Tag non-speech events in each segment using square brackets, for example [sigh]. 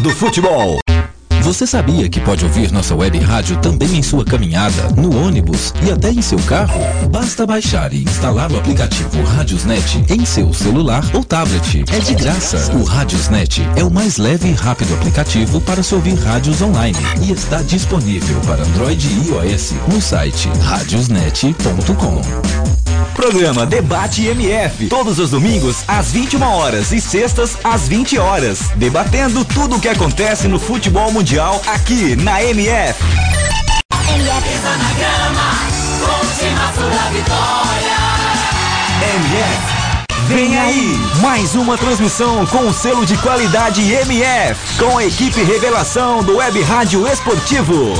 melhor do futebol. Você sabia que pode ouvir nossa web rádio também em sua caminhada, no ônibus e até em seu carro? Basta baixar e instalar o aplicativo Radiosnet em seu celular ou tablet. É de graça. O Radiosnet é o mais leve e rápido aplicativo para se ouvir rádios online e está disponível para Android e iOS no site radiosnet.com. Programa Debate MF, todos os domingos às 21 horas e sextas às 20 horas, debatendo tudo o que acontece no futebol mundial aqui na MF. MF. Vem aí, mais uma transmissão com o selo de qualidade MF, com a equipe revelação do Web Rádio Esportivo.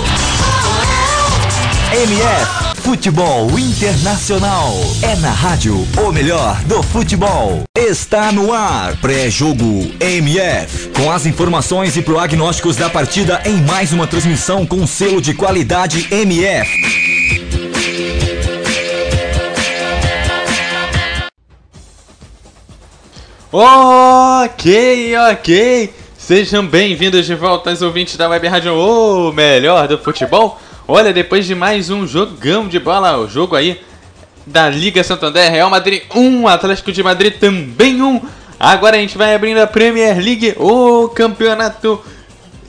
MF, Futebol Internacional. É na rádio o melhor do futebol. Está no ar, pré-jogo MF. Com as informações e prognósticos da partida em mais uma transmissão com selo de qualidade MF. Ok, ok. Sejam bem-vindos de volta aos ouvintes da Web Rádio, o melhor do futebol. Olha, depois de mais um jogão de bola, o jogo aí da Liga Santander, Real Madrid 1, Atlético de Madrid também 1. Agora a gente vai abrindo a Premier League, o campeonato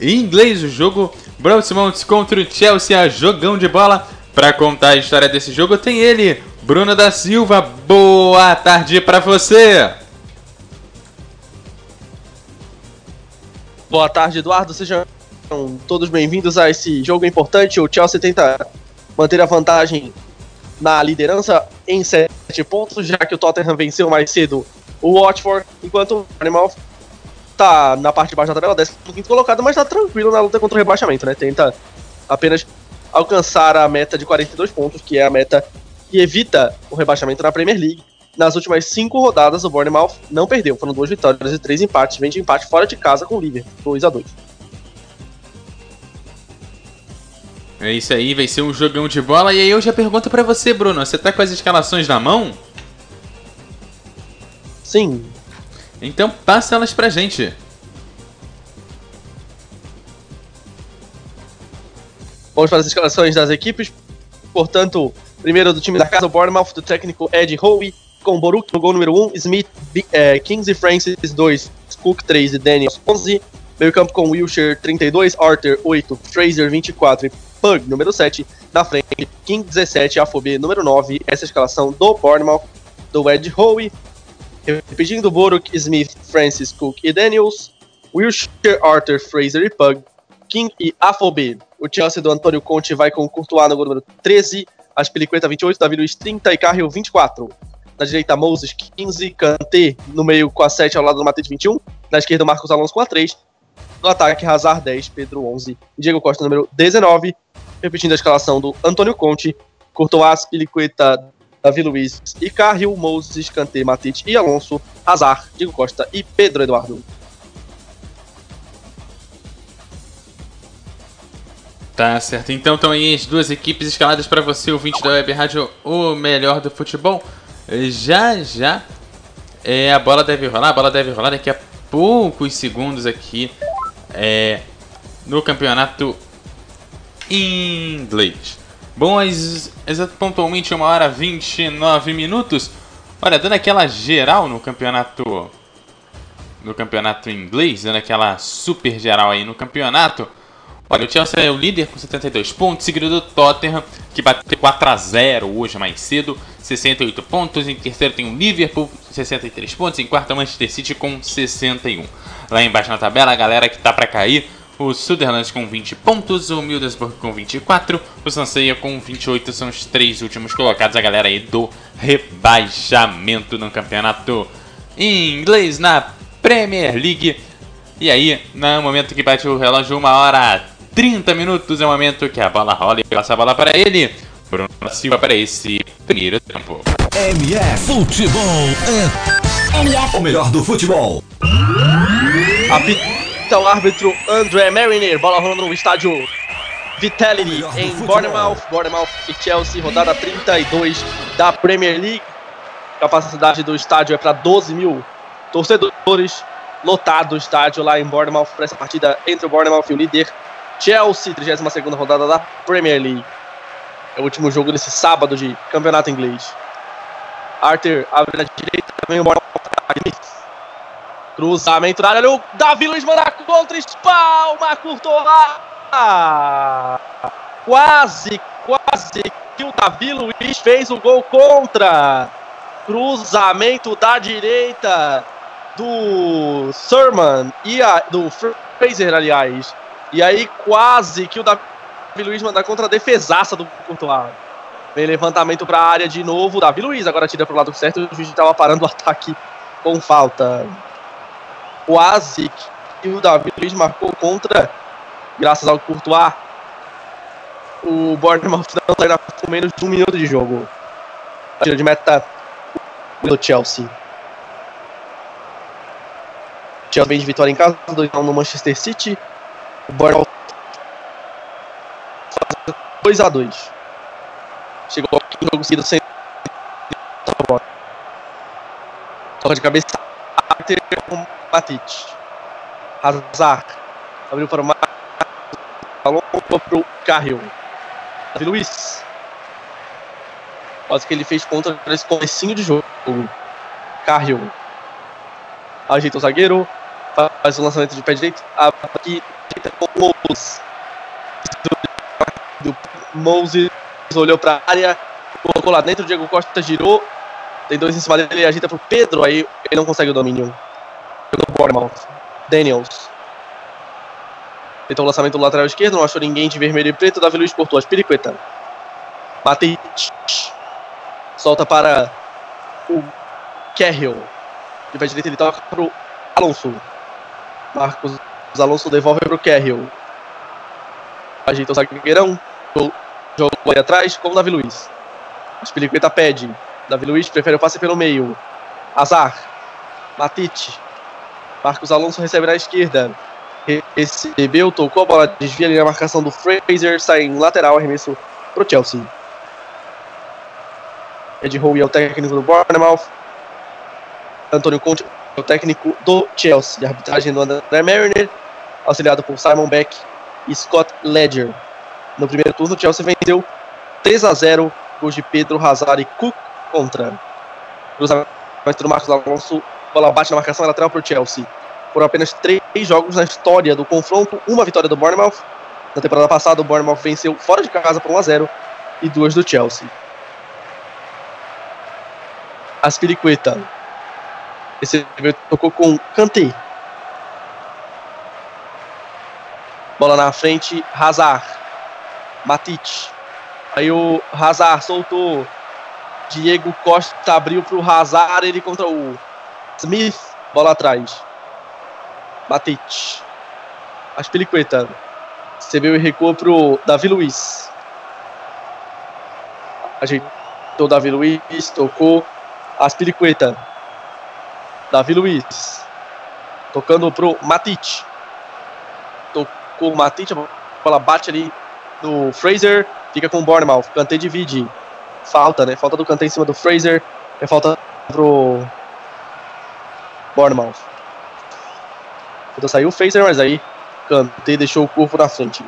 inglês, o jogo Bournemouth contra o Chelsea, jogão de bola. Para contar a história desse jogo tem ele, Bruno da Silva. Boa tarde para você. Boa tarde, Eduardo. Sejam todos bem-vindos a esse jogo importante. O Chelsea tenta manter a vantagem na liderança em 7 pontos, já que o Tottenham venceu mais cedo o Watford, enquanto o Animal tá na parte de baixo da tabela, 15 colocado, mas tá tranquilo na luta contra o rebaixamento, né? Tenta apenas alcançar a meta de 42 pontos, que é a meta que evita o rebaixamento na Premier League. Nas últimas cinco rodadas, o Bournemouth não perdeu. Foram duas vitórias e três empates. Vem de empate fora de casa com o Liverpool, 2 a 2 É isso aí, vai ser um jogão de bola. E aí eu já pergunto para você, Bruno, você tá com as escalações na mão? Sim. Então passa elas pra gente. Vamos para as escalações das equipes. Portanto, primeiro do time da casa, o Bournemouth, do técnico Ed Howe, com Boruk no gol número 1, Smith, é, Kings e Francis 2, Cook 3 e Daniels 11. Meio campo com Wilshire 32, Arthur 8, Fraser 24 e Pug número 7. Na frente, King 17, Afobe número 9. Essa escalação do Bournemouth, do Ed Howe. Repetindo, Boruk, Smith, Francis, Cook e Daniels. Wilshire, Arthur, Fraser e Pug. King e Afobe. O Chelsea do Antônio Conte vai com Courtois no gol número 13, Aspilicueta 28, Davi Luiz 30 e Carril 24. Na direita, Moses 15, Kanté no meio com a 7 ao lado do Matete 21. Na esquerda, Marcos Alonso com a 3. No ataque, Hazard 10, Pedro 11 e Diego Costa número 19. Repetindo a escalação do Antônio Conte, Courtois, Pilicueta, Davi Luiz Carril, Moses, Kanté, Matite e Alonso, Hazard, Diego Costa e Pedro Eduardo. Tá certo, então estão aí as duas equipes escaladas para você, ouvinte da Web Rádio, o melhor do futebol. Já, já, é, a bola deve rolar, a bola deve rolar daqui a poucos segundos aqui é, no campeonato inglês. Bom, exato pontualmente uma hora 29 minutos. Olha, dando aquela geral no campeonato no campeonato inglês, dando aquela super geral aí no campeonato. Olha, o Chelsea é o líder com 72 pontos, seguido do Tottenham, que bateu 4 a 0 hoje mais cedo, 68 pontos. Em terceiro tem o Liverpool, 63 pontos. Em quarto, o Manchester City com 61. Lá embaixo na tabela, a galera que tá para cair, o Sunderland com 20 pontos, o Middlesbrough com 24, o Sanseia com 28 são os três últimos colocados, a galera aí do rebaixamento no campeonato inglês na Premier League. E aí, no momento que bate o relógio, uma hora 30 minutos é o momento que a bola rola e passa a bola para ele. Bruno Silva para esse primeiro tempo. MF Futebol é O melhor do futebol. O árbitro André Mariner, bola rolando no estádio Vitality em Bournemouth, Bournemouth e Chelsea, rodada 32 da Premier League. Capacidade do estádio é para 12 mil torcedores. lotado o estádio lá em Bournemouth para essa partida entre o Bournemouth e o líder Chelsea, 32 rodada da Premier League. É o último jogo desse sábado de campeonato inglês. Arthur abre na direita, também o Bournemouth. Cruzamento na área, o Davi Luiz manda contra, espalma, curtou lá. Quase, quase que o Davi Luiz fez o gol contra. Cruzamento da direita do Sermon e a, do Fraser, aliás. E aí quase que o Davi Luiz manda contra a defesaça do Courtois. Vem levantamento para a área de novo. Davi Luiz agora tira para o lado certo. O juiz estava parando o ataque com falta. Quase que o Davi Luiz marcou contra, graças ao Courtois. O Bournemouth não sai com menos de um minuto de jogo. Tira de meta do Chelsea. Chelsea vem de vitória em casa, 2 no Manchester City. O Bournemouth 2 a 2 Chegou aqui no jogo seguido sem Toca de cabeça Matic. Hazard. Abriu para o Marcos. Falou para o Carril. Davi Luiz. Quase que ele fez contra esse comecinho de jogo. Carril. Ajeita o zagueiro. Faz o lançamento de pé direito. Aqui com o Moses. Moses olhou para a área. Colocou lá dentro. Diego Costa girou. Tem dois em cima dele. Ele agita para o Pedro. Aí ele não consegue o domínio. Pegou o Bournemouth. Daniels. Tentou o lançamento do lateral esquerdo. Não achou ninguém de vermelho e preto. Davi Luiz cortou as piriqueta. Matic. Solta para o Carroll. De pé direito ele toca para o Alonso. Marcos Alonso devolve para o Carroll. Ajeita o zagueirão. Jogou aí atrás com o Davi Luiz. Spilicueta pede. Davi Luiz prefere o passe pelo meio. Azar. Matite. Marcos Alonso recebe na esquerda. Recebeu, tocou a bola, desvia ali na marcação do Fraser, sai em lateral, arremesso pro Chelsea. Ed Howe é o técnico do Bournemouth. Antônio Conte é o técnico do Chelsea. A arbitragem do André Mariner, auxiliado por Simon Beck e Scott Ledger. No primeiro turno, o Chelsea venceu 3 a 0 gols de Pedro, Hazard e Cook contra. Cruzamento do Marcos Alonso, bola bate na marcação lateral para o Chelsea. Por apenas três jogos na história do confronto, uma vitória do Bournemouth. Na temporada passada, o Bournemouth venceu fora de casa por 1 a 0 e duas do Chelsea. Aspiricueta. Esse tocou com Kanté. Bola na frente, Hazard. Matic. Aí o Hazard soltou. Diego Costa abriu para o Hazard, ele contra o Smith. Bola atrás. Matic. Aspiricueta. Recebeu e recuou para o Davi Luiz. Ajeitou Davi Luiz, tocou. Aspiricueta. Davi Luiz. Tocando pro Matic. Tocou o Matic. A bola bate ali no Fraser. Fica com o Bournemouth. Kanté divide. Falta, né? Falta do Kanté em cima do Fraser. É falta pro Bournemouth. Então saiu o Fraser, mas aí Kanté deixou o corpo na frente.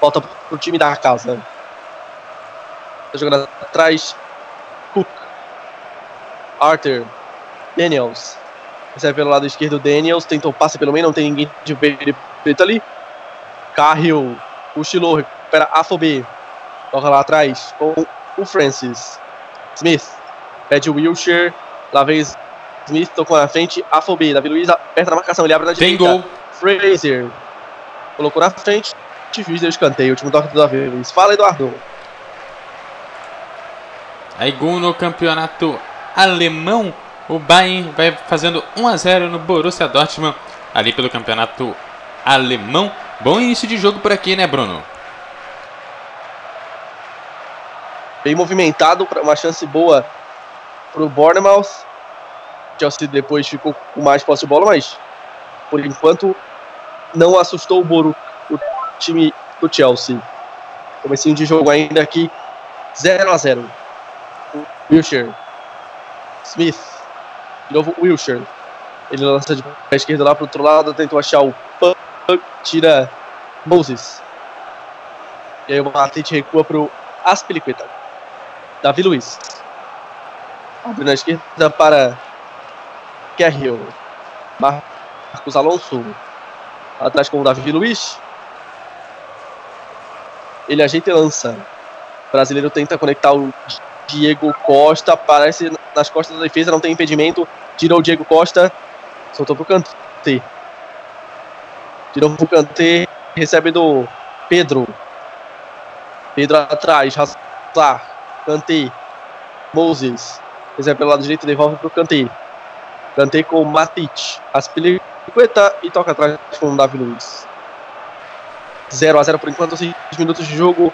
Falta pro time da casa. Tá jogando atrás. Cook. Arthur. Daniels. Recebe pelo lado esquerdo Daniels. Tentou passe pelo meio. Não tem ninguém de preto ali. Carril. Cochilou. Recupera Afobe. Toca lá atrás com o Francis. Smith. Pede o Wilshire. Lá vem Smith. Tocou na frente. Afobe. Davi Luiz aperta na marcação. Ele abre na Tem direita. gol. Fraser. Colocou na frente. Juiz deu escanteio. Último toque do Davi Luiz. Fala, Eduardo. Aí gol no campeonato alemão. O Bayern vai fazendo 1 a 0 no Borussia Dortmund ali pelo campeonato alemão. Bom início de jogo por aqui, né, Bruno? bem movimentado, uma chance boa pro Bournemouth. Chelsea depois ficou com mais posse de bola, mas por enquanto não assustou o Boru, o time do Chelsea. Comecinho de jogo ainda aqui, 0 a 0 Wilshire. Smith. De novo, Wilshire. Ele lança de pé esquerdo lá pro outro lado, tentou achar o Punk, tira Moses. E aí o Matite recua pro Aspilicueta. Davi Luiz. Na esquerda para Carriel. Marcos Alonso. Atrás com o Davi Luiz. Ele ajeita e lança. Brasileiro tenta conectar o Diego Costa. Aparece nas costas da defesa, não tem impedimento. Tirou o Diego Costa. Soltou pro Kanté. Tirou pro Kanté. Recebe do Pedro. Pedro atrás. Hazard. Kanté. Moses. Recebe pelo lado direito, devolve pro Kanté. Kanté com Matic. Aspilicueta e toca atrás com o Davi Luiz. 0 a 0 por enquanto, 6 minutos de jogo.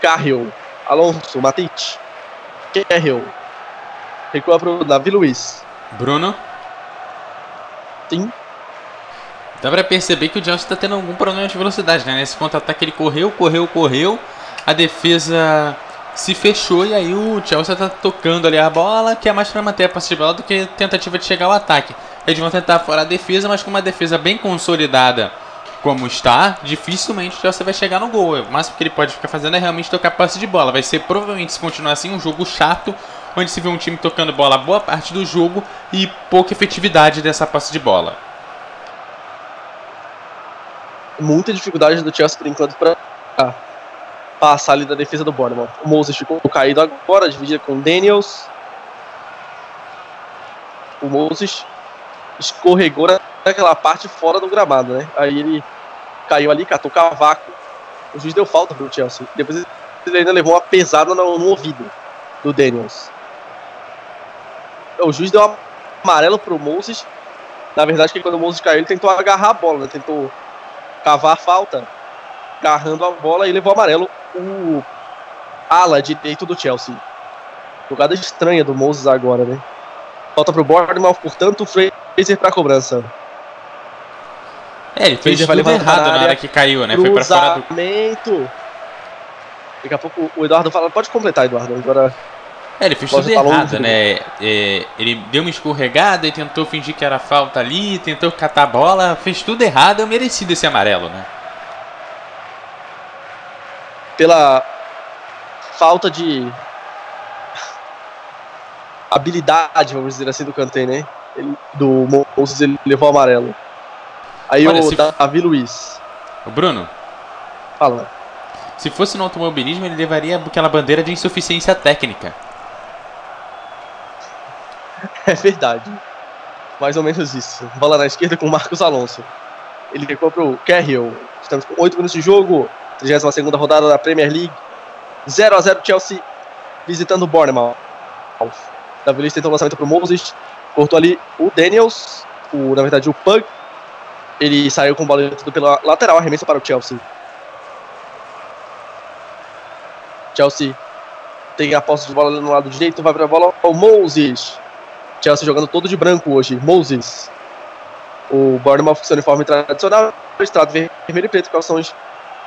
Carril. Alonso. Matic. Carril. Recua pro Davi Luiz. Bruno? Sim. Dá pra perceber que o Chelsea tá tendo algum problema de velocidade, né? Nesse contra-ataque ele correu, correu, correu. A defesa se fechou e aí o Chelsea tá tocando ali a bola, que é mais pra manter a posse de bola do que tentativa de chegar ao ataque. Eles vão tentar fora a defesa, mas com uma defesa bem consolidada como está, dificilmente o Chelsea vai chegar no gol. O máximo que ele pode ficar fazendo é realmente tocar posse de bola. Vai ser provavelmente, se continuar assim, um jogo chato, onde se vê um time tocando bola boa parte do jogo e pouca efetividade dessa posse de bola. Muita dificuldade do Chelsea por enquanto para passar ali da defesa do Bournemouth. O Moses ficou caído agora, dividida com o Daniels. O Moses escorregou naquela parte fora do gramado, né? Aí ele caiu ali, catou o cavaco. O juiz deu falta pro Chelsea. Depois ele ainda levou uma pesada no, no ouvido do Daniels. O juiz deu um amarelo pro Moses. Na verdade, que quando o Moses caiu, ele tentou agarrar a bola, né? Tentou cavar a falta, agarrando a bola e levou amarelo o ala direito do Chelsea. Jogada estranha do Moses agora, né? Falta pro Bournemouth, portanto, o Fraser pra cobrança. É, ele fez tudo errado na, hora que caiu, né? Foi pra fora do... Daqui a pouco o Eduardo fala, pode completar, Eduardo, agora... É, ele fez tudo errado, né? É, ele deu uma escorregada e tentou fingir que era falta ali, tentou catar a bola, fez tudo errado, é merecido esse amarelo, né? Pela falta de habilidade, vamos dizer assim, do Kanté, né? Ele, do Moses, ele levou o amarelo. Aí Olha, o se... Davi Luiz. O Bruno. Fala. Se fosse no automobilismo, ele levaria aquela bandeira de insuficiência técnica. [laughs] É verdade. Mais ou menos isso. Bola na esquerda com o Marcos Alonso. Ele recua pro Carriel. Estamos com 8 minutos de jogo. 32 rodada da Premier League. 0 a 0 Chelsea visitando o Bournemouth. Davi Luiz tentou o lançamento pro Moses. Cortou ali o Daniels. O, na verdade, o Pug. Ele saiu com o bola tudo pela lateral. Arremesso para o Chelsea. Chelsea tem a posse de bola no lado direito. Vai para a bola. O Moses. Chelsea jogando todo de branco hoje. Moses. O Bournemouth com seu uniforme tradicional. Listrado vermelho e preto. Calções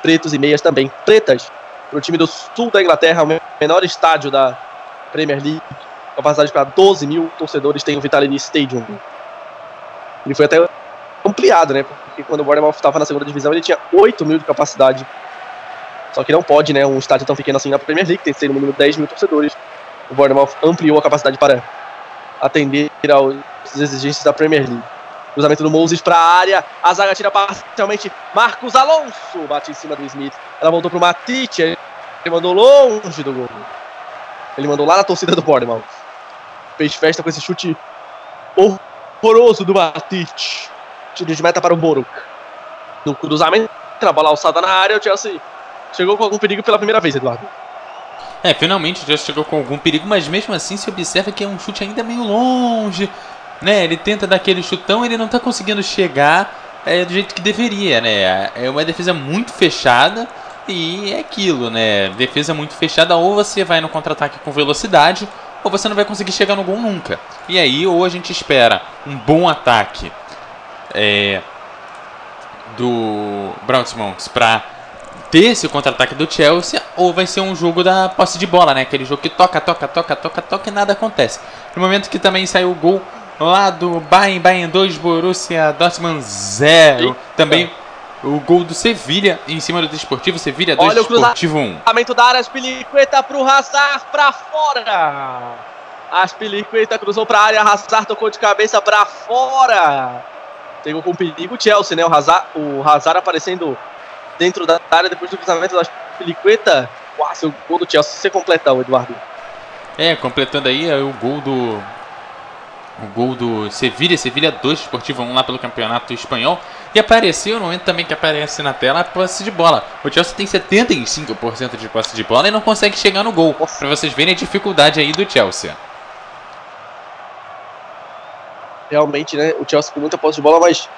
pretos e meias também pretas. Para o time do sul da Inglaterra. O menor estádio da Premier League. Capacidade para 12 mil torcedores tem o Vitality Stadium. Ele foi até ampliado, né? Porque quando o Bournemouth estava na segunda divisão, ele tinha 8 mil de capacidade. Só que não pode, né? Um estádio tão pequeno assim na Premier League, tem que ser no mínimo 10 mil torcedores. O Bournemouth ampliou a capacidade para atender às exigências da Premier League. Cruzamento do Moses para a área. A zaga tira parcialmente. Marcos Alonso bate em cima do Smith. Ela voltou para o Matite. Ele mandou longe do gol. Ele mandou lá na torcida do Bournemouth. Fez festa com esse chute horroroso do Matite. Tiro de meta para o Boruk. No cruzamento, a bola alçada na área. O Chelsea chegou com algum perigo pela primeira vez, Eduardo. É, finalmente o Chelsea chegou com algum perigo, mas mesmo assim se observa que é um chute ainda meio longe, né? Ele tenta dar aquele chutão, ele não está conseguindo chegar é, do jeito que deveria, né? É uma defesa muito fechada e é aquilo, né? Defesa muito fechada, ou você vai no contra-ataque com velocidade, ou você não vai conseguir chegar no gol nunca. E aí, ou a gente espera um bom ataque é, do Brownsmonks para ter esse contra-ataque do Chelsea, ou vai ser um jogo da posse de bola, né? Aquele jogo que toca, toca, toca, toca, toca e nada acontece. No momento que também saiu o gol, lá do Bayern, Bayern 2, Borussia Dortmund 0. Também o gol do Sevilha em cima do Desportivo, Sevilha 2, Olha o Desportivo 1. Cruzamento da área, Aspilicueta pro Hazard pra fora. Aspilicueta cruzou pra área, Hazard tocou de cabeça pra fora. Pegou com perigo o Chelsea, né? O Hazard, o Hazard aparecendo dentro da área depois do cruzamento da Aspilicueta. Quase o gol do Chelsea você completa, o Eduardo. É, completando aí é o gol do. O gol do Sevilha, Sevilha 2, Esportivo 1 lá pelo campeonato espanhol. E apareceu no momento também que aparece na tela a posse de bola. O Chelsea tem 75% de posse de bola e não consegue chegar no gol. Pra vocês verem a dificuldade aí do Chelsea. Realmente, né? O Chelsea com muita posse de bola, mas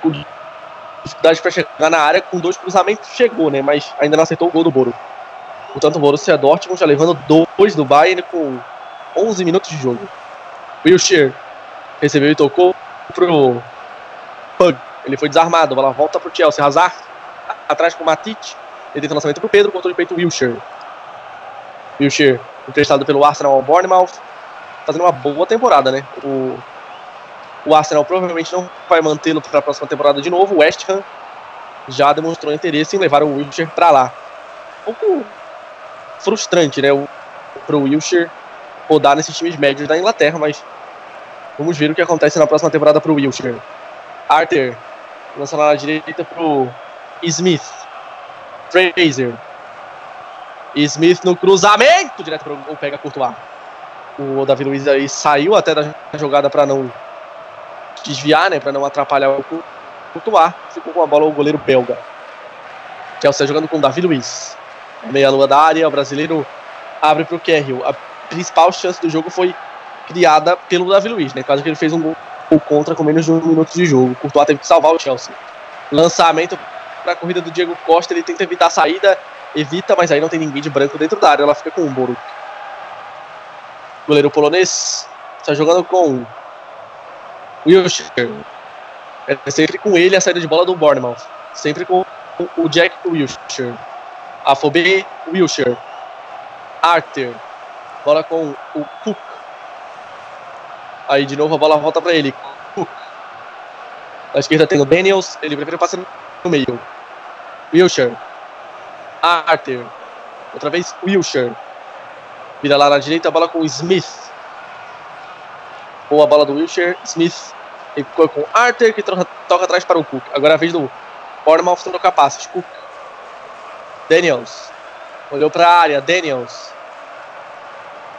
com dificuldade para chegar na área, com dois cruzamentos chegou, né? Mas ainda não acertou o gol do Boro. Portanto, o Borussia Dortmund já levando dois do Bayern com 11 minutos de jogo. Wilshere recebeu e tocou pro Pug. Ele foi desarmado, bola volta pro Chelsea. Hazard atrás com o Matic. Ele tenta o lançamento pro Pedro, controle de peito Wilshere. Wilshere, emprestado pelo Arsenal ao Bournemouth. Fazendo uma boa temporada, né? O, o Arsenal provavelmente não vai mantê-lo para a próxima temporada de novo. O West Ham já demonstrou interesse em levar o Wilshere para lá. Um pouco frustrante, né? O, pro Wilshere rodar nesses times médios da Inglaterra, mas vamos ver o que acontece na próxima temporada pro Wilshere. Arthur lança na direita pro Smith. Fraser. Smith no cruzamento, direto para o pega Courtois. O Davi Luiz aí saiu até da jogada para não desviar, né, para não atrapalhar o Courtois. Ficou com a bola o goleiro belga. Chelsea jogando com o Davi Luiz. Meia-lua da área, o brasileiro abre para o Kerril. Principal chance do jogo foi criada pelo Davi Luiz, né? Quase que ele fez um gol contra com menos de um minuto de jogo. Courtois teve que salvar o Chelsea. Lançamento para a corrida do Diego Costa, ele tenta evitar a saída, evita, mas aí não tem ninguém de branco dentro da área, ela fica com o Boro. Goleiro polonês está jogando com Wilshere. É sempre com ele a saída de bola do Bournemouth. Sempre com o Jack Wilshere. Afobe Wilshere. Arthur. Bola com o Cook. Aí de novo a bola volta para ele. Cook. Na esquerda tem o Daniels. Ele prefere passar no meio. Wilshere. Arthur. Outra vez Wilshere. Vira lá na direita a bola com o Smith. Boa bola do Wilshere. Smith. Ele ficou com Arthur que troca, toca atrás para o Cook. Agora é a vez do Bournemouth trocar passes. Cook. Daniels. Olhou para a área. Daniels.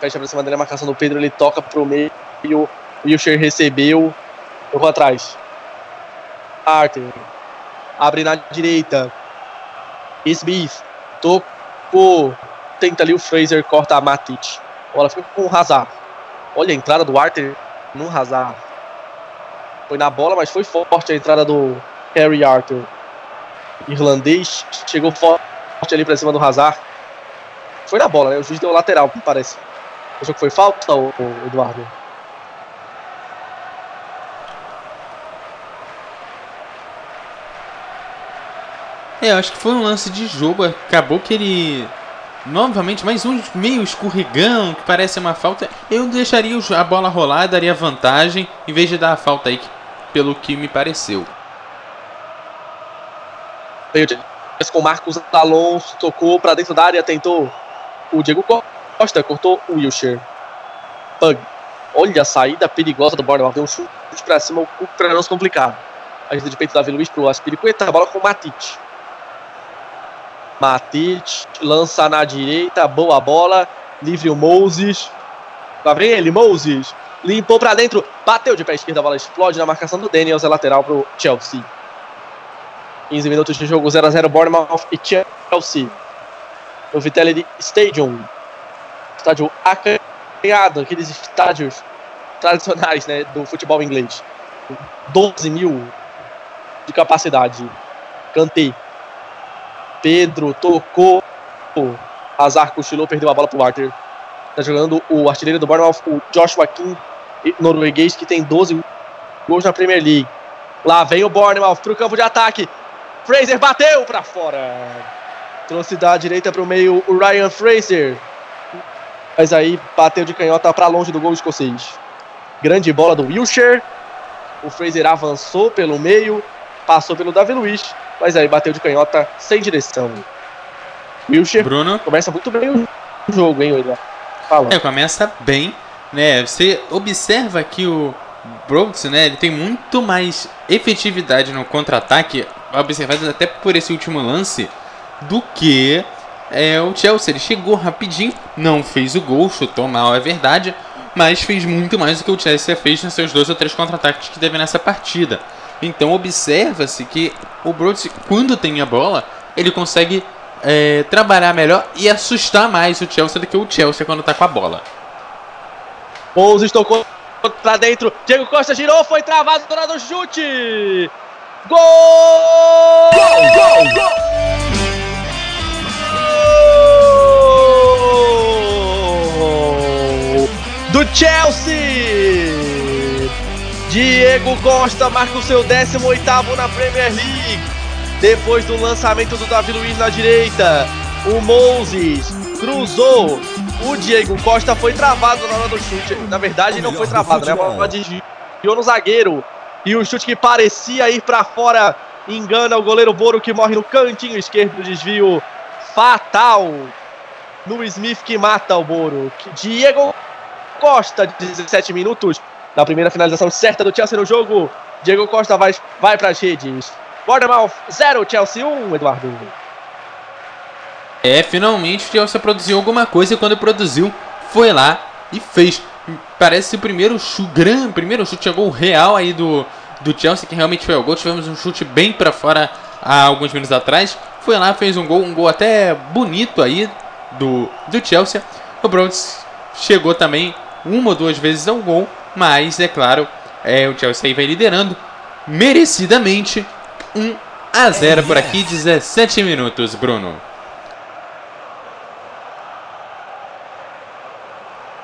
Fecha para cima dele a marcação do Pedro. Ele toca para o meio. O Wilshere recebeu. Jogou atrás. Arthur. Abre na direita. Smith. Tocou. Tenta ali o Fraser. Corta a Matic. Bola fica com o Hazard. Olha a entrada do Arthur no Hazard. Foi na bola, mas foi forte a entrada do Harry Arthur. Irlandês. Chegou forte ali pra cima do Hazard. Foi na bola, né? O juiz deu lateral, parece. Achou que foi falta, o Eduardo? É, eu acho que foi um lance de jogo. Acabou que ele. Novamente, mais um meio escorregão que parece uma falta. Eu deixaria a bola rolar, daria vantagem, em vez de dar a falta aí, pelo que me pareceu. Com o Marcos Alonso, tocou para dentro da área, tentou o Diego Costa, cortou o Wilshire. Pug. Olha a saída perigosa do Bournemouth, deu um chute para cima para não se complicar. Ajuda de peito Davi Luiz pro Aspiricueta, a bola com o Matic. Matic lança na direita, boa bola, livre o Moses. Lá vem ele, Moses. Limpou para dentro, bateu de pé esquerda, a bola explode na marcação do Daniels, é lateral pro Chelsea. 15 minutos de jogo, 0 a 0 Bournemouth e Chelsea. No Vitality Stadium. Estádio acanhado, aqueles estádios tradicionais né, do futebol inglês. 12 mil de capacidade. Cantei. Pedro tocou. Azar cochilou, perdeu a bola pro Arthur. Tá jogando o artilheiro do Bournemouth, o Joshua King, norueguês, que tem 12 gols na Premier League. Lá vem o Bournemouth pro campo de ataque. Fraser bateu para fora. Trouxe da direita pro meio o Ryan Fraser. Mas aí bateu de canhota para longe do gol escocês. Grande bola do Wilshire. O Fraser avançou pelo meio, passou pelo Davi Luiz, mas aí bateu de canhota sem direção. Wilshire Bruno. começa muito bem o jogo, hein, Eduardo? Fala. É, começa bem, né? Você observa que o Brooks, né? Ele tem muito mais efetividade no contra-ataque, observado até por esse último lance, do que é, o Chelsea. Ele chegou rapidinho, não fez o gol, chutou mal, é verdade, mas fez muito mais do que o Chelsea fez nos seus dois ou três contra-ataques que teve nessa partida. Então observa-se que o Brooks, quando tem a bola, ele consegue é, trabalhar melhor e assustar mais o Chelsea do que o Chelsea quando tá com a bola. Moses tocou pra dentro. Diego Costa girou, foi travado na hora do chute. Gol! Gol, gol, gol! Do Chelsea! Diego Costa marca o seu 18º na Premier League. Depois do lançamento do Davi Luiz na direita, o Moses cruzou. O Diego Costa foi travado na hora do chute. Na verdade, não foi travado, né? A bola desviou no zagueiro. E o chute que parecia ir para fora engana o goleiro Boro que morre no cantinho esquerdo do desvio fatal. No Smith que mata o Boro. Diego Costa, 17 minutos. Na primeira finalização certa do Chelsea no jogo. Diego Costa vai, vai para as redes. Bournemouth 0, Chelsea 1, Eduardo. É, finalmente o Chelsea produziu alguma coisa e quando produziu, foi lá e fez. Parece o primeiro chute, grande, primeiro chute a gol real aí do, do Chelsea, que realmente foi o gol. Tivemos um chute bem para fora há alguns minutos atrás. Foi lá, fez um gol, um gol até bonito aí do, do Chelsea. O Browns chegou também uma ou duas vezes ao gol, mas é claro, é, o Chelsea vai liderando merecidamente 1 a 0 por aqui, 17 minutos, Bruno.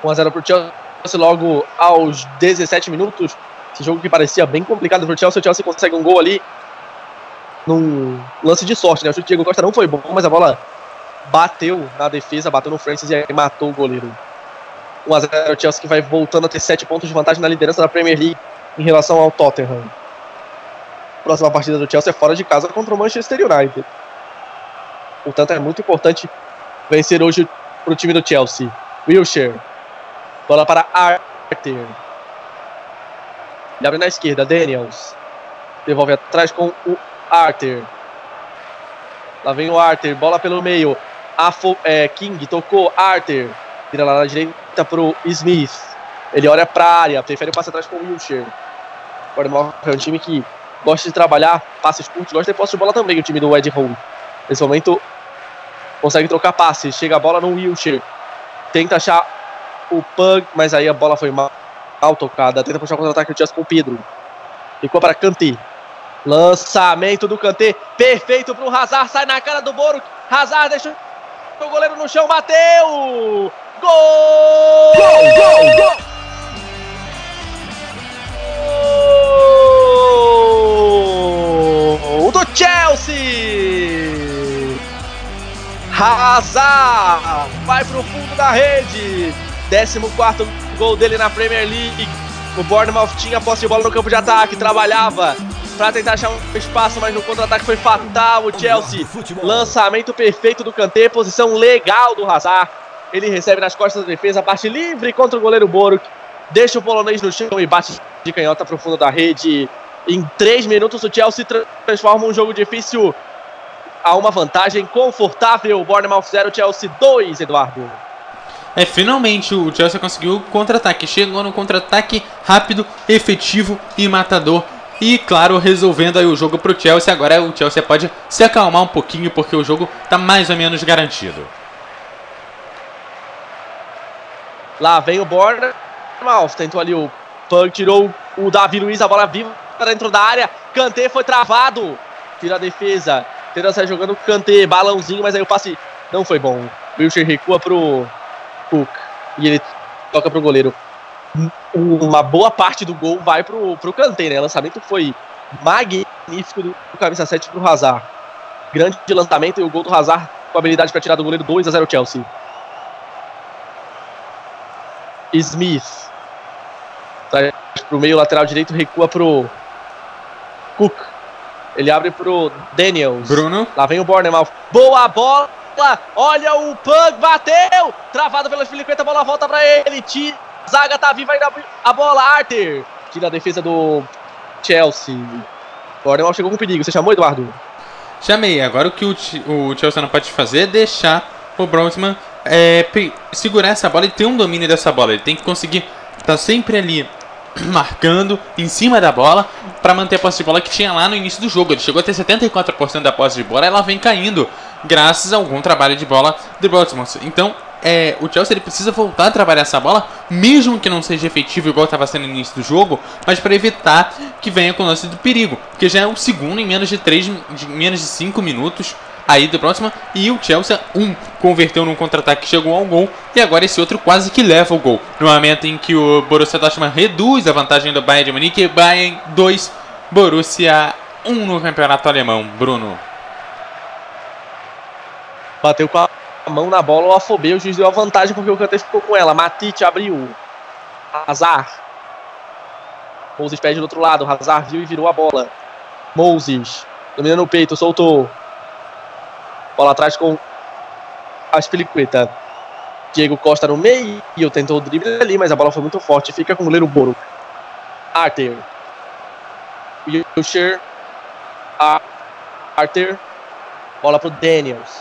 1x0 pro Chelsea logo aos 17 minutos. Esse jogo que parecia bem complicado pro Chelsea. O Chelsea consegue um gol ali num lance de sorte, né? O chute de Diego Costa não foi bom, mas a bola bateu na defesa, bateu no Francis e aí matou o goleiro. 1x0 o Chelsea que vai voltando a ter 7 pontos de vantagem na liderança da Premier League em relação ao Tottenham. Próxima partida do Chelsea é fora de casa contra o Manchester United. Portanto, é muito importante vencer hoje para o time do Chelsea. Wilshire. Bola para Arthur. Ele abre na esquerda. Daniels. Devolve atrás com o Arthur. Lá vem o Arthur. Bola pelo meio. Afo, é, King tocou. Arthur. Vira lá na direita para o Smith. Ele olha para a área. Prefere o passe atrás com o Wilshire. Bournemouth é um time que gosta de trabalhar passes curtos. Gosta de posse de bola também. O time do Ed Hall. Nesse momento consegue trocar passes. Chega a bola no Wilshire. Tenta achar o Pug, mas aí a bola foi mal, mal tocada. Tenta puxar o contra-ataque do Chelsea com o Pedro. Ficou para Kanté. Lançamento do Kanté. Perfeito para o Hazard. Sai na cara do Boro. Hazard deixa o goleiro no chão. Bateu! Gol! Gol, gol, gol! Gol do Chelsea! Hazard vai pro fundo da rede. 14 gol dele na Premier League. O Bournemouth tinha posse de bola no campo de ataque, trabalhava para tentar achar um espaço, mas no contra-ataque foi fatal. O Chelsea, lançamento perfeito do Kanté, posição legal do Hazard. Ele recebe nas costas da defesa, parte livre contra o goleiro Boruk. Deixa o polonês no chão e bate de canhota pro fundo da rede. Em 3 minutos, o Chelsea transforma um jogo difícil a uma vantagem confortável. Bournemouth 0, Chelsea 2, Eduardo. É, finalmente o Chelsea conseguiu o contra-ataque. Chegou no contra-ataque rápido, efetivo e matador. E, claro, resolvendo aí o jogo pro Chelsea. Agora o Chelsea pode se acalmar um pouquinho, porque o jogo tá mais ou menos garantido. Lá vem o Bournemouth. Tentou ali o Pug, tirou o Davi Luiz, a bola viva para dentro da área. Kanté foi travado. Tira a defesa. Tenta sair jogando Kanté, balãozinho, mas aí o passe não foi bom. Wilshire recua pro Cook. E ele toca pro goleiro. Uma boa parte do gol vai pro, pro Kanté, né? O lançamento foi magnífico do, do camisa 7 pro Hazard. Grande lançamento e o gol do Hazard com habilidade para tirar do goleiro 2 a 0 Chelsea. Smith. Sai pro meio lateral direito, recua pro Cook. Ele abre pro Daniels. Bruno. Lá vem o Bornemouth. Boa bola! Olha o Pug, bateu! Travado pela Filipe, a bola volta pra ele. T Zaga tá viva ainda a bola, Arthur. Tira a defesa do Chelsea. Bornemouth chegou com perigo. Você chamou, Eduardo? Chamei. Agora o que o, o Chelsea não pode fazer é deixar o Bronsman é, segurar essa bola e ter um domínio dessa bola. Ele tem que conseguir estar tá sempre ali [clears throat] marcando em cima da bola para manter a posse de bola que tinha lá no início do jogo. Ele chegou a ter 74% da posse de bola, ela vem caindo graças a algum trabalho de bola do Baltimore. Então, é, o Chelsea ele precisa voltar a trabalhar essa bola, mesmo que não seja efetivo igual estava sendo no início do jogo, mas para evitar que venha com o lance do perigo, porque já é o segundo em menos de 3, de menos de 5 minutos aí do próximo. E o Chelsea, um, converteu num contra-ataque que chegou ao gol. E agora esse outro quase que leva o gol. No momento em que o Borussia Dortmund reduz a vantagem do Bayern de Munique. Bayern 2, Borussia 1 no campeonato alemão. Bruno. Bateu com a mão na bola, o Afobê, o juiz deu a vantagem porque o Kanté ficou com ela. Matite abriu. Hazard. Moses pede do outro lado. Hazard viu e virou a bola. Moses. Dominando o peito, soltou. Bola atrás com a Spilicueta. Diego Costa no meio. Tentou o drible ali, mas a bola foi muito forte. Fica com o goleiro Boro. Arthur. Wilshire. Arthur. Bola pro Daniels.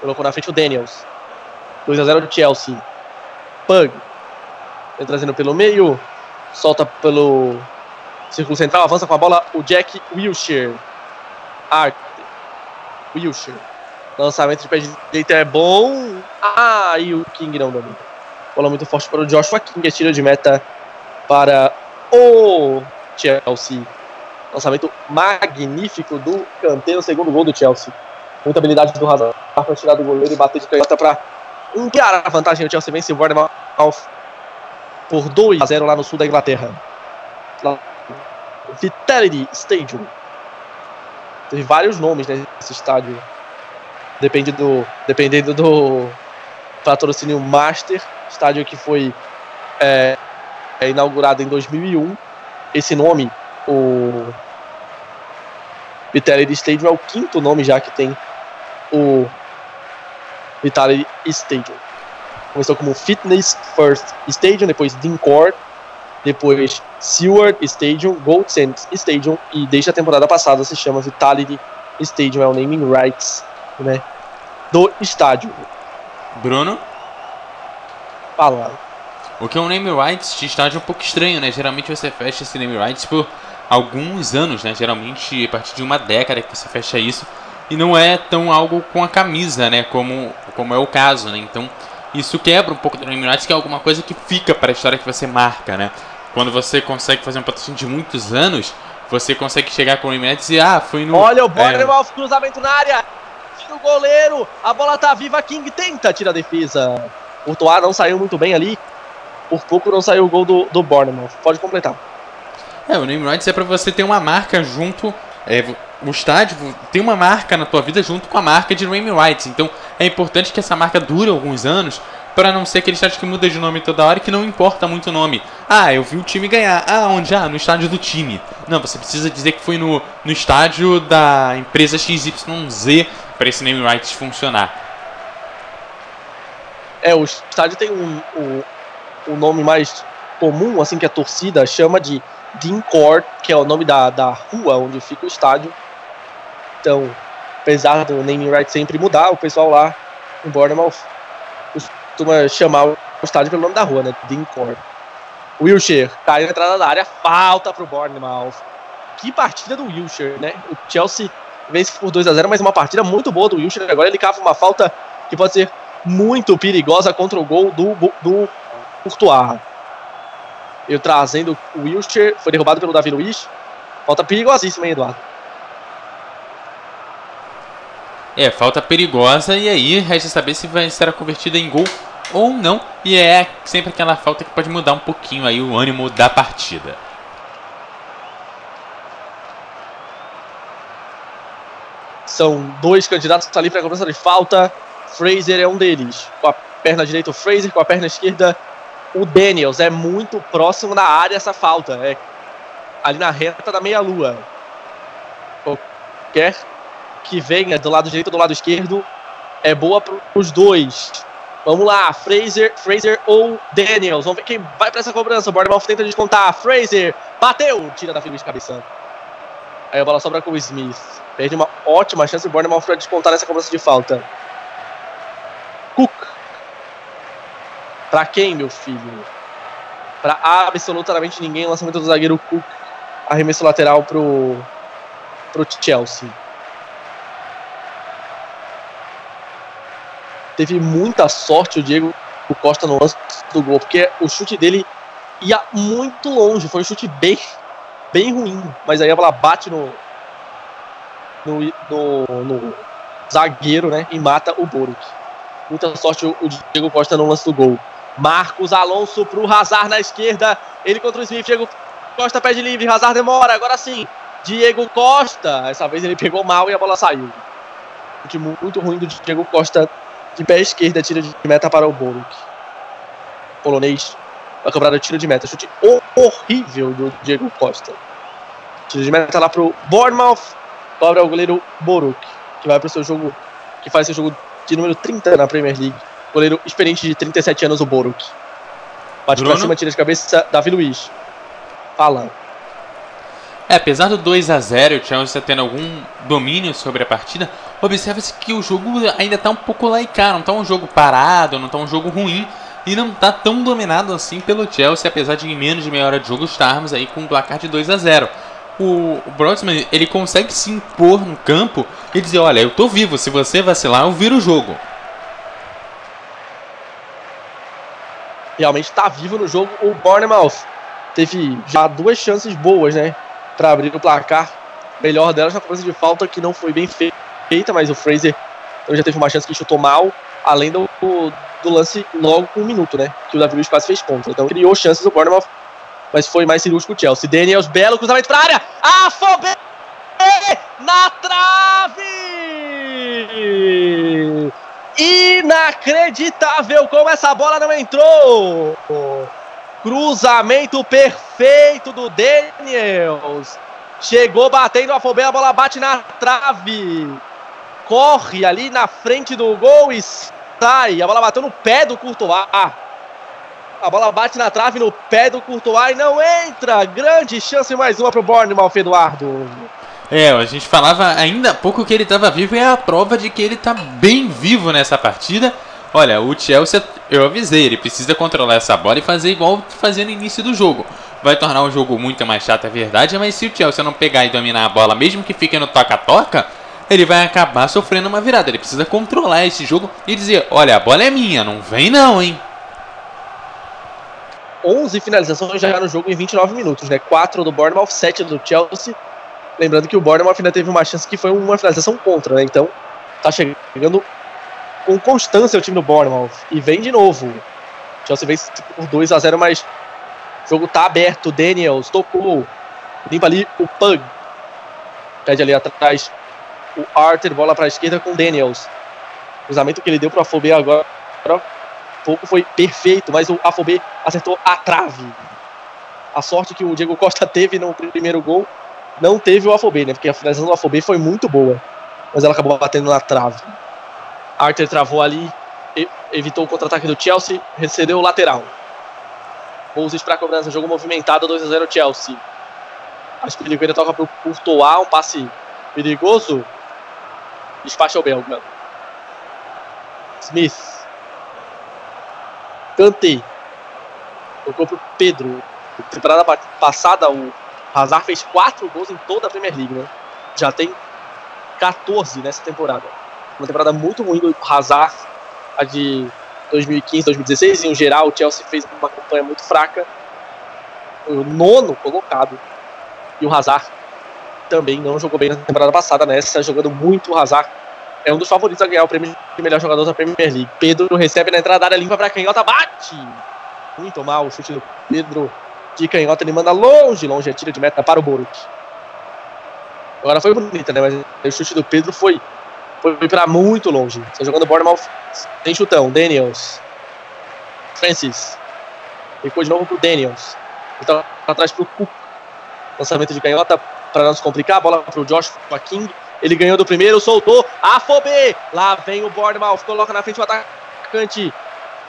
Colocou na frente o Daniels. 2 a 0 do Chelsea. Pug. Vem trazendo pelo meio. Solta pelo círculo central. Avança com a bola o Jack Wilshire. Arthur. Wilshire. Lançamento de pé direito é bom. Ah, e o King não domina. Bola muito forte para o Joshua King. É tiro de meta para o Chelsea. Lançamento magnífico do Kanté no segundo gol do Chelsea. Muita habilidade do Hazard para tirar do goleiro e bater de canhota para ampliar a vantagem. O Chelsea vence o Bournemouth por 2 a 0 lá no sul da Inglaterra. Vitality Stadium. Teve vários nomes nesse estádio depende do, dependendo do patrocínio Master, estádio que foi é, é inaugurado em 2001. Esse nome, o Vitality Stadium, é o quinto nome já que tem o Vitality Stadium. Começou como Fitness First Stadium, depois Dincourt, depois Seward Stadium, Gold Sands Stadium e desde a temporada passada se chama Vitality Stadium, é o naming rights, né? do estádio. Bruno? Fala. O que é um name rights de estádio é um pouco estranho, né? Geralmente você fecha esse name rights por alguns anos, né? Geralmente a partir de uma década que você fecha isso. E não é tão algo com a camisa, né? Como, como é o caso, né? Então isso quebra um pouco do name rights, que é alguma coisa que fica para a história que você marca, né? Quando você consegue fazer um patrocínio de muitos anos, você consegue chegar com o name rights e ah, foi no. Olha o Bournemouth, é... cruzamento na área! O goleiro, a bola tá viva, King tenta tirar a defesa. Toar não saiu muito bem ali, por pouco não saiu o gol do, do Bournemouth. Pode completar. É, o name rights é para você ter uma marca junto, é, o estádio tem uma marca na tua vida junto com a marca de name rights. Então é importante que essa marca dure alguns anos para não ser aquele estádio que muda de nome toda hora e que não importa muito o nome. Ah, eu vi o time ganhar. Ah, onde? Ah, no estádio do time. Não, você precisa dizer que foi no, no estádio da empresa XYZ para esse name rights funcionar. É, o estádio tem um, um nome mais comum, assim, que a torcida chama de Dean Court, que é o nome da, da rua onde fica o estádio. Então, apesar do name rights sempre mudar, o pessoal lá em Bournemouth costuma chamar o estádio pelo nome da rua, né? Dean Court. Wilshire caiu na entrada da área, falta pro Bournemouth. Que partida do Wilshire, né? O Chelsea vence por 2 a 0 mas uma partida muito boa do Wilshire. Agora ele cava uma falta que pode ser muito perigosa contra o gol do, do Courtois. Ele trazendo o Wilshire, foi derrubado pelo Davi Luiz. Falta perigosíssima, hein, Eduardo? É, falta perigosa e aí resta saber se vai ser convertida em gol ou não. E é sempre aquela falta que pode mudar um pouquinho aí o ânimo da partida. São dois candidatos que estão ali para a cobrança de falta. Fraser é um deles. Com a perna direita o Fraser, com a perna esquerda o Daniels é muito próximo da área essa falta. É ali na reta da meia-lua. Qualquer que venha do lado direito ou do lado esquerdo é boa para os dois. Vamos lá, Fraser, Fraser ou Daniels. Vamos ver quem vai para essa cobrança. O Bournemouth tenta descontar. Fraser bateu, tira da fila de cabeça. Aí a bola sobra com o Smith. Perde uma ótima chance o Bournemouth para descontar nessa cobrança de falta. Cook. Para quem, meu filho? Para absolutamente ninguém. Lançamento do zagueiro Cook. Arremesso lateral pro pro Chelsea. teve muita sorte o Diego Costa no lance do gol, porque o chute dele ia muito longe, foi um chute bem, bem ruim, mas aí a bola bate no, no, no, no zagueiro, né, e mata o Boruk. Muita sorte o, Diego Costa no lance do gol. Marcos Alonso pro Hazard na esquerda, ele contra o Smith, Diego Costa pede livre, Hazard demora, agora sim, Diego Costa, essa vez ele pegou mal e a bola saiu. Chute muito ruim do Diego Costa de pé esquerda, tira de meta para o Boruk. Polonês vai cobrar o tiro de meta. Chute horrível do Diego Costa. Tiro de meta lá para o Bournemouth. Cobra o goleiro Boruk, que vai para o seu jogo, que faz seu jogo de número 30 na Premier League. Goleiro experiente de 37 anos, o Boruk. Bate Bruno? pra cima, tira de cabeça, Davi Luiz. Fala. É, apesar do 2 a 0 o Chelsea tendo algum domínio sobre a partida, observa-se que o jogo ainda está um pouco laicar, não está um jogo parado, não está um jogo ruim e não está tão dominado assim pelo Chelsea, apesar de em menos de meia hora de jogo estarmos aí com um placar de 2 a 0 o, Brodsman ele consegue se impor no campo e dizer: Olha, eu tô vivo, se você vacilar, eu viro o jogo. Realmente está vivo no jogo. O Bournemouth teve já duas chances boas, né? Para abrir o placar. Melhor delas na cobrança de falta, que não foi bem feita feita, mas o Fraser então, já teve uma chance que chutou mal, além do, do lance logo com um minuto, né? Que o Davi Luiz quase fez contra. Então criou chances o Bournemouth, mas foi mais cirúrgico o Chelsea. Daniels, belo cruzamento para a área! Afobé na trave! Inacreditável como essa bola não entrou! Cruzamento perfeito do Daniels. Chegou batendo a Fobé, a bola bate na trave corre ali na frente do gol e sai. A bola bateu no pé do Courtois. A bola bate na trave no pé do Courtois e não entra. Grande chance mais uma para o Bournemouth, Eduardo. É, a gente falava ainda há pouco que ele estava vivo e é a prova de que ele está bem vivo nessa partida. Olha, o Chelsea, eu avisei, ele precisa controlar essa bola e fazer igual fazia no início do jogo. Vai tornar o jogo muito mais chato, é verdade, mas se o Chelsea não pegar e dominar a bola, mesmo que fique no toca-toca, ele vai acabar sofrendo uma virada. Ele precisa controlar esse jogo e dizer: olha, a bola é minha, não vem não, hein? 11 finalizações já no jogo em 29 minutos, né? 4 do Bournemouth, 7 do Chelsea. Lembrando que o Bournemouth ainda teve uma chance que foi uma finalização contra, né? Então, tá chegando com constância o time do Bournemouth. E vem de novo. O Chelsea vem por 2 a 0 mas o jogo tá aberto. Daniels tocou. Limpa ali o Pug. Pede ali atrás o Arthur, bola para a esquerda com o Daniels. Cruzamento que ele deu para o Afobê agora, pouco foi perfeito, mas o Afobê acertou a trave. A sorte que o Diego Costa teve no primeiro gol, não teve o Afobê, né? Porque a finalização do Afobê foi muito boa, mas ela acabou batendo na trave. Arthur travou ali, evitou o contra-ataque do Chelsea, recebeu o lateral. Moses para cobrança, jogo movimentado, 2 a 0 Chelsea. Acho que ele toca para o Courtois, um passe perigoso. Despacha o belga. Smith. Kanté. Tocou pro Pedro. Temporada passada, o Hazard fez 4 gols em toda a Premier League, né? Já tem 14 nessa temporada. Uma temporada muito ruim do Hazard, a de 2015, 2016. Em geral, o Chelsea fez uma campanha muito fraca. O nono colocado. E o Hazard também não jogou bem na temporada passada, nessa, jogando muito o Hazard. É um dos favoritos a ganhar o prêmio de melhor jogador da Premier League. Pedro recebe na entrada da área limpa para canhota, bate! Muito mal o chute do Pedro de canhota, ele manda longe, longe a tira de meta para o Boruk. Agora foi bonita, né? Mas o chute do Pedro foi, foi para muito longe. Está jogando Bournemouth sem chutão. Daniels. Francis. Recua de novo pro Daniels. Então, atrás pro Cook. Lançamento de canhota para não se complicar. Bola pro Josh King. Ele ganhou do primeiro, soltou. Afobê. Lá vem o Bournemouth. Coloca na frente o atacante.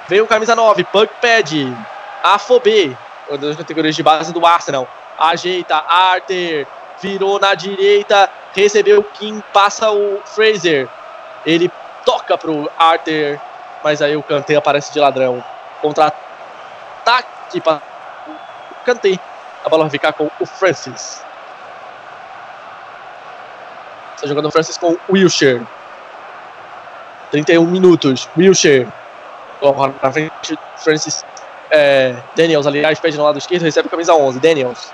Veio o camisa 9. Pug Pad. Afobê. Uma das categorias de base do Arsenal. Ajeita. Arthur. Virou na direita. Recebeu o Kim. Passa o Fraser. Ele toca pro Arthur. Mas aí o Kanté aparece de ladrão. Contra-ataque para o Kanté. A bola vai ficar com o Francis. Está jogando o Francis com o Wilshire. 31 minutos. Wilshire. Na frente, Francis. É, Daniels, aliás, pede no lado esquerdo, recebe a camisa 11. Daniels.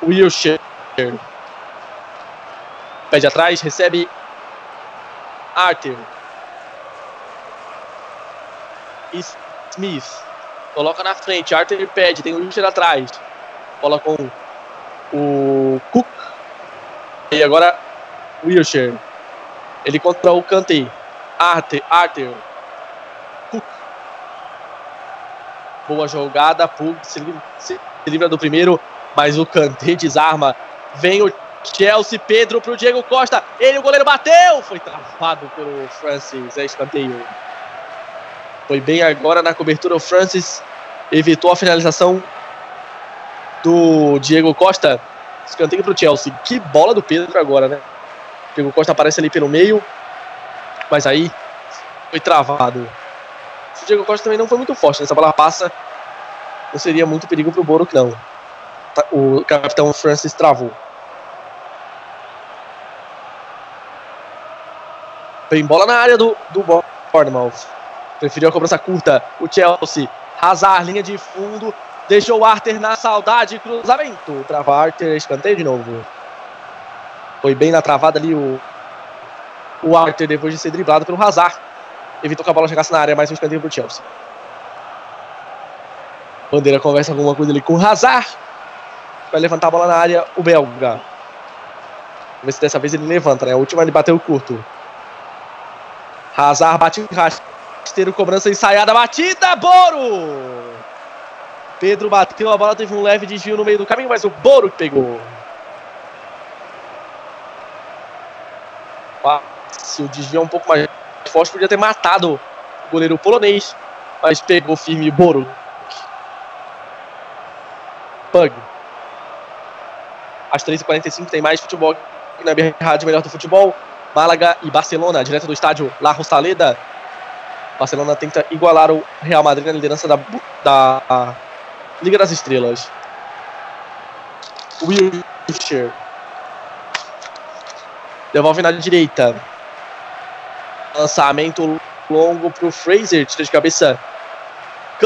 Wilshire. Pede atrás, recebe Arthur. Smith. Coloca na frente. Arthur pede. Tem o Wilshire atrás. Bola com o Cook. E agora Wilshire. Ele contra o Kanté. Arthur. Arthur. Cook. Boa jogada. Pug se, se, livra do primeiro. Mas o Kanté desarma. Vem o Chelsea. Pedro pro Diego Costa. Ele, o goleiro bateu. Foi travado pelo Francis. É escanteio. Foi bem agora na cobertura. O Francis evitou a finalização do Diego Costa. Escanteio pro Chelsea. Que bola do Pedro agora, né? Diego Costa aparece ali pelo meio. Mas aí foi travado. O Diego Costa também não foi muito forte. Nessa bola passa. Não seria muito perigo pro Boro, não. O capitão Francis travou. Tem bola na área do, do Bournemouth. Preferiu a cobrança curta. O Chelsea. Hazard, linha de fundo. Deixou o Arthur na saudade. Cruzamento. Trava Arthur. Escanteio de novo. Foi bem na travada ali o, o Arthur depois de ser driblado pelo Hazard. Evitou que a bola chegasse na área. Mais um escanteio pro Chelsea. Bandeira conversa alguma coisa ali com o Hazard. Vai levantar a bola na área. O belga. Vamos ver se dessa vez ele levanta, né? A última ele bateu curto. Hazard bate rasteiro, cobrança ensaiada, batida, Boro! Pedro bateu a bola, teve um leve desvio no meio do caminho, mas o Boro pegou. Se o desvio é um pouco mais forte, podia ter matado o goleiro polonês, mas pegou firme Boro. Pug. Às 3h45 tem mais futebol na Rádio Melhor do Futebol. Málaga e Barcelona, direto do estádio La Rosaleda. Barcelona tenta igualar o Real Madrid na liderança da, da Liga das Estrelas. Wilshire. Devolve na direita. Lançamento longo pro Fraser. Tira de cabeça.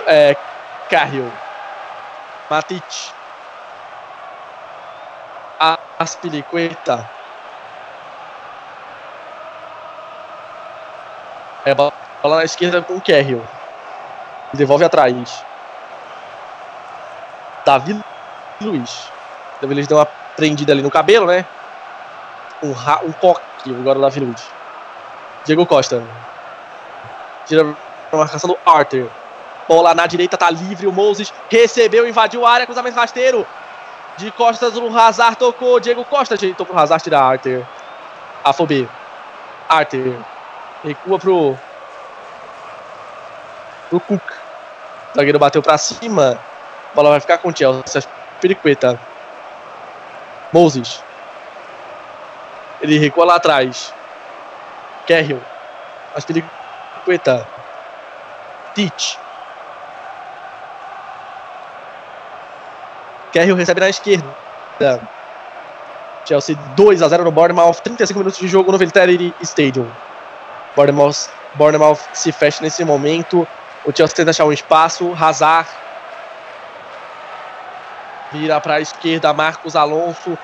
É, Carriel. Matic. Aspilicueta. É, bola na esquerda com o Carriel. Devolve atrás. Davi Luiz. Davi Luiz deu uma prendida ali no cabelo, né? Um, ra um coque agora Davi Luiz. Diego Costa. Tira a marcação do Arthur. Bola na direita, tá livre. O Moses recebeu, invadiu a área, cruzamento rasteiro. De costas, o Hazard tocou. Diego Costa ajeitou pro Hazard tirar Arthur. Afobê. Arthur. Recua pro. Pro Cook. O zagueiro bateu pra cima. A bola vai ficar com o Chelsea. Periqueta. Moses. Ele recua lá atrás. Carriel. Mas Periqueta. Teach. Carriel recebe na esquerda. Chelsea 2 a 0 no Bournemouth. 35 minutos de jogo no Velteri Stadium. Bournemouth, Bournemouth se fecha nesse momento. O Chelsea tenta achar um espaço. Hazard vira para a esquerda. Marcos Alonso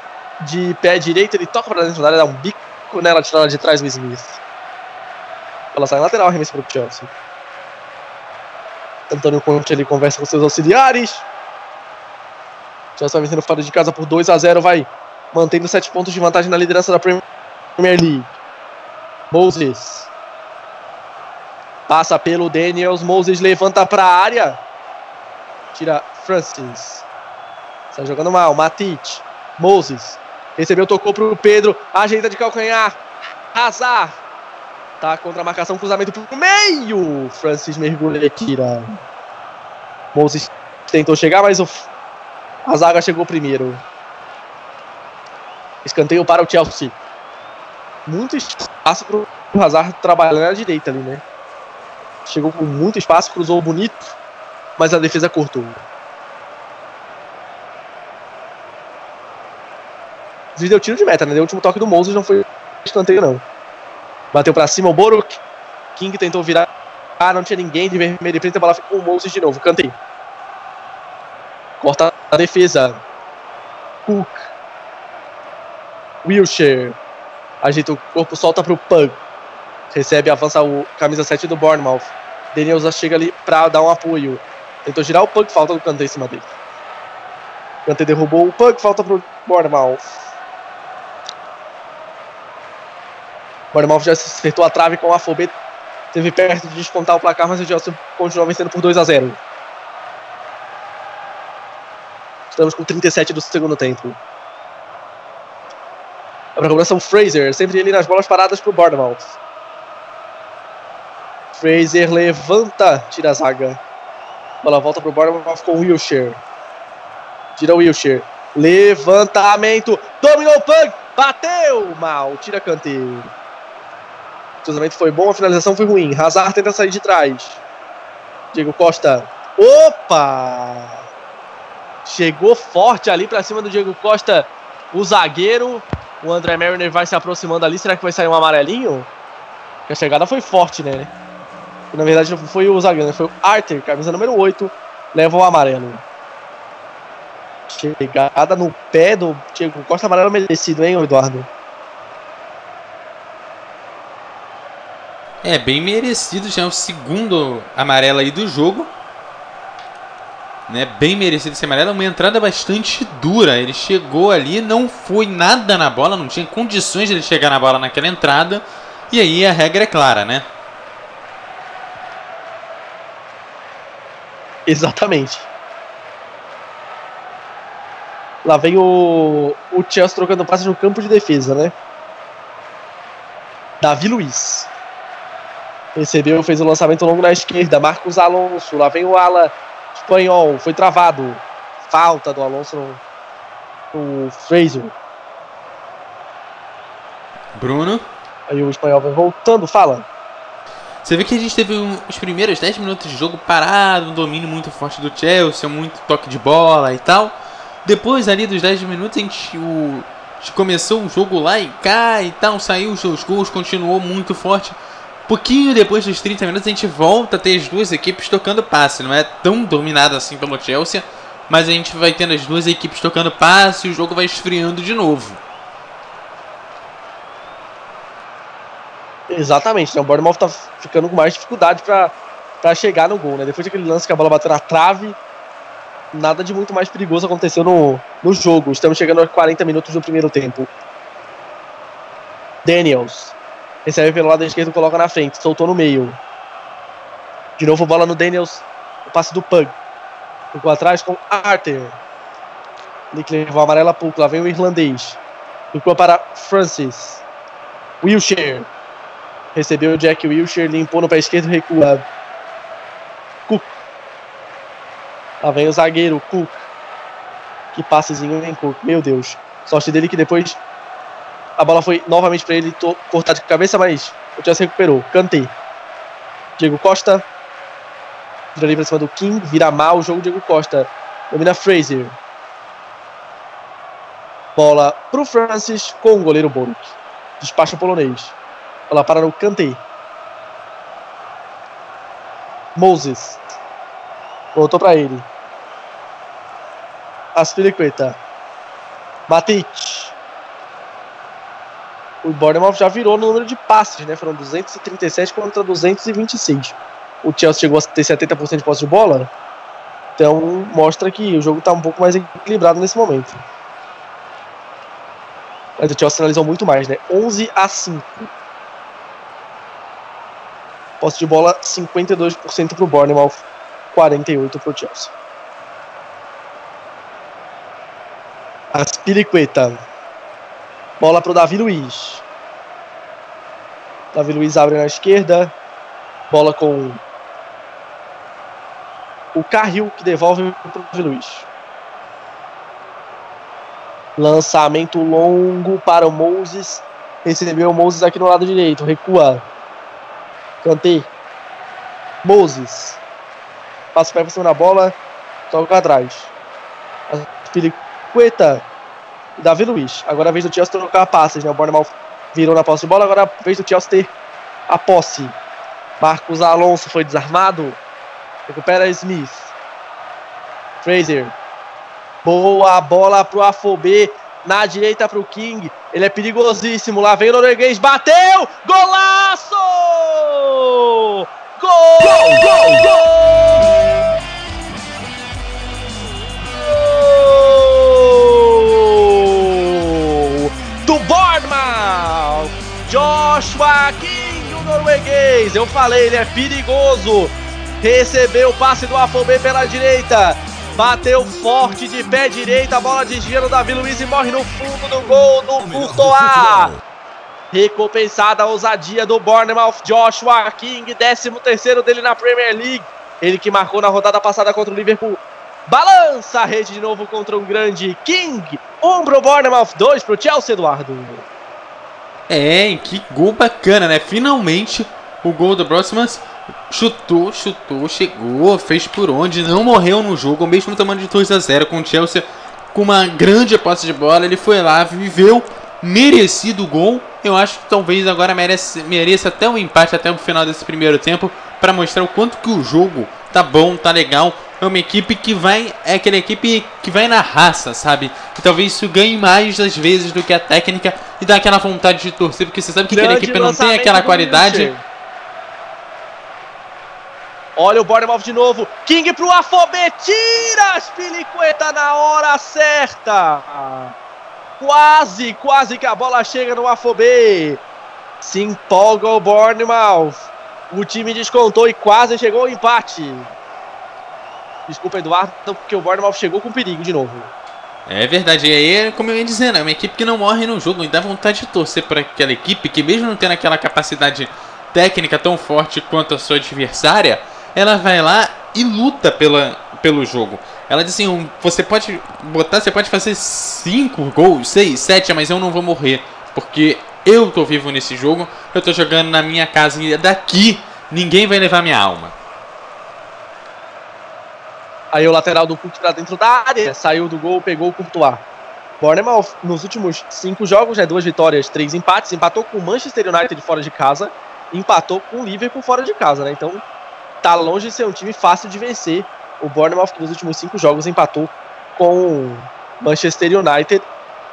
de pé direito. Ele toca para dentro da área, dá um bico nela, tira ela de trás o Smith. Ela sai lateral, arremesso para o Chelsea. Antônio Conte ele conversa com seus auxiliares. Chelsea vai vencendo fora de casa por 2 a 0 vai mantendo 7 pontos de vantagem na liderança da Premier League. Moses. Passa pelo Daniels. Moses levanta para a área. Tira Francis. Está jogando mal. Matic. Moses. Recebeu, tocou pro Pedro. Ajeita de calcanhar. Hazard. Tá contra a marcação, cruzamento pro meio. Francis mergulha e tira. Moses tentou chegar, mas o... a zaga chegou primeiro. Escanteio para o Chelsea. Muito espaço pro Hazard trabalhando na direita ali, né? Chegou com muito espaço, cruzou bonito, mas a defesa cortou. Deu tiro de meta, né? Deu o último toque do Moses, não foi escanteio, não. Bateu para cima o Boruk. King tentou virar. Ah, não tinha ninguém de vermelho e preto. A bola ficou com o Moses de novo. Canteio. Corta a defesa. Cook. Wilshire. Ajeita o corpo, solta para o Pug. Recebe, avança o camisa 7 do Bournemouth. Daniels chega ali para dar um apoio. Tentou girar o Pug, falta do Kanté em cima dele. Kanté derrubou o Pug, falta pro Bournemouth. Bournemouth já acertou a trave com a Fobet. Teve perto de descontar o placar, mas o Chelsea continua vencendo por 2 a 0. Estamos com 37 do segundo tempo. A cobrança o Fraser, sempre ele nas bolas paradas pro Bournemouth. Fraser levanta, tira a zaga. Bola volta pro Bournemouth com o Wilshire. Tira o Wilshire. Levantamento. Dominou o Pug. Bateu. Mal. Tira canteiro. Cruzamento foi bom, a finalização foi ruim. Hazard tenta sair de trás. Diego Costa. Opa! Chegou forte ali para cima do Diego Costa. O zagueiro. O André Mariner vai se aproximando ali. Será que vai sair um amarelinho? Porque a chegada foi forte, né? na verdade não foi o zagueiro, foi o Arthur, camisa número 8, leva o amarelo. Chegada no pé do Diego Costa, amarelo merecido, hein, Eduardo? É, bem merecido, já é o segundo amarelo aí do jogo. Né, bem merecido esse amarelo, uma entrada bastante dura. Ele chegou ali, não foi nada na bola, não tinha condições de ele chegar na bola naquela entrada. E aí a regra é clara, né? Exatamente. Lá vem o, o Chelsea trocando passes no campo de defesa, né? Davi Luiz. Recebeu, fez o lançamento longo na esquerda. Marcos Alonso. Lá vem o ala espanhol. Foi travado. Falta do Alonso no, no Fraser. Bruno. Aí o espanhol vem voltando. Fala. Você vê que a gente teve um, os primeiros 10 minutos de jogo parado, um domínio muito forte do Chelsea, muito toque de bola e tal. Depois ali dos 10 minutos a gente, o, a gente começou o jogo lá e cá e tal, saiu os seus gols, continuou muito forte. Pouquinho depois dos 30 minutos a gente volta a ter as duas equipes tocando passe. Não é tão dominado assim pelo Chelsea, mas a gente vai tendo as duas equipes tocando passe e o jogo vai esfriando de novo. Exatamente, né? o Bournemouth tá ficando com mais dificuldade para chegar no gol, né? Depois daquele lance que a bola bateu na trave, nada de muito mais perigoso aconteceu no, no jogo. Estamos chegando aos 40 minutos do primeiro tempo. Daniels recebe pelo lado esquerdo, coloca na frente, soltou no meio. De novo bola no Daniels, o passe do Pug. Ficou atrás com Arthur. Que levou a amarela pouco, lá vem o irlandês. Ficou para Francis. Wilshire Recebeu o Jack Wilshere, limpou no pé esquerdo, recua. Cook. Lá vem o zagueiro, Cook. Que passezinho em Cook, meu Deus. Sorte dele que depois a bola foi novamente para ele cortar de cabeça, mas o Chelsea recuperou. Cantei. Diego Costa. Vira ali pra cima do King, vira mal o jogo. Diego Costa domina Fraser. Bola pro Francis com o goleiro Boruk. Despacha o polonês. Ela para no Kanté. Moses. Voltou para ele. Aspiriqueta. Matic. O Bournemouth já virou no número de passes, né? Foram 237 contra 226. O Chelsea chegou a ter 70% de posse de bola. Então mostra que o jogo está um pouco mais equilibrado nesse momento. Mas o Chelsea finalizou muito mais, né? 11 a 5. Posse de bola 52% para o Bournemouth, 48% para o Chelsea. Aspilicueta. Bola pro Davi Luiz. Davi Luiz abre na esquerda. Bola com o Carril que devolve pro Davi Luiz. Lançamento longo para o Moses. Recebeu o Moses aqui no lado direito. Recua. Cantei. Moses. Passa o por cima da bola. Toca atrás. Piliqueta. Davi Luiz. Agora é a vez do Chelsea trocar passes, né? O Bournemouth virou na posse de bola. Agora é a vez do Chelsea ter a posse. Marcos Alonso foi desarmado. Recupera Smith. Fraser. Boa bola pro Afobê. Na direita pro King. Ele é perigosíssimo. Lá vem o norueguês. Bateu! Golaço! Gol! Gol! Gol! Gol! Joshua King, o norueguês. Eu falei, ele é perigoso. Recebeu o passe do Afobê pela direita. Bateu forte de pé direito, a bola desvia no Davi Luiz e morre no fundo do gol do Courtois. Recompensada a ousadia do Bournemouth, Joshua King, 13 terceiro dele na Premier League. Ele que marcou na rodada passada contra o Liverpool. Balança a rede de novo contra um grande King. Um pro Bournemouth, dois pro Chelsea, Eduardo. É, que gol bacana, né? Finalmente o gol do Brosmans chutou, chutou, chegou, fez por onde, não morreu no jogo, mesmo tomando de 2 a 0 com o Chelsea com uma grande posse de bola, ele foi lá, viveu, merecido o gol. Eu acho que talvez agora merece, mereça até um empate até o final desse primeiro tempo para mostrar o quanto que o jogo tá bom, tá legal. É uma equipe que vai, é aquela equipe que vai na raça, sabe? E talvez isso ganhe mais das vezes do que a técnica e dá aquela vontade de torcer, porque você sabe que aquela equipe não tem aquela qualidade. Olha o Bournemouth de novo. King pro Afobê. Tira as piliqueta na hora certa. Quase, quase que a bola chega no Afobê. Se empolga o Bournemouth. O time descontou e quase chegou ao empate. Desculpa, Eduardo, porque o Bournemouth chegou com perigo de novo. É verdade, e aí, como eu ia dizendo, é uma equipe que não morre no jogo e dá vontade de torcer para aquela equipe que, mesmo não tendo aquela capacidade técnica tão forte quanto a sua adversária, ela vai lá e luta pela, pelo jogo. Ela diz assim: você pode botar, você pode fazer 5 gols, 6, 7, mas eu não vou morrer. Porque eu tô vivo nesse jogo, eu tô jogando na minha casa e daqui ninguém vai levar minha alma. Aí o lateral do Cook pra dentro da área, saiu do gol, pegou o Courtois. Bournemouth, nos últimos cinco jogos, né, duas vitórias, três empates, empatou com o Manchester United fora de casa, empatou com o Liverpool fora de casa, né? Então tá longe de ser um time fácil de vencer. O Bournemouth, nos últimos cinco jogos empatou com Manchester United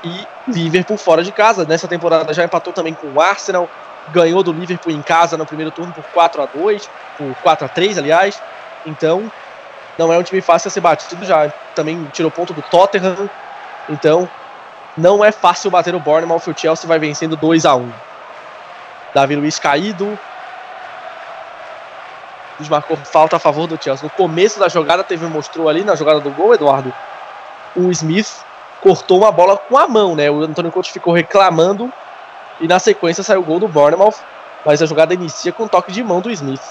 e Liverpool fora de casa. Nessa temporada já empatou também com o Arsenal, ganhou do Liverpool em casa no primeiro turno por 4 a 2 por 4 a 3 aliás. Então, não é um time fácil a ser batido já. Também tirou ponto do Tottenham. Então, não é fácil bater o Bournemouth. O Chelsea vai vencendo 2 a 1 Davi Luiz caído, desmarcou falta a favor do Chelsea. No começo da jogada, teve mostrou ali na jogada do gol, Eduardo. O Smith cortou uma bola com a mão, né? O Antônio Conte ficou reclamando e na sequência saiu o gol do Bournemouth, mas a jogada inicia com um toque de mão do Smith.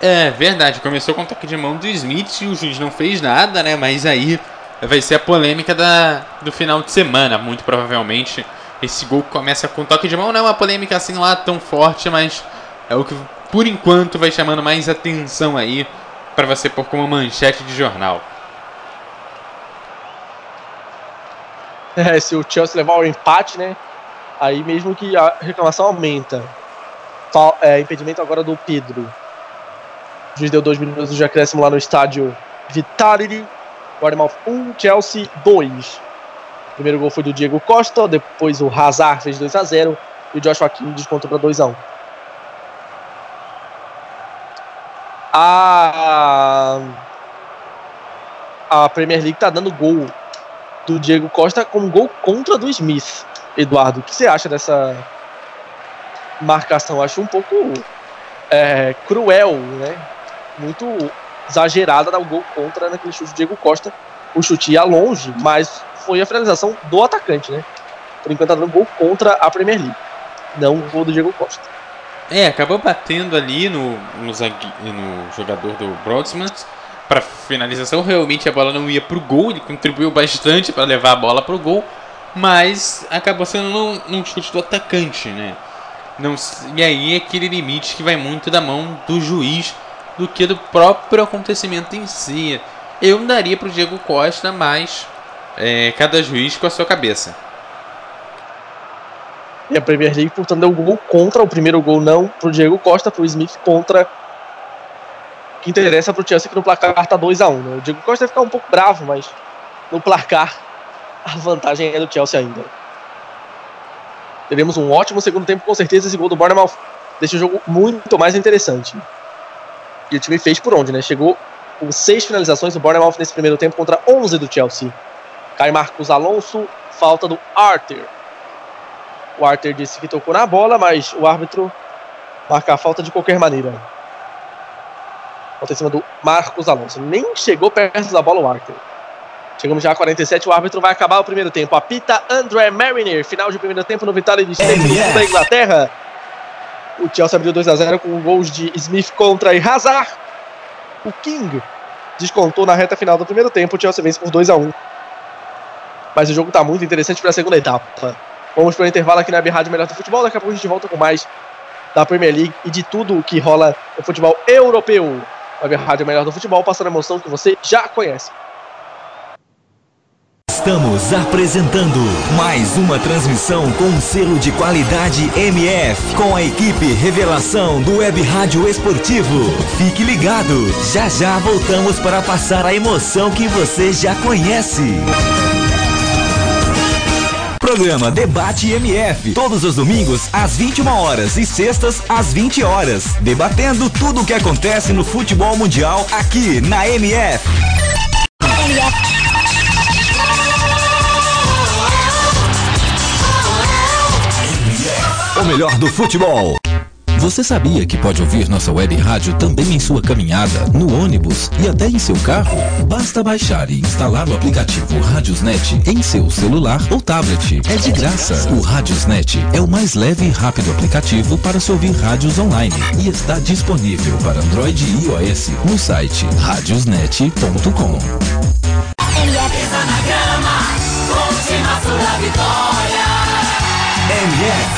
É verdade, começou com um toque de mão do Smith e o juiz não fez nada, né? Mas aí vai ser a polêmica da, do final de semana, muito provavelmente. Esse gol começa com toque de mão, não é uma polêmica assim lá tão forte, mas é o que por enquanto vai chamando mais atenção aí para você pôr como manchete de jornal. [laughs] É, se o Chelsea levar o empate, né? Aí mesmo que a reclamação aumenta. É, impedimento agora do Pedro. O juiz deu dois minutos de acréscimo lá no estádio Vitality. Bournemouth 1, Chelsea 2 primeiro gol foi do Diego Costa, depois o Hazard fez 2 a 0 e o Joshua King descontou para 2 a 1 a a Premier League tá dando gol do Diego Costa com gol contra do Smith. Eduardo, o que você acha dessa marcação? Acho um pouco é, cruel, né? Muito exagerada dar o gol contra naquele chute do Diego Costa. O chute ia longe, mas foi a finalização do atacante, né? Por enquanto tá dando gol contra a Premier League, não o gol do Diego Costa. É, acabou batendo ali no, no, no jogador do Broadsman para finalização. Realmente a bola não ia pro gol, ele contribuiu bastante para levar a bola pro gol, mas acabou sendo num, chute do atacante, né? Não, e aí é aquele limite que vai muito da mão do juiz do que do próprio acontecimento em si. Eu daria para o Diego Costa, mas é, cada juiz com a sua cabeça. E a Premier League, portanto, deu um gol contra. O primeiro gol não para o Diego Costa, para o Smith contra. Que interessa para o Chelsea que no placar está 2x1. Um, né? O Diego Costa vai ficar um pouco bravo, mas no placar a vantagem é do Chelsea ainda. Teremos um ótimo segundo tempo, com certeza. Esse gol do Bournemouth deixa o jogo muito mais interessante. E o time fez por onde, né? Chegou com seis finalizações do Bournemouth nesse primeiro tempo contra 11 do Chelsea. Cai Marcos Alonso, falta do Arthur. O Arthur disse que tocou na bola, mas o árbitro marca a falta de qualquer maneira. Falta em cima do Marcos Alonso. Nem chegou perto da bola o Arthur. Chegamos já a 47, o árbitro vai acabar o primeiro tempo. Apita André Mariner, final de primeiro tempo no Vitória de Stadium da Inglaterra. O Chelsea abriu 2 a 0 com gols de Smith contra e Hazard. O King descontou na reta final do primeiro tempo. O Chelsea vence por 2 a 1 Mas o jogo está muito interessante para a segunda etapa. Vamos para o intervalo aqui na Rádio Melhor do Futebol. Daqui a pouco a gente volta com mais da Premier League e de tudo o que rola no futebol europeu. A Rádio Melhor do Futebol, passando a emoção que você já conhece. Estamos apresentando mais uma transmissão com um selo de qualidade MF com a equipe Revelação do Web Rádio Esportivo. Fique ligado, já já voltamos para passar a emoção que você já conhece. Programa Debate MF, todos os domingos às 21 horas e sextas às 20 horas, debatendo tudo o que acontece no futebol mundial aqui na MF. MF. O melhor do futebol. Você sabia que pode ouvir nossa web rádio também em sua caminhada, no ônibus e até em seu carro? Basta baixar e instalar o aplicativo Radiosnet em seu celular ou tablet. É de graça. O Radiosnet é o mais leve e rápido aplicativo para se ouvir rádios online e está disponível para Android e iOS no site radiosnet.com. MF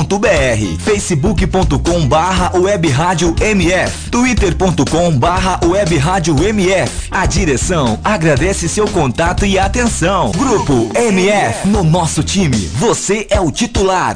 radiomf.com.br facebook.com barra web rádio MF, twitter.com barra web rádio MF. A direção agradece seu contato e atenção. Grupo MF, no nosso time, você é o titular.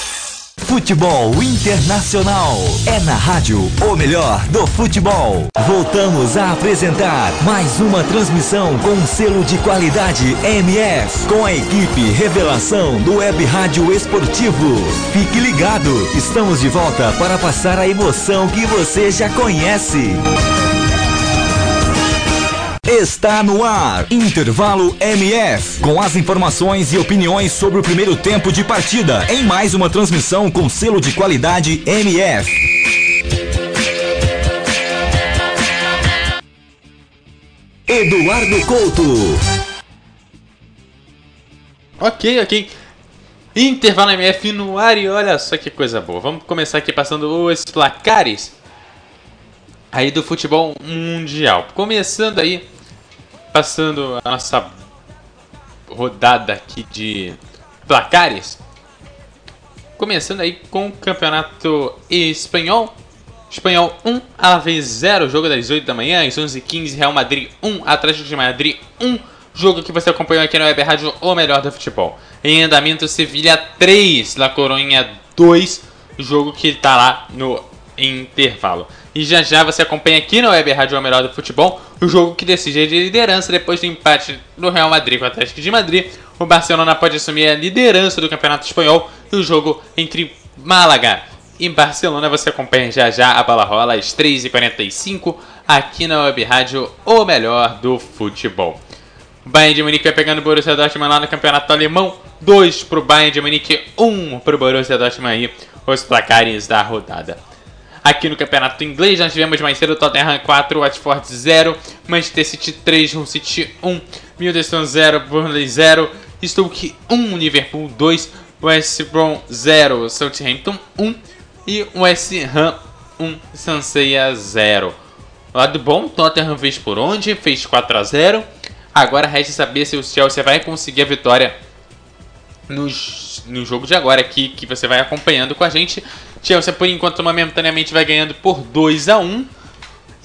Futebol Internacional é na rádio o melhor do futebol. Voltamos a apresentar mais uma transmissão com selo de qualidade MF com a equipe Revelação do Web Rádio Esportivo. Fique ligado, estamos de volta para passar a emoção que você já conhece. Está no ar, Intervalo MF, com as informações e opiniões sobre o primeiro tempo de partida, em mais uma transmissão com selo de qualidade MF. Eduardo Couto, Ok, ok. Intervalo MF no ar e olha só que coisa boa. Vamos começar aqui passando os placares aí do futebol mundial. Começando aí, passando a nossa rodada aqui de placares. Começando aí com o campeonato espanhol. Espanhol 1, Alavés 0, jogo das 8 da manhã, às 11h15, Real Madrid 1, Atlético de Madrid 1, jogo que você acompanhou aqui no Web Rádio, o melhor do futebol. Em andamento, Sevilha 3, La Coruña 2, jogo que está lá no intervalo. E já já você acompanha aqui no Web Rádio, o melhor do futebol, o jogo que decide a liderança depois do empate do Real Madrid com o Atlético de Madrid. O Barcelona pode assumir a liderança do Campeonato Espanhol e o jogo entre Málaga e Barcelona você acompanha já já a bola rola às 3h45 aqui na Web Rádio, o melhor do futebol. O Bayern de Munique vai pegando o Borussia Dortmund lá no Campeonato Alemão. 2 pro Bayern de Munique, 1 um pro Borussia Dortmund aí, os placares da rodada. Aqui no Campeonato Inglês nós tivemos mais cedo Tottenham 4, Watford 0, Manchester City 3, Hull City 1, Middlesbrough 0, Burnley 0, Stoke 1, Liverpool 2, West Brom 0, Southampton 1 e West Ham 1, Sanseia 0. Lado bom, Tottenham fez por onde? Fez 4 a 0. Agora resta saber se o Chelsea vai conseguir a vitória nos, no jogo de agora aqui, que você vai acompanhando com a gente. Chelsea, por enquanto, momentaneamente vai ganhando por 2 a 1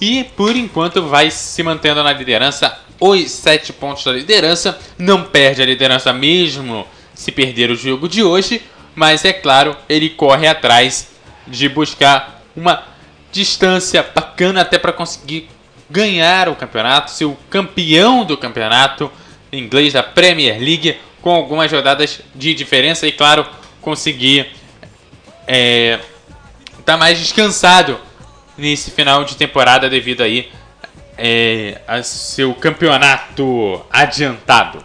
e, por enquanto, vai se mantendo na liderança. Os 7 pontos da liderança. Não perde a liderança mesmo se perder o jogo de hoje. Mas, é claro, ele corre atrás de buscar uma distância bacana até para conseguir ganhar o campeonato, ser o campeão do campeonato inglês da Premier League, com algumas rodadas de diferença e, claro, conseguir é, tá mais descansado nesse final de temporada devido aí é, a seu campeonato adiantado.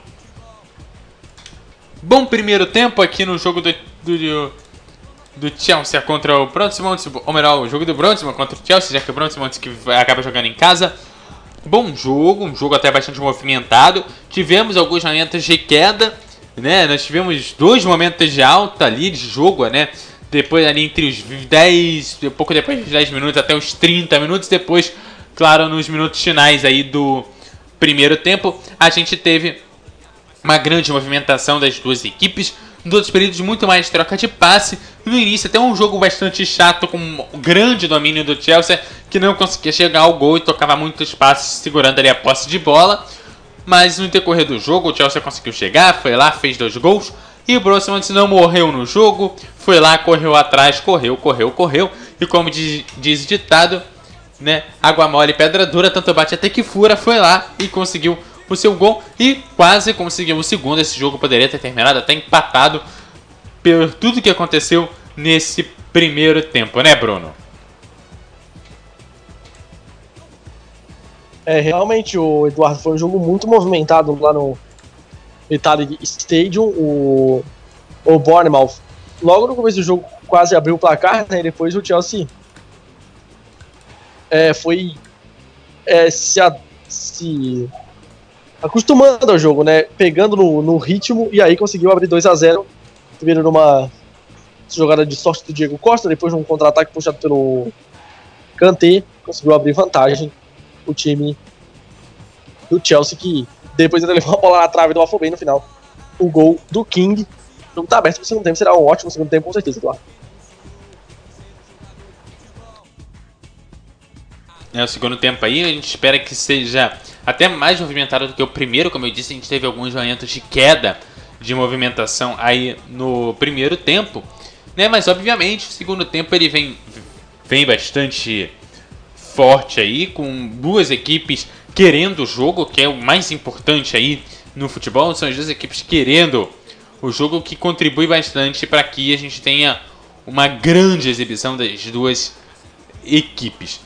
Bom primeiro tempo aqui no jogo do, do, do Chelsea contra o Bronsmont, ou melhor, o jogo do Bronsmont contra o Chelsea, já que o Bronsmont que acaba jogando em casa. Bom jogo, um jogo até bastante movimentado. Tivemos alguns momentos de queda, né? Nós tivemos dois momentos de alta ali de jogo, né? Depois ali entre os 10, um pouco depois dos 10 minutos até os 30 minutos depois, claro, nos minutos finais aí do primeiro tempo, a gente teve uma grande movimentação das duas equipes. Nos outros períodos, muito mais troca de passe. No início, até um jogo bastante chato, com um grande domínio do Chelsea, que não conseguia chegar ao gol e tocava muitos passes, segurando ali a posse de bola. Mas no decorrer do jogo, o Chelsea conseguiu chegar, foi lá, fez dois gols. E o Brosman não morreu no jogo, foi lá, correu atrás, correu, correu, correu. E como diz, diz ditado, né? Água mole, pedra dura, tanto bate até que fura, foi lá e conseguiu o seu gol e quase conseguiu o segundo. Esse jogo poderia ter terminado até empatado por tudo que aconteceu nesse primeiro tempo, né, Bruno? É, realmente, o Eduardo, foi um jogo muito movimentado lá no Italian Stadium. O, o Bournemouth, logo no começo do jogo, quase abriu o placar, né? E depois o Chelsea é, foi é, se, a, se acostumando ao jogo, né? Pegando no, no ritmo e aí conseguiu abrir 2 a 0 Primeiro numa jogada de sorte do Diego Costa, depois num contra-ataque puxado pelo Kanté, conseguiu abrir vantagem o time do Chelsea que depois ainda [laughs] levou a bola na trave do Afobem no final. O gol do King. O jogo tá aberto pro segundo tempo, será um ótimo segundo tempo, com certeza, Eduardo. É, o segundo tempo aí, a gente espera que seja até mais movimentado do que o primeiro. Como eu disse, a gente teve alguns momentos de queda de movimentação aí no primeiro tempo. Né? Mas obviamente o segundo tempo ele vem, vem bastante forte aí, com duas equipes querendo o jogo, que é o mais importante aí no futebol. São as duas equipes querendo o jogo que contribui bastante para que a gente tenha uma grande exibição das duas equipes.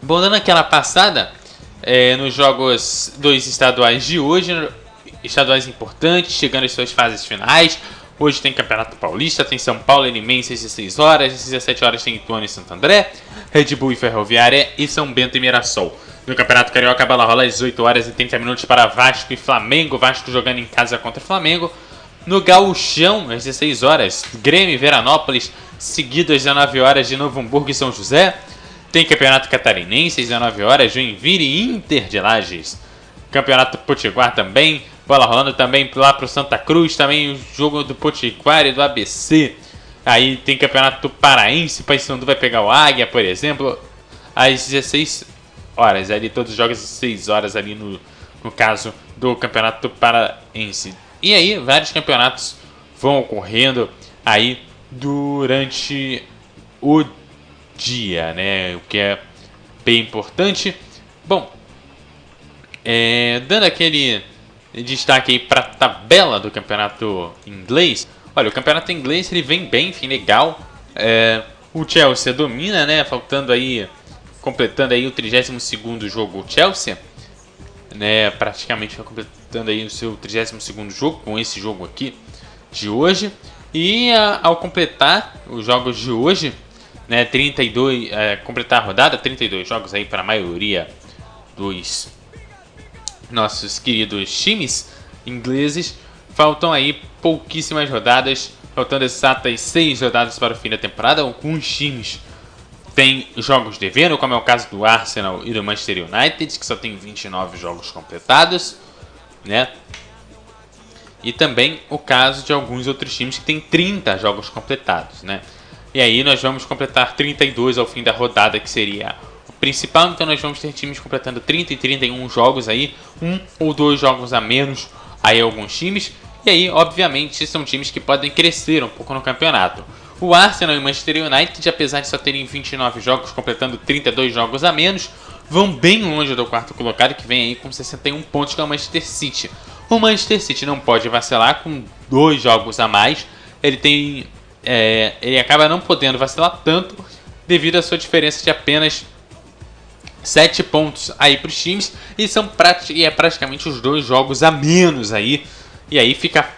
Bom, dando aquela passada é, nos jogos dois estaduais de hoje, estaduais importantes, chegando às suas fases finais. Hoje tem Campeonato Paulista, tem São Paulo Limense às 16 horas, às 17 horas tem Ituano e Santo André, Red Bull e Ferroviária e São Bento e Mirassol. No Campeonato Carioca, a bola rola às 18 horas e 30 minutos para Vasco e Flamengo, Vasco jogando em casa contra o Flamengo. No Gauchão, às 16 horas, Grêmio e Veranópolis, seguido às 19 horas de Novo Hamburgo e São José. Tem Campeonato Catarinense às 19 horas, Joinville e Inter de Lages. Campeonato Potiguar também, bola rolando também lá pro Santa Cruz, também o jogo do Potiguar e do ABC. Aí tem Campeonato Paraense, Paysandu vai pegar o Águia, por exemplo, às 16 horas. Ali todos os jogos às 16 horas ali no, no caso do Campeonato Paraense. E aí vários campeonatos vão ocorrendo aí durante o dia, né? O que é bem importante. Bom, é, dando aquele destaque aí para a tabela do campeonato inglês. Olha, o campeonato inglês ele vem bem, enfim, legal. É, o Chelsea domina, né? Faltando aí, completando aí o 32 jogo. O Chelsea, né? Praticamente completando aí o seu 32 jogo com esse jogo aqui de hoje. E a, ao completar os jogos de hoje, né, 32, é, completar a rodada, 32 jogos aí para a maioria dos nossos queridos times ingleses. Faltam aí pouquíssimas rodadas, faltando exatas 6 rodadas para o fim da temporada. Alguns times têm jogos devendo, como é o caso do Arsenal e do Manchester United, que só tem 29 jogos completados, né? E também o caso de alguns outros times que têm 30 jogos completados, né? E aí nós vamos completar 32 ao fim da rodada, que seria o principal. Então nós vamos ter times completando 30 e 31 jogos aí, um ou dois jogos a menos aí alguns times. E aí, obviamente, são times que podem crescer um pouco no campeonato. O Arsenal e o Manchester United, apesar de só terem 29 jogos, completando 32 jogos a menos, vão bem longe do quarto colocado, que vem aí com 61 pontos, que é o Manchester City. O Manchester City não pode vacilar com dois jogos a mais. Ele tem é, ele acaba não podendo vacilar tanto devido à sua diferença de apenas 7 pontos aí para os times e são e é praticamente os dois jogos a menos aí e aí fica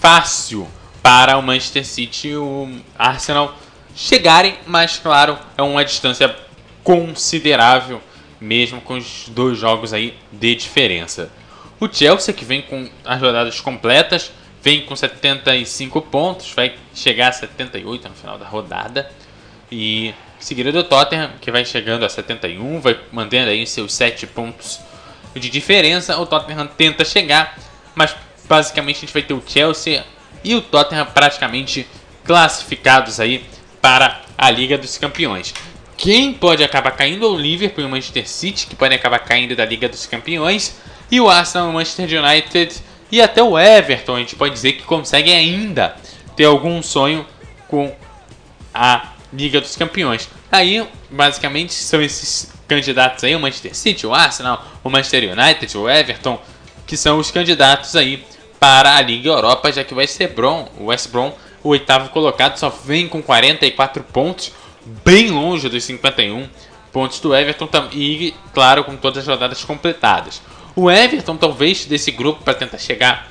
fácil para o Manchester City e o Arsenal chegarem, mas claro, é uma distância considerável mesmo com os dois jogos aí de diferença. O Chelsea que vem com as rodadas completas vem com 75 pontos, vai chegar a 78 no final da rodada. E seguido do Tottenham, que vai chegando a 71, vai mantendo aí seus 7 pontos de diferença. O Tottenham tenta chegar, mas basicamente a gente vai ter o Chelsea e o Tottenham praticamente classificados aí para a Liga dos Campeões. Quem pode acabar caindo é o Liverpool e o Manchester City, que podem acabar caindo da Liga dos Campeões, e o Arsenal o Manchester United e até o Everton, a gente pode dizer que consegue ainda ter algum sonho com a Liga dos Campeões. Aí, basicamente, são esses candidatos aí, o Manchester City, o Arsenal, o Manchester United, o Everton, que são os candidatos aí para a Liga Europa, já que o West Brom, o West Brom, o oitavo colocado, só vem com 44 pontos, bem longe dos 51 pontos do Everton e, claro, com todas as rodadas completadas. O Everton, talvez, desse grupo, para tentar chegar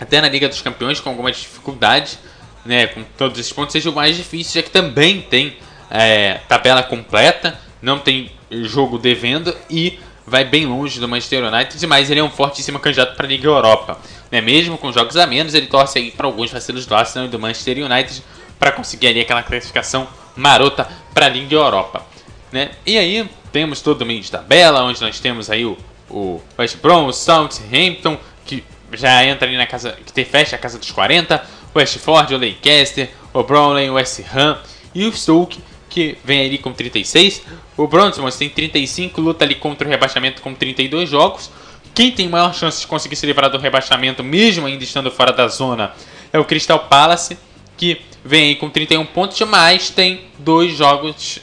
até na Liga dos Campeões com alguma dificuldade, né, com todos esses pontos, seja o mais difícil, já que também tem é, tabela completa, não tem jogo devendo e vai bem longe do Manchester United, mas ele é um fortíssimo candidato para a Liga Europa. Né? Mesmo com jogos a menos, ele torce aí para alguns vacilos do Arsenal e do Manchester United para conseguir ali aquela classificação marota para a Liga Europa. Né? E aí temos todo o meio de tabela, onde nós temos aí o, o West Brom, o Southampton, que já entra ali na casa, que fecha a casa dos 40, o West Ford, o Leicester, o Brownlee, o West Ham e o Stoke, que vem ali com 36. O Bronsmouth tem 35, luta ali contra o rebaixamento com 32 jogos. Quem tem maior chance de conseguir se livrar do rebaixamento, mesmo ainda estando fora da zona, é o Crystal Palace, que vem aí com 31 pontos, mas tem dois jogos,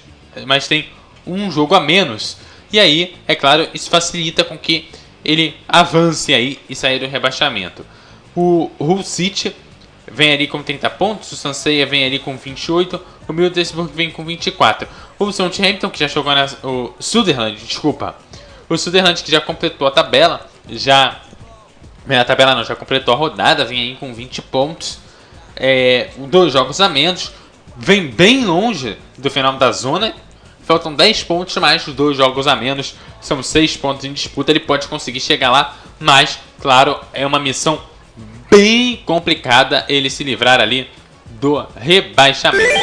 mas tem um jogo a menos. E aí, é claro, isso facilita com que ele avance aí e saia do rebaixamento. O Hull City vem ali com 30 pontos, o Sanseia vem ali com 28, o Middlesbrough vem com 24. O Southampton, que já jogou na... o Sutherland, desculpa. O Sutherland que já completou a tabela, já... A tabela não, já completou a rodada, vem aí com 20 pontos. É, dois jogos a menos. Vem bem longe do final da zona. Faltam 10 pontos mais, dois jogos a menos. São 6 pontos em disputa. Ele pode conseguir chegar lá, mas, claro, é uma missão bem complicada ele se livrar ali do rebaixamento.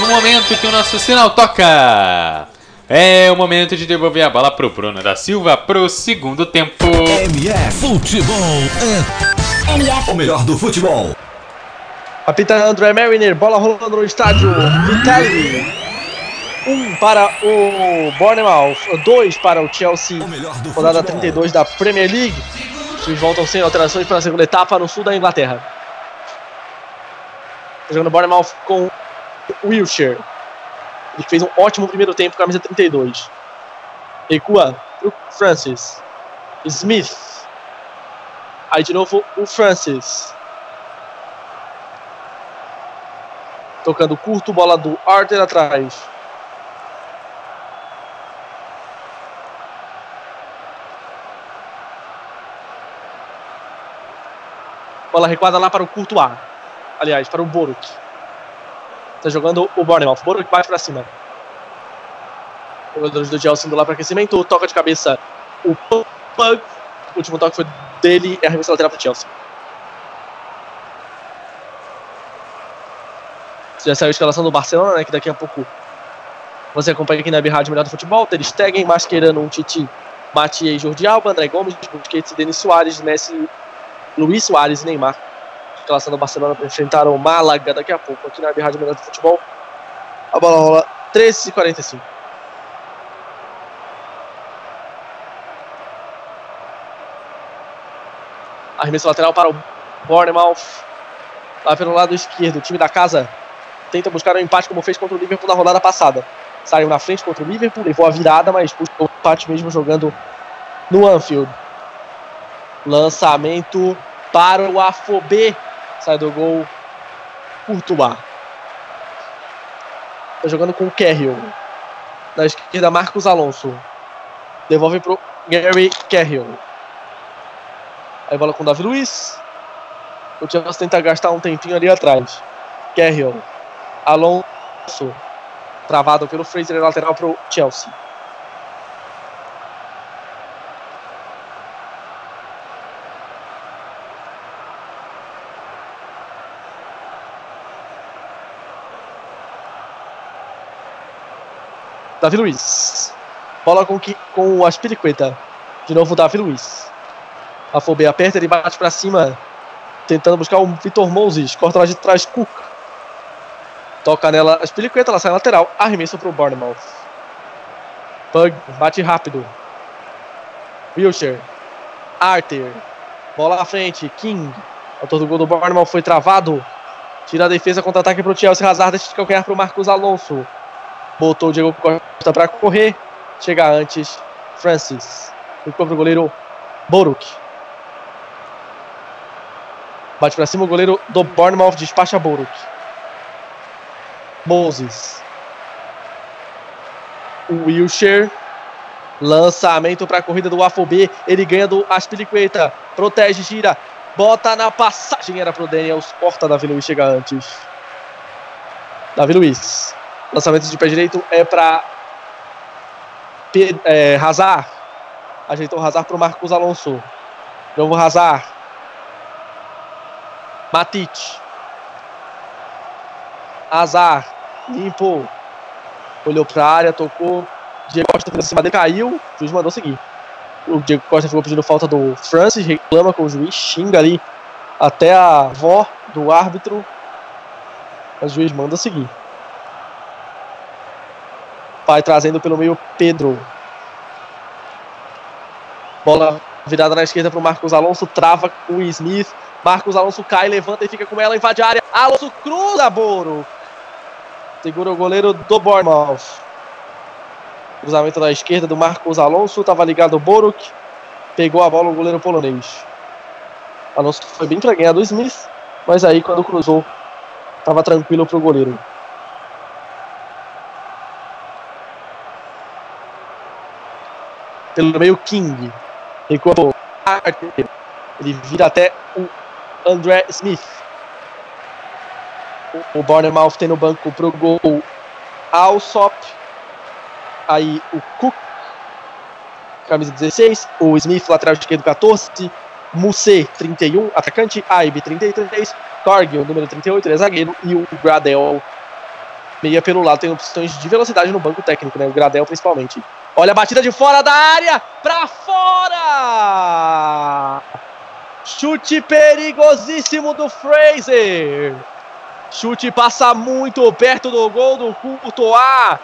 No momento que o nosso sinal toca, é o momento de devolver a bola pro Bruno da Silva pro segundo tempo. MF Futebol é MF. o melhor do futebol. Apita André Mariner, bola rolando no estádio. Vitali. Um para o Bournemouth, dois para o Chelsea. O melhor do Rodada futebol. 32 da Premier League. Os times voltam sem alterações para a segunda etapa no sul da Inglaterra. Tá jogando Bournemouth com Wilshire. Ele fez um ótimo primeiro tempo, camisa 32. Recua pro Francis. Smith. Aí de novo o Francis. Tocando curto, bola do Arthur atrás. Bola recuada lá para o Courtois. Aliás, para o Boruk. Tá jogando o Bournemouth. Boruk bate para cima. Jogadores do Chelsea indo lá para aquecimento. Toca de cabeça o Pug. O último toque foi dele. É arremesso lateral para o Chelsea. Já saiu a escalação do Barcelona, né? Que daqui a pouco você acompanha aqui na Rádio Melhor do Futebol. Ter Stegen, Mascherano, um Titi, Matias, Jordi Alba, André Gomes, Busquets, Denis Soares, Messi, Luiz Soares e Neymar. Escalação do Barcelona para enfrentar o Málaga daqui a pouco aqui na Rádio Melhor do Futebol. A bola rola 13h45. Arremesso lateral para o Bournemouth. Lá pelo lado esquerdo, o time da casa tenta buscar um empate como fez contra o Liverpool na rodada passada. Saiu na frente contra o Liverpool, levou a virada, mas buscou o empate mesmo jogando no Anfield. Lançamento para o Afobe. Sai do gol. Courtois. Tá jogando com o Carrill. Na esquerda, Marcos Alonso. Devolve pro Gary Carrill. Aí bola com o Davi Luiz. O Chelsea tenta gastar um tempinho ali atrás. Carrill. Alonso. Travado pelo Fraser lateral pro Chelsea. Davi Luiz. Bola com, que, com o Aspiricueta. De novo o Davi Luiz. Afobe aperta, ele bate pra cima. Tentando buscar o Vitor Moses. Corta lá de trás, Cook. Toca nela, Aspiricueta, ela sai lateral. Arremesso pro Bournemouth. Pug bate rápido. Wilshire. Arthur. Bola à frente. King. Autor do gol do Bournemouth foi travado. Tira a defesa, contra-ataque pro Chelsea. Hazard deixa de calcanhar pro Marcos Alonso. Botou o Diego Costa para correr. Chega antes. Francis. Ficou pro goleiro Boruk. Bate para cima o goleiro do Bournemouth. Despacha Boruk. Moses. O Wilshire. Lançamento para a corrida do Afobe. Ele ganha do Aspilicueta. Protege, gira. Bota na passagem. Era pro Daniels. Corta Davi Luiz. Chega antes. Davi Luiz. Lançamento de pé direito é para é, Hazard. Ajeitou o Hazard pro Marcos Alonso. Novo Hazard. Matic. Hazard. Limpou. Olhou pra área, tocou. Diego Costa fez cima dele, caiu. O juiz mandou seguir. O Diego Costa ficou pedindo falta do Francis, reclama com o juiz, xinga ali até a avó do árbitro. O juiz manda seguir. Vai trazendo pelo meio Pedro. Bola virada na esquerda para o Marcos Alonso, trava o Smith. Marcos Alonso cai, levanta e fica com ela, invade a área. Alonso cruza, Boro. Segura o goleiro do Bournemouth. Cruzamento na esquerda do Marcos Alonso, estava ligado o Boruk. Pegou a bola o goleiro polonês. Alonso foi bem para ganhar do Smith, mas aí quando cruzou, estava tranquilo para o goleiro. Pelo meio King. Recuou. Ele vira até o André Smith. O Bournemouth tem no banco pro gol Alsop. Aí o Cook, camisa 16. O Smith, lateral esquerdo, 14. Moussé, 31, atacante. Aib, 33. Cargill, número 38, ele é zagueiro. E o Gradel, meia pelo lado. Tem opções de velocidade no banco técnico, né? O Gradel principalmente. Olha a batida de fora da área, pra fora! Chute perigosíssimo do Fraser. Chute passa muito perto do gol do Courtois.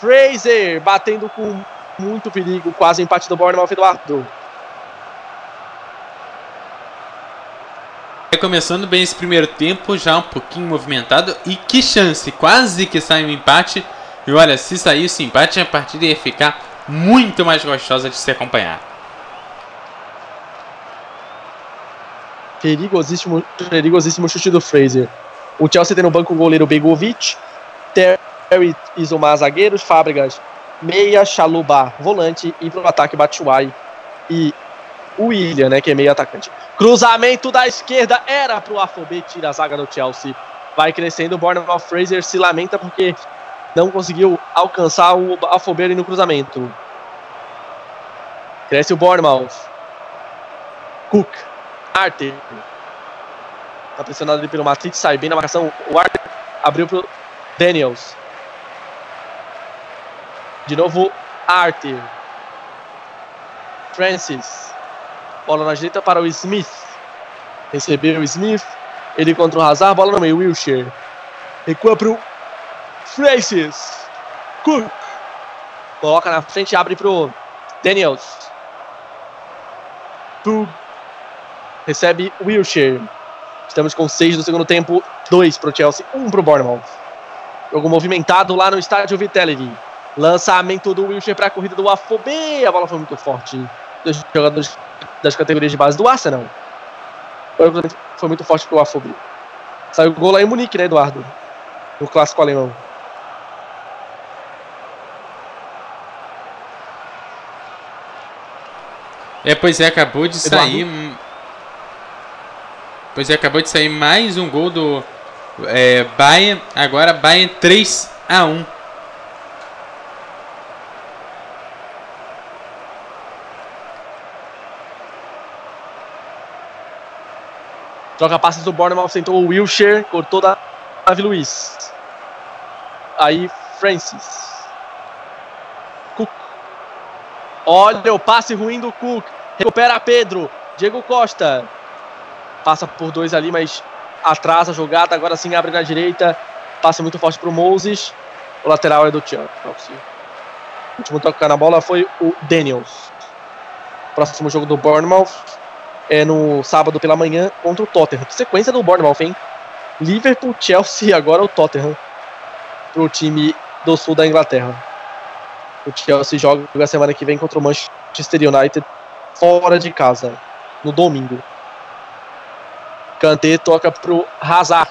Fraser batendo com muito perigo, quase empate do Bournemouth Eduardo. Começando bem esse primeiro tempo, já um pouquinho movimentado. E que chance! Quase que sai um empate. E olha, se saísse empate, a partida ia ficar muito mais gostosa de se acompanhar. Perigosíssimo, perigosíssimo chute do Fraser. O Chelsea tem no banco o goleiro Begovic, Terry Isomar zagueiros, Fábricas meia, Chaluba volante e pro ataque Batshuayi e o William, né, que é meio atacante. Cruzamento da esquerda era pro Afobe, tira a zaga do Chelsea. Vai crescendo, o Fraser se lamenta porque não conseguiu alcançar o Afobe ali no cruzamento. Cresce o Bournemouth. Cook. Arthur. Tá pressionado ali pelo Matrix, sai bem na marcação. O Arthur abriu pro Daniels. De novo, Arthur. Francis. Bola na direita para o Smith. Recebeu o Smith. Ele contra o Hazard. Bola no meio. Wilshire. Recua para o Francis. Cook. Coloca na frente. Abre para o Daniels. Pug. Recebe Wilshire. Estamos com 6 do segundo tempo. 2 para o Chelsea. 1 um para o Bournemouth. Jogo movimentado lá no estádio Vitality. Lançamento do Wilshire para a corrida do Afobe. A bola foi muito forte. Dos jogadores das categorias de base do Arsenal. Foi muito forte pro Afobe. Saiu o gol lá em Munique, né, Eduardo? No clássico alemão. É, pois é, acabou de Eduardo? sair. Pois é, acabou de sair mais um gol do é, Bayern. Agora Bayern 3 a 1 Troca passes do Bournemouth, sentou o Wilshire, cortou da Davi Luiz. Aí Francis. Cook. Olha o passe ruim do Cook. Recupera Pedro. Diego Costa. Passa por dois ali, mas atrasa a jogada. Agora sim abre na direita. Passe muito forte para o Moses. O lateral é do Chelsea. O último toque na bola foi o Daniels. Próximo jogo do Bournemouth é no sábado pela manhã contra o Tottenham. Sequência do Bournemouth, hein? Liverpool, Chelsea e agora o Tottenham pro time do sul da Inglaterra. O Chelsea joga a semana que vem contra o Manchester United fora de casa, no domingo. Kanté toca pro Hazard.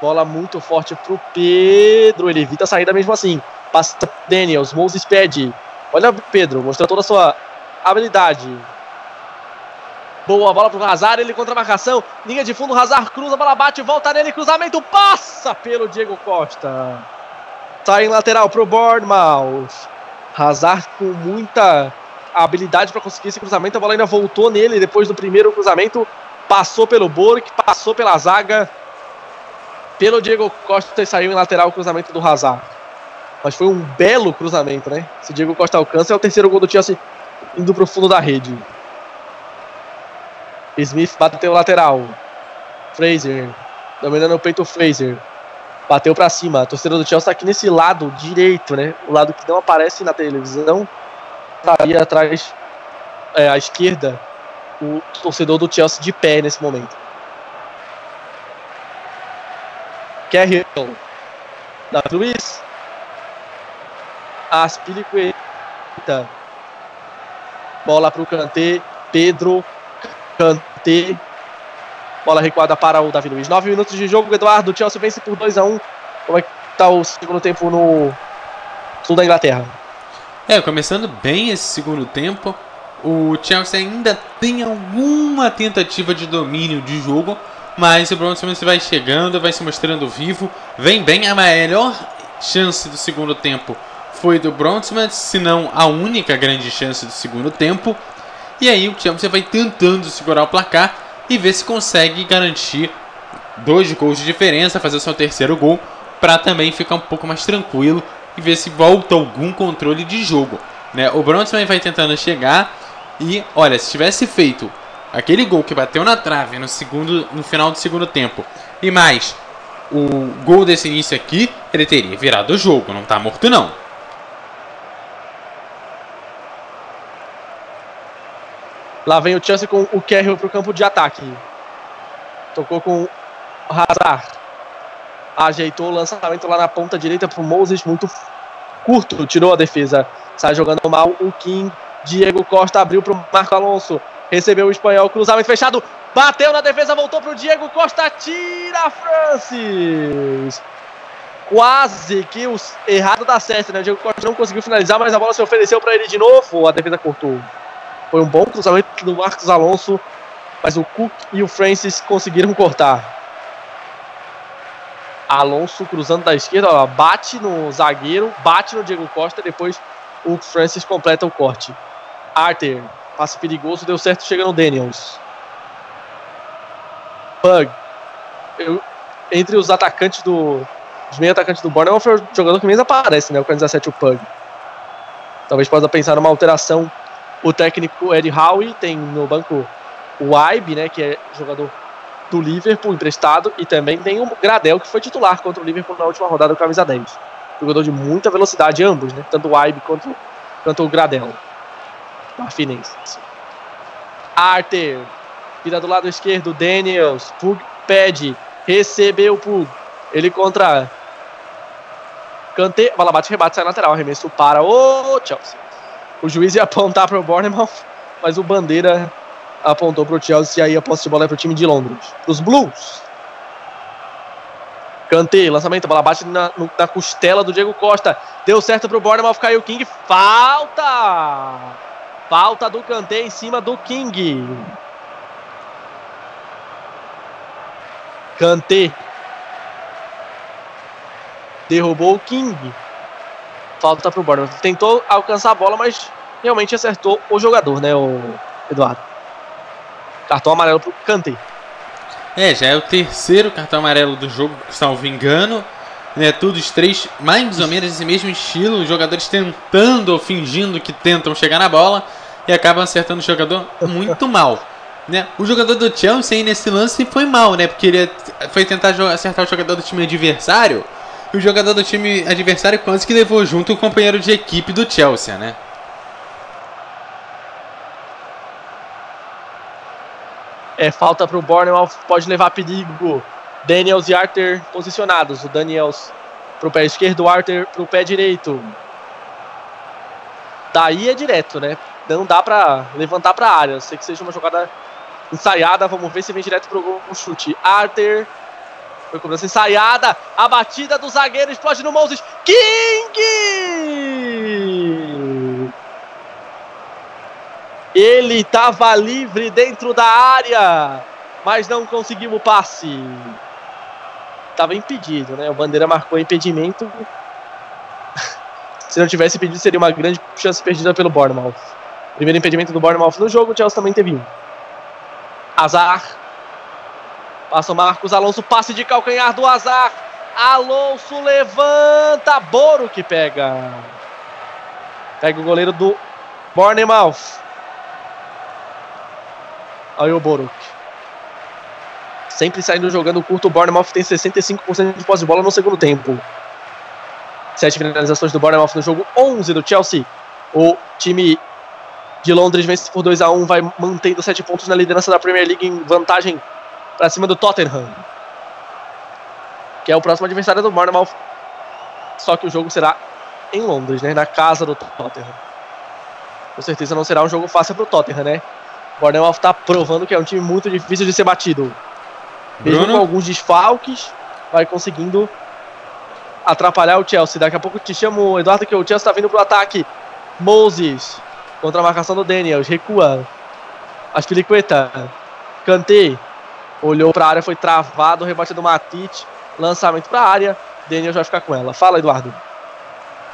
Bola muito forte pro Pedro. Ele evita a saída mesmo assim. Passa Daniels, Moses pede. Olha o Pedro, mostrando toda a sua habilidade. Boa bola pro Hazard, ele contra a marcação. Linha de fundo, Hazard cruza, bola bate, volta nele, cruzamento, passa pelo Diego Costa. Sai em lateral pro Bournemouth. Hazard com muita habilidade para conseguir esse cruzamento. A bola ainda voltou nele depois do primeiro cruzamento. Passou pelo Bork, passou pela zaga. Pelo Diego Costa e saiu em lateral o cruzamento do Hazard. Mas foi um belo cruzamento, né? Se Diego Costa alcança, é o terceiro gol do Chelsea indo pro fundo da rede. Smith bateu lateral. Fraser. Dominando o peito o Fraser. Bateu para cima. A torcida do Chelsea tá aqui nesse lado direito, né? O lado que não aparece na televisão. Tá ali atrás, é, à esquerda, o torcedor do Chelsea de pé nesse momento. Carrill. Da Luiz. Aspilicueta. Bola para o Kanté. Pedro. Kanté. Bola recuada para o Davi Luiz. 9 minutos de jogo. Eduardo. Chelsea vence por 2 a 1 Como é que está o segundo tempo no sul da Inglaterra? É, começando bem esse segundo tempo. O Chelsea ainda tem alguma tentativa de domínio de jogo, mas o Bronson vai chegando, vai se mostrando vivo, vem bem. A melhor chance do segundo tempo foi do Bronson, se não a única grande chance do segundo tempo. E aí o Chelsea vai tentando segurar o placar e ver se consegue garantir dois gols de diferença, fazer o seu terceiro gol, para também ficar um pouco mais tranquilo e ver se volta algum controle de jogo. Né? O Bronson vai tentando chegar e, olha, se tivesse feito aquele gol que bateu na trave no, segundo, no final do segundo tempo e mais o gol desse início aqui, ele teria virado o jogo, não tá morto não. Lá vem o Chelsea com o Carroll para o campo de ataque. Tocou com o Hazard. Ajeitou o lançamento lá na ponta direita para o Moses, muito curto, tirou a defesa. Sai jogando mal o Kim. Diego Costa abriu para o Marco Alonso. Recebeu o espanhol, cruzamento fechado. Bateu na defesa, voltou para o Diego Costa. Tira Francis. Quase que o errado da certo, né? O Diego Costa não conseguiu finalizar, mas a bola se ofereceu para ele de novo. A defesa cortou. Foi um bom cruzamento do Marcos Alonso, mas o Cook e o Francis conseguiram cortar. Alonso cruzando da esquerda, ó, bate no zagueiro, bate no Diego Costa, depois o Francis completa o corte. Arthur, passe perigoso, deu certo, chega no Daniels. Pug. Eu, entre os atacantes do. Os meio atacantes do Bournemouth foi o jogador que menos aparece, né? O 17, o Pug. Talvez possa pensar numa alteração o técnico Ed Howe tem no banco o Ibe, né, que é jogador do Liverpool emprestado, e também tem o Gradel, que foi titular contra o Liverpool na última rodada do camisa 10. Jogador de muita velocidade, ambos, né, tanto o Ibe quanto, quanto o Gradel. Marfinense. Arthur, vira do lado esquerdo, Daniels, Pug pede, recebeu o Pug, ele contra Kanté, bola bate, rebate, sai lateral, arremesso para o Chelsea. O juiz ia apontar para o Bournemouth, mas o Bandeira apontou para o Chelsea e aí a posse de bola é para o time de Londres. Os Blues. Kanté, lançamento, bola bate na, na costela do Diego Costa. Deu certo para o Bournemouth, caiu o King. Falta! Falta do Kanté em cima do King. Kanté. Derrubou o King falta pro Bournemouth. Tentou alcançar a bola, mas realmente acertou o jogador, né, o Eduardo? Cartão amarelo pro Kanté. É, já é o terceiro cartão amarelo do jogo, salvo engano. Né, todos três mais ou menos esse mesmo estilo, os jogadores tentando ou fingindo que tentam chegar na bola e acabam acertando o jogador muito [laughs] mal. Né? O jogador do Chelsea nesse lance foi mal, né? Porque ele foi tentar acertar o jogador do time adversário o jogador do time adversário quase que levou junto o companheiro de equipe do Chelsea, né? É, falta para o Bournemouth, pode levar perigo. Daniels e Arthur posicionados. O Daniels para o pé esquerdo, o Arthur para o pé direito. Daí é direto, né? Não dá para levantar para a área. Sei que seja uma jogada ensaiada. Vamos ver se vem direto para o chute. Arthur foi cobrança ensaiada. A batida do zagueiro explode no Moses. King! Ele estava livre dentro da área, mas não conseguiu o passe. Estava impedido, né? O Bandeira marcou impedimento. [laughs] Se não tivesse impedido, seria uma grande chance perdida pelo Bournemouth. Primeiro impedimento do Bournemouth no jogo, o Chelsea também teve um. Azar. Passa o Marcos Alonso, passe de calcanhar do Azar. Alonso levanta, Boro que pega. Pega o goleiro do Bournemouth. Aí o Boruk. Sempre saindo jogando curto, o Bournemouth tem 65% de posse de bola no segundo tempo. Sete finalizações do Bournemouth no jogo, 11 do Chelsea. O time de Londres vence por 2 a 1 vai mantendo 7 pontos na liderança da Premier League em vantagem para cima do Tottenham. Que é o próximo adversário do Bournemouth. Só que o jogo será em Londres, né? Na casa do Tottenham. Com certeza não será um jogo fácil para o Tottenham, né? O Bournemouth está provando que é um time muito difícil de ser batido. Mesmo Bruno? com alguns desfalques, vai conseguindo atrapalhar o Chelsea. Daqui a pouco te chamo, Eduardo, que o Chelsea está vindo pro ataque. Moses contra a marcação do Daniels, recua. Aspilicueta, Kanté, olhou para a área, foi travado, rebate do Matic, lançamento para a área. Daniels vai ficar com ela. Fala, Eduardo.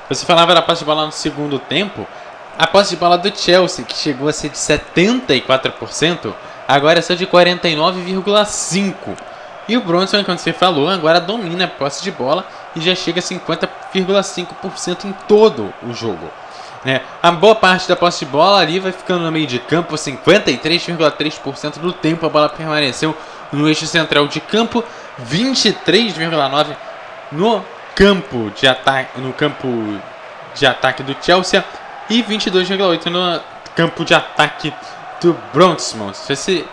Você falava da posse de bola no segundo tempo. A posse de bola do Chelsea, que chegou a ser de 74%, agora é só de 49,5%. E o Bronson, como você falou, agora domina a posse de bola e já chega a 50,5% em todo o jogo. Né? A boa parte da posse de bola ali vai ficando no meio de campo, 53,3% do tempo a bola permaneceu no eixo central de campo, 23,9% no campo de ataque, no campo de ataque do Chelsea e 22,8 no campo de ataque do Bronxman.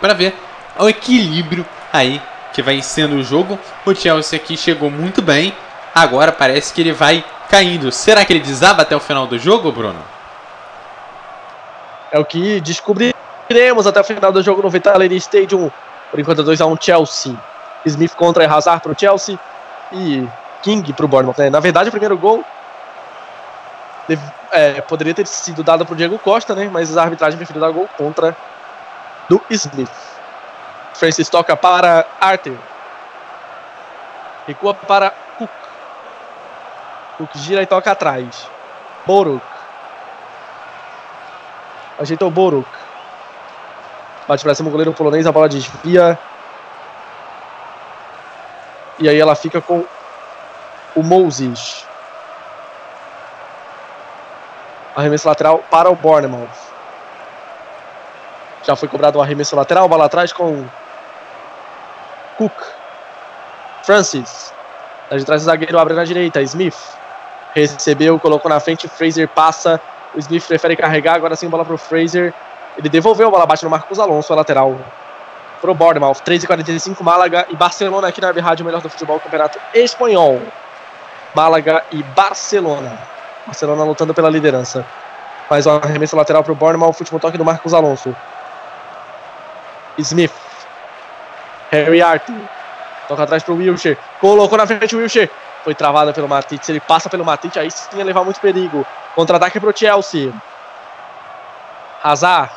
Para ver o equilíbrio aí que vai sendo o jogo. O Chelsea aqui chegou muito bem. Agora parece que ele vai caindo. Será que ele desaba até o final do jogo, Bruno? É o que descobriremos até o final do jogo no Vitality Stadium. Por enquanto, 2x1 Chelsea. Smith contra Hazard para o Chelsea e King para o Bournemouth. né? Na verdade, o primeiro gol é, poderia ter sido dado para o Diego Costa, né? mas a arbitragem preferiu dar gol contra do Smith. Francis toca para Arthur. Recua para Cook. Cook gira e toca atrás. Boruk. Ajeitou Boruk. Bate pra cima o goleiro polonês, a bola desvia. E aí ela fica com o Moses. Arremesso lateral para o Bournemouth. Já foi cobrado o arremesso lateral, bola atrás com Cook. Francis. Lá de trás o zagueiro abre na direita. Smith. Recebeu, colocou na frente. Fraser passa. O Smith prefere carregar. Agora sim, bola pro Fraser. Ele devolveu a bola, bate no Marcos Alonso, a lateral pro Bournemouth. 3h45, Málaga e Barcelona aqui na Rádio, melhor do futebol, campeonato espanhol. Málaga e Barcelona. Barcelona lutando pela liderança. Mais um arremesso lateral pro Bournemouth, último toque do Marcos Alonso. Smith. Harry Arthur. Toca atrás pro Wilshere. Colocou na frente o Wilshere. Foi travada pelo Matic. Se ele passa pelo Matic, aí sim ia levar muito perigo. Contra-ataque pro Chelsea. Hazard.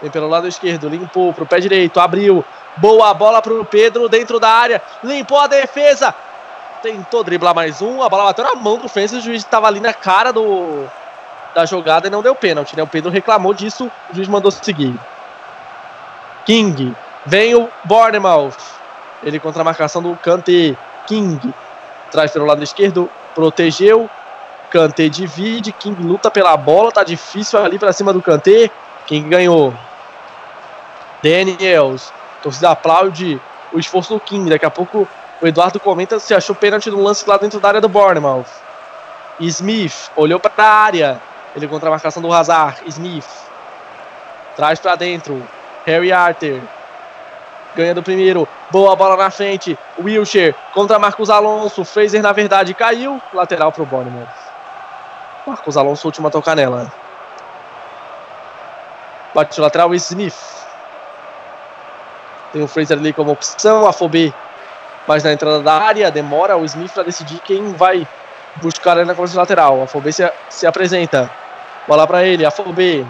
Vem pelo lado esquerdo. Limpou pro pé direito. Abriu. Boa bola pro Pedro dentro da área. Limpou a defesa. Tentou driblar mais um. A bola bateu na mão do Francis. O juiz estava ali na cara do da jogada e não deu pênalti. Né? O Pedro reclamou disso. O juiz mandou seguir. King. Vem o Bournemouth. Ele contra a marcação do Kanté. King. Traz pelo lado esquerdo. Protegeu. Kanté divide. King luta pela bola. Tá difícil ali pra cima do Kanté. King ganhou. Daniels. Torcida aplaude o esforço do King. Daqui a pouco o Eduardo comenta se achou pênalti no lance lá dentro da área do Bournemouth. Smith olhou para a área. Ele contra a marcação do Hazard. Smith. Traz para dentro. Harry Arthur. Ganha do primeiro. Boa bola na frente. Wilshire contra Marcos Alonso. Fraser, na verdade, caiu. Lateral pro Bournemouth. Marcos Alonso, última a tocar nela. Bate o lateral Smith. Tem o Fraser ali como opção. A Fobê mais na entrada da área. Demora o Smith para decidir quem vai buscar ali na de lateral. A Fobê se, se apresenta. Bola para ele. A Fobê.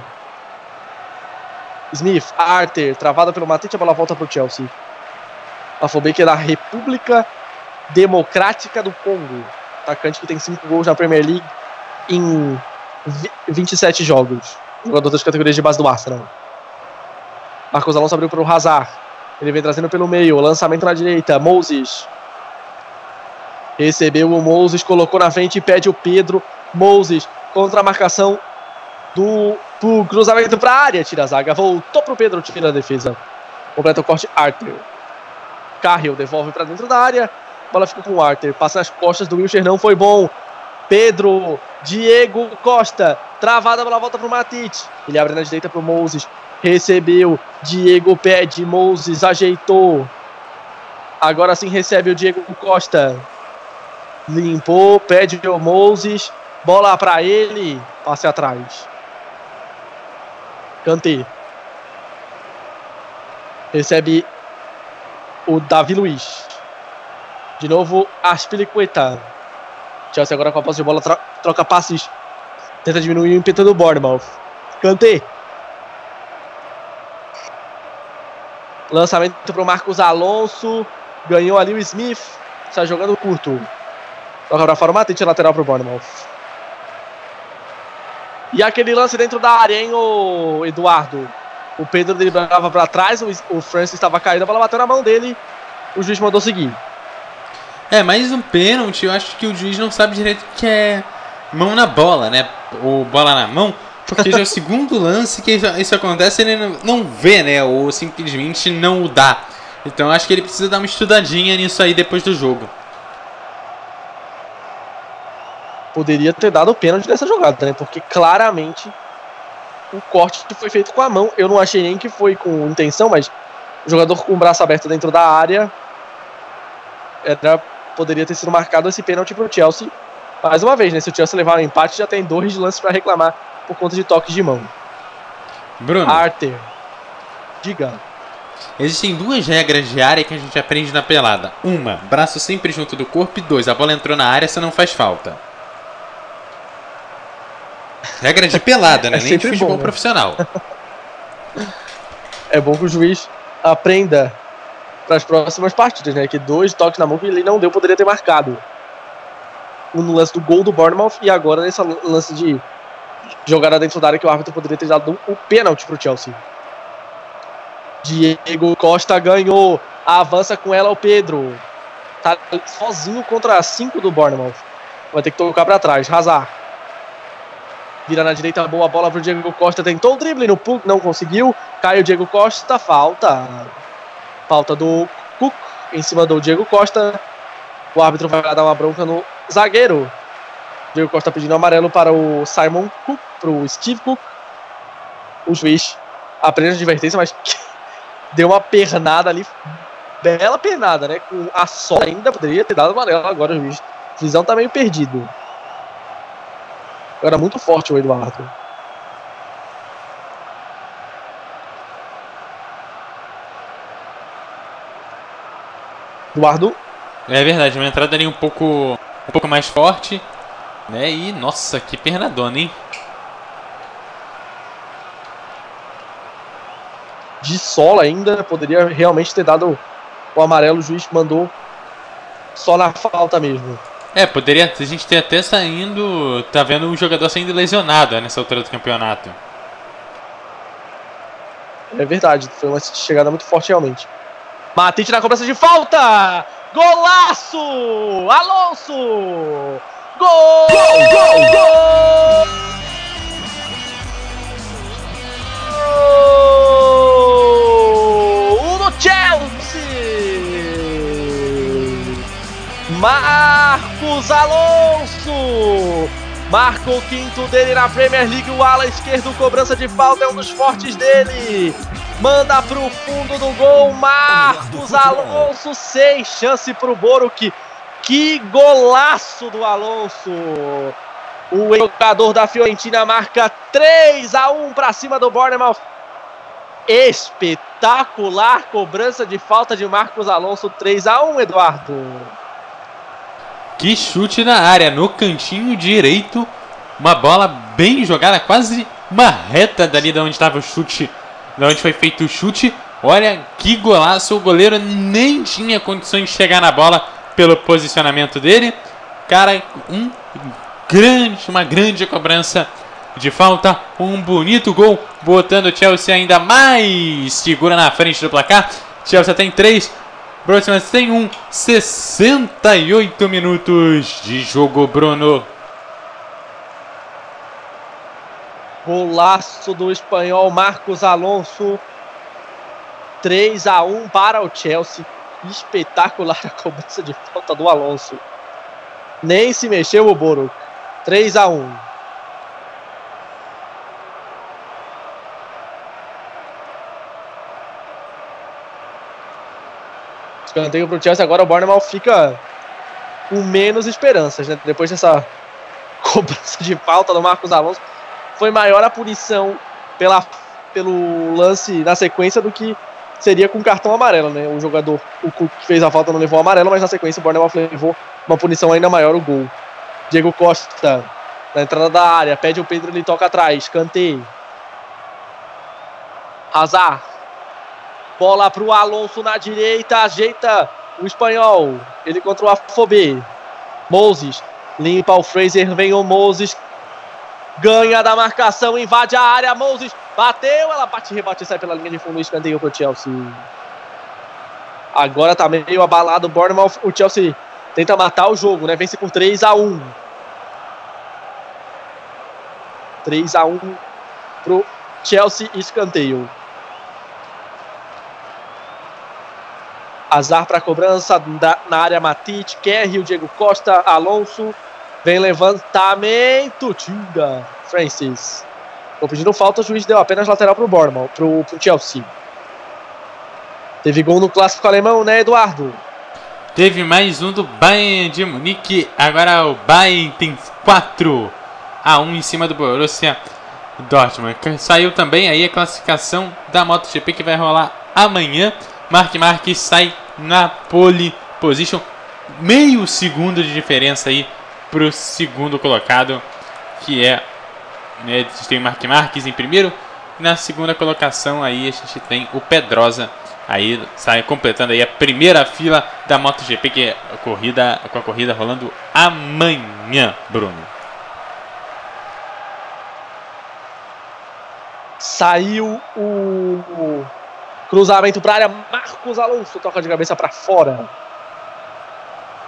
Smith, Arthur, travada pelo Matite, a bola volta para o Chelsea. A Fobê que é da República Democrática do Congo. Atacante que tem cinco gols na Premier League em vi- 27 jogos. Jogador das categorias de base do Arsenal. Marcos Alonso abriu para o Hazard. Ele vem trazendo pelo meio. Lançamento na direita. Moses. Recebeu o Moses, colocou na frente e pede o Pedro. Moses contra a marcação do, do cruzamento para a área. Tira a zaga. Voltou para o Pedro. Tira a defesa. Completa o corte. Arthur. Carril devolve para dentro da área. Bola fica com o Arthur. Passa nas costas do Wilcher. Não foi bom. Pedro. Diego Costa. Travada, a bola volta para o Matic. Ele abre na direita para o Moses. Recebeu. Diego pede. Moses ajeitou. Agora sim recebe o Diego Costa. Limpou. Pede o Moses. Bola para ele. Passe atrás. Kanté. Recebe o Davi Luiz. De novo, Aspilicueta. Chelsea agora com a posse de bola tro- troca passes. Tenta diminuir o ímpeto do Bournemouth. Kanté. Lançamento para o Marcos Alonso. Ganhou ali o Smith. Está jogando curto. Toca para fora o Matite, lateral para o Bournemouth. E aquele lance dentro da área, hein, o Eduardo? O Pedro driblava para trás, o, Francis estava caído, a bola bateu na mão dele. O juiz mandou seguir. É, mais um pênalti, eu acho que o juiz não sabe direito o que é mão na bola, né? Ou bola na mão. Porque já é o segundo lance que isso acontece, ele não- vê, né? Ou simplesmente não o dá. Então acho que ele precisa dar uma estudadinha nisso aí depois do jogo. Poderia ter dado o pênalti nessa jogada, né? Porque claramente o corte foi feito com a mão. Eu não achei nem que foi com intenção, mas o jogador com o braço aberto dentro da área era, poderia ter sido marcado esse pênalti pro Chelsea. Mais uma vez, né? Se o Chelsea levar um empate, já tem dois lances para reclamar por conta de toques de mão. Bruno, Arthur. Diga. existem duas regras de área que a gente aprende na pelada. Uma, braço sempre junto do corpo. E dois, a bola entrou na área, você não faz falta. Regra de pelada, né? É Nem de futebol bom, né? profissional. [laughs] É bom que o juiz aprenda para as próximas partidas, né? Que dois toques na mão que ele não deu poderia ter marcado. Um no lance do gol do Bournemouth e agora nesse lance de jogada dentro da área que o árbitro poderia ter dado o pênalti pro Chelsea. Diego Costa ganhou. Avança com ela o Pedro. Tá sozinho contra cinco do Bournemouth. Vai ter que tocar para trás. Hazard. Vira na direita, boa bola pro Diego Costa. Tentou o drible no Pug, não conseguiu. Cai o Diego Costa, falta. Falta do Cook em cima do Diego Costa. O árbitro vai dar uma bronca no zagueiro. Diego Costa pedindo amarelo para o Simon Cook, para o Steve Cook. O juiz aprende a advertência, mas [laughs] deu uma pernada ali. Bela pernada, né? Com a sola ainda poderia ter dado amarelo. Agora o juiz. Visão tá meio perdido. Era muito forte o Eduardo. Eduardo, É verdade, uma entrada ali um pouco, um pouco mais forte. Né? E, nossa, que pernadona, hein? de sola ainda, poderia realmente ter dado o amarelo, o juiz mandou só na falta mesmo. É, poderia a gente ter até saindo. Tá vendo o jogador saindo lesionado né, nessa altura do campeonato. É verdade, foi uma chegada muito forte realmente. Matite na cobrança de falta! Golaço! Alonso! Gol! Gol! Gol! Gol do Chelsea! Marcos Alonso! Marca o quinto dele na Premier League, o ala esquerdo, cobrança de falta, é um dos fortes dele. Manda pro fundo do gol, Marcos Alonso, sem chance pro Boruk. Que golaço do Alonso! O jogador da Fiorentina marca 3 a 1 para cima do Bournemouth. Espetacular cobrança de falta de Marcos Alonso, 3 a 1 Eduardo. Que chute na área, no cantinho direito. Uma bola bem jogada, quase uma reta dali de onde estava o chute, de onde foi feito o chute. Olha que golaço, o goleiro nem tinha condições de chegar na bola pelo posicionamento dele. Cara, um grande, uma grande cobrança de falta. Um bonito gol, botando o Chelsea ainda mais segura na frente do placar. Chelsea tem 3, Próximas tem um 68 minutos de jogo, Bruno. Golaço do espanhol Marcos Alonso. 3 a 1 para o Chelsea. Espetacular [laughs] a cobrança de falta do Alonso. Nem se mexeu o Boro. 3 a 1. Escanteio pro Chelsea. Agora o Bournemouth fica com menos esperanças, né? Depois dessa [laughs] cobrança de falta do Marcos Alonso. Foi maior a punição pela, pelo lance na sequência do que seria com cartão amarelo, né? O jogador, o Cook que fez a falta não levou o amarelo, mas na sequência o Bournemouth levou uma punição ainda maior, o gol. Diego Costa, na entrada da área, pede o Pedro, ele toca atrás, canteio. Hazard, bola para o Alonso na direita, ajeita o espanhol, ele contra o Afobê. Moses, limpa o Fraser, vem o Moses, ganha da marcação, invade a área, Moses bateu, ela bate, rebate sai pela linha de fundo, escanteio pro Chelsea. Agora tá meio abalado o Bournemouth, o Chelsea tenta matar o jogo, né? Vence por 3 a 1. 3 a 1 pro Chelsea, escanteio. Azar para cobrança na área Matite, Kerry, o Diego Costa, Alonso. Vem levantamento, tira Francis. Tô pedindo falta, o juiz deu apenas lateral pro Bournemouth, pro, pro Chelsea. Teve gol no clássico alemão, né, Eduardo? Teve mais um do Bayern de Munique. Agora o Bayern tem 4 a 1 em cima do Borussia Dortmund. Saiu também aí a classificação da MotoGP que vai rolar amanhã. Mark Marques sai na pole position. Meio segundo de diferença aí para o segundo colocado, que é. Né, a gente tem o Mark Marques em primeiro. Na segunda colocação aí a gente tem o Pedrosa. Aí sai completando aí a primeira fila da MotoGP, que é a corrida, com a corrida rolando amanhã, Bruno. Saiu o cruzamento para área, Marcos Alonso toca de cabeça para fora.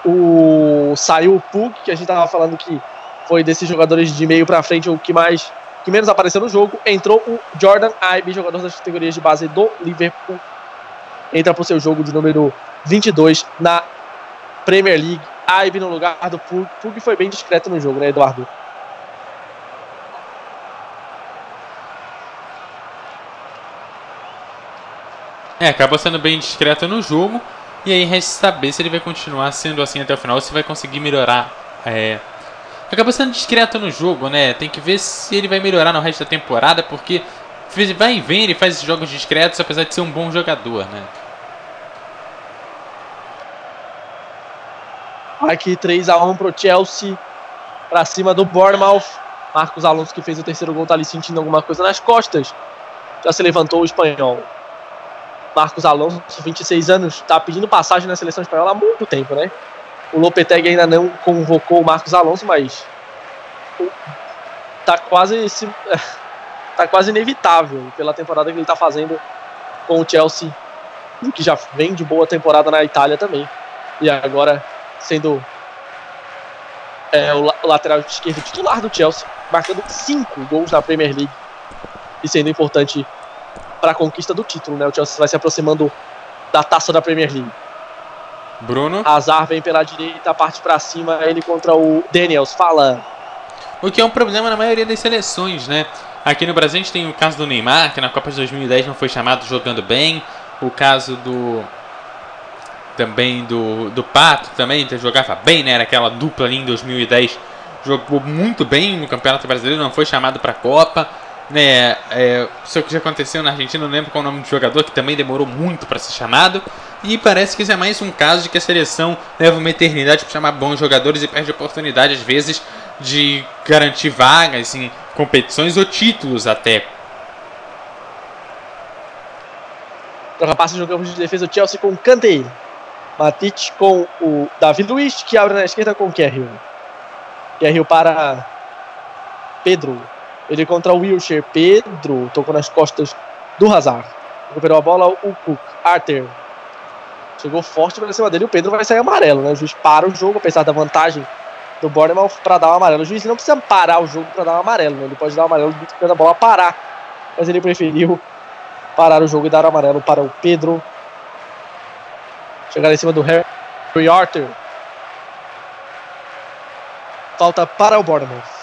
O saiu o Pug, que a gente tava falando que foi desses jogadores de meio para frente o que mais que menos apareceu no jogo. Entrou o Jordan Ibe, jogador das categorias de base do Liverpool. Entra para o seu jogo de número 22 na Premier League. Ibe no lugar do Pug. Pug foi bem discreto no jogo, né, Eduardo? É, acabou sendo bem discreto no jogo. E aí resta saber se ele vai continuar sendo assim até o final, se vai conseguir melhorar. É... Acabou sendo discreto no jogo, né? Tem que ver se ele vai melhorar no resto da temporada, porque vai e vem, ele faz jogos discretos, apesar de ser um bom jogador, né? Aqui 3 a 1 pro Chelsea, para cima do Bournemouth. Marcos Alonso que fez o terceiro gol tá ali sentindo alguma coisa nas costas. Já se levantou o espanhol. Marcos Alonso, 26 anos, está pedindo passagem na seleção espanhola há muito tempo, né? O Lopetegui ainda não convocou o Marcos Alonso, mas tá quase se, [laughs] tá quase inevitável pela temporada que ele está fazendo com o Chelsea, que já vem de boa temporada na Itália também. E agora sendo é, o, lateral esquerdo titular do Chelsea, marcando cinco gols na Premier League e sendo importante para a conquista do título, né? O Chelsea vai se aproximando da taça da Premier League. Bruno. Azar vem pela direita, parte para cima, ele contra o Daniels. Fala. O que é um problema na maioria das seleções, né? Aqui no Brasil a gente tem o caso do Neymar, que na Copa de 2010 não foi chamado jogando bem. O caso do. Também do, do Pato, também jogava bem, né? Era aquela dupla ali em 2010. Jogou muito bem no Campeonato Brasileiro, não foi chamado para a Copa né, é, isso que já aconteceu na Argentina, não lembro qual é o nome do jogador, que também demorou muito para ser chamado. E parece que isso é mais um caso de que a seleção leva uma eternidade para chamar bons jogadores e perde oportunidade, às vezes, de garantir vagas em competições ou títulos até. Troca passe no campo de defesa o Chelsea com Kanté. Matite com o Davi Luiz, que abre na esquerda com o Kerril. Kerril para Pedro. Ele contra o Wilshire. Pedro tocou nas costas do Hazard. Recuperou a bola o Cook. Arthur. Chegou forte pra cima dele. O Pedro vai sair amarelo, né? O juiz para o jogo, apesar da vantagem do Bournemouth para dar o amarelo. O juiz não precisa parar o jogo para dar o amarelo, né? Ele pode dar o amarelo quando a bola parar. Mas ele preferiu parar o jogo e dar o amarelo para o Pedro. Chegar em cima do Harry Arthur. Falta para o Bournemouth.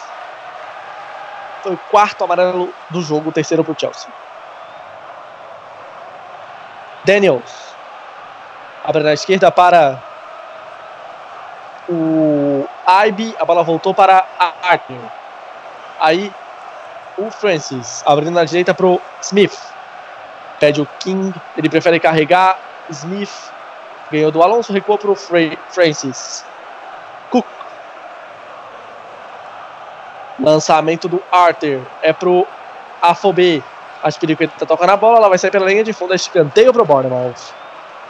Foi o quarto amarelo do jogo, o terceiro para o Chelsea. Daniels. Abre na esquerda para o Ibe. A bola voltou para Arthur. Aí o Francis. Abrindo na direita para o Smith. Pede o King. Ele prefere carregar. Smith. Ganhou do Alonso. Recuou para o Francis. Cook. Lançamento do Arthur. É pro Afobe. A Spiriqueta toca na bola. Ela vai sair pela linha de fundo. É escanteio pro Bournemouth.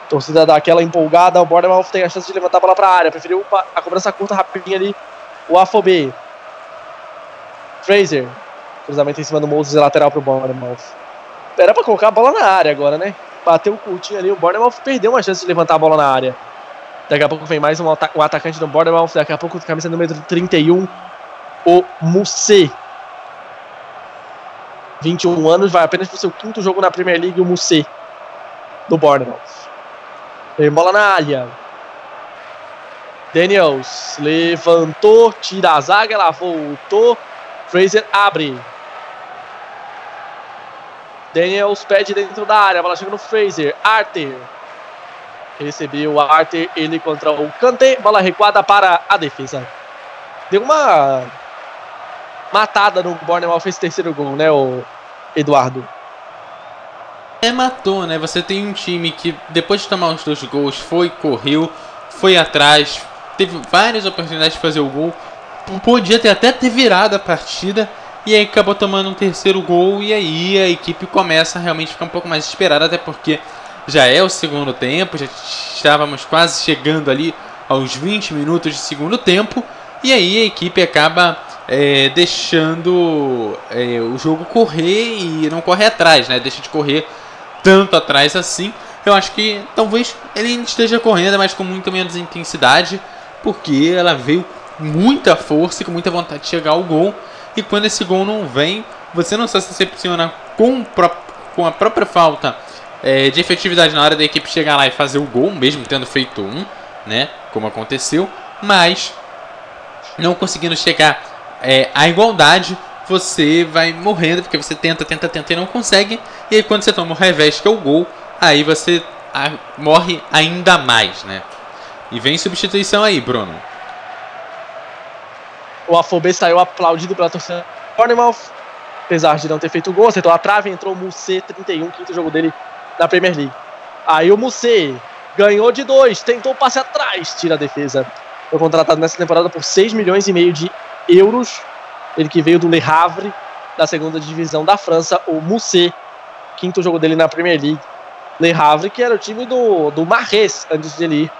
Torcida dá aquela empolgada. O Bournemouth tem a chance de levantar a bola para a área. Preferiu a cobrança curta rapidinho ali. O Afobe. Fraser. Cruzamento em cima do Moses lateral pro Bournemouth. Era para colocar a bola na área agora, né? Bateu o curtinho ali. O Bournemouth perdeu uma chance de levantar a bola na área. Daqui a pouco vem mais um, um atacante do Bournemouth. Daqui a pouco, camisa número 31, o Moussé. 21 anos, vai apenas para o seu quinto jogo na Premier League, o Moussé, do Bournemouth. Tem bola na área. Daniels levantou, tira a zaga, ela voltou. Fraser abre. Daniels pede dentro da área, a bola chega no Fraser. Arthur. Recebeu o Arthur, ele contra o Kanté. Bola recuada para a defesa. Deu uma matada no Bournemouth, fez terceiro gol, né, o Eduardo? É, matou, né? Você tem um time que depois de tomar os dois gols foi, correu, foi atrás, teve várias oportunidades de fazer o gol, podia ter até ter virado a partida e aí acabou tomando um terceiro gol e aí a equipe começa a realmente ficar um pouco mais desesperada, até porque já é o segundo tempo, já estávamos quase chegando ali aos 20 minutos de segundo tempo e aí a equipe acaba é, deixando é, o jogo correr e não correr atrás, né? Deixa de correr tanto atrás assim. Eu acho que talvez ele esteja correndo, mas com muito menos intensidade, porque ela veio muita força e com muita vontade de chegar ao gol. E quando esse gol não vem, você não só se decepciona com, com a própria falta é, de efetividade na hora da equipe chegar lá e fazer o gol, mesmo tendo feito um, né? Como aconteceu, mas não conseguindo chegar é, à igualdade você vai morrendo, porque você tenta, tenta, tenta e não consegue. E aí quando você toma o revés, que é o gol, aí você morre ainda mais, né? E vem substituição aí, Bruno. O Afobe saiu aplaudido pela torcida Bournemouth, apesar de não ter feito gol, acertou a trave, entrou o Moussé, 31, quinto jogo dele na Premier League. Aí o Moussé ganhou de dois, tentou o passe atrás, tira a defesa. Foi contratado nessa temporada por 6 milhões e meio de euros ele que veio do Le Havre, da segunda divisão da França, o Moussé, quinto jogo dele na Premier League. Le Havre, que era o time do, do Marres antes de ele ir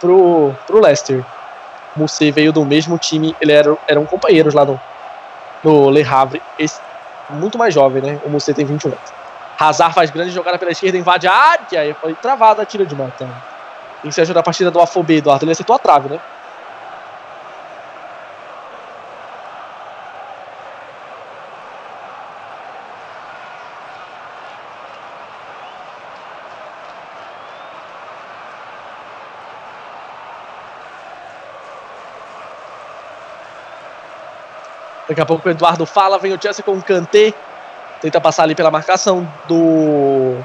pro, pro Leicester. Moussé veio do mesmo time, ele era, eram companheiros lá no, no Le Havre. Esse, muito mais jovem, né? O Moussé tem 21 anos. Hazard faz grande jogada pela esquerda, invade a área, foi travada, tira de meta. Tem que se ajudar a partida do Afobe, Eduardo. Ele acertou a trave, né? Daqui a pouco o Eduardo fala, vem o Chelsea com o Kanté. Tenta passar ali pela marcação do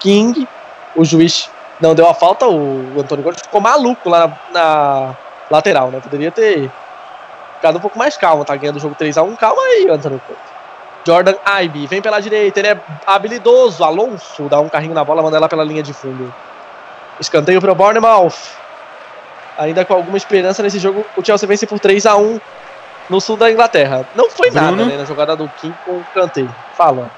King. O juiz não deu a falta, o Antônio Gomes ficou maluco lá na, na, lateral, né? Poderia ter ficado um pouco mais calmo, tá ganhando o jogo 3x1. Calma aí, Antônio Gomes. Jordan Ibe vem pela direita, ele é habilidoso. Alonso dá um carrinho na bola, manda ela pela linha de fundo. Escanteio para o Bournemouth. Ainda com alguma esperança nesse jogo, o Chelsea vence por 3 a 1 no sul da Inglaterra. Não foi Bruno. nada, né, na jogada do King com o Kanté. Fala.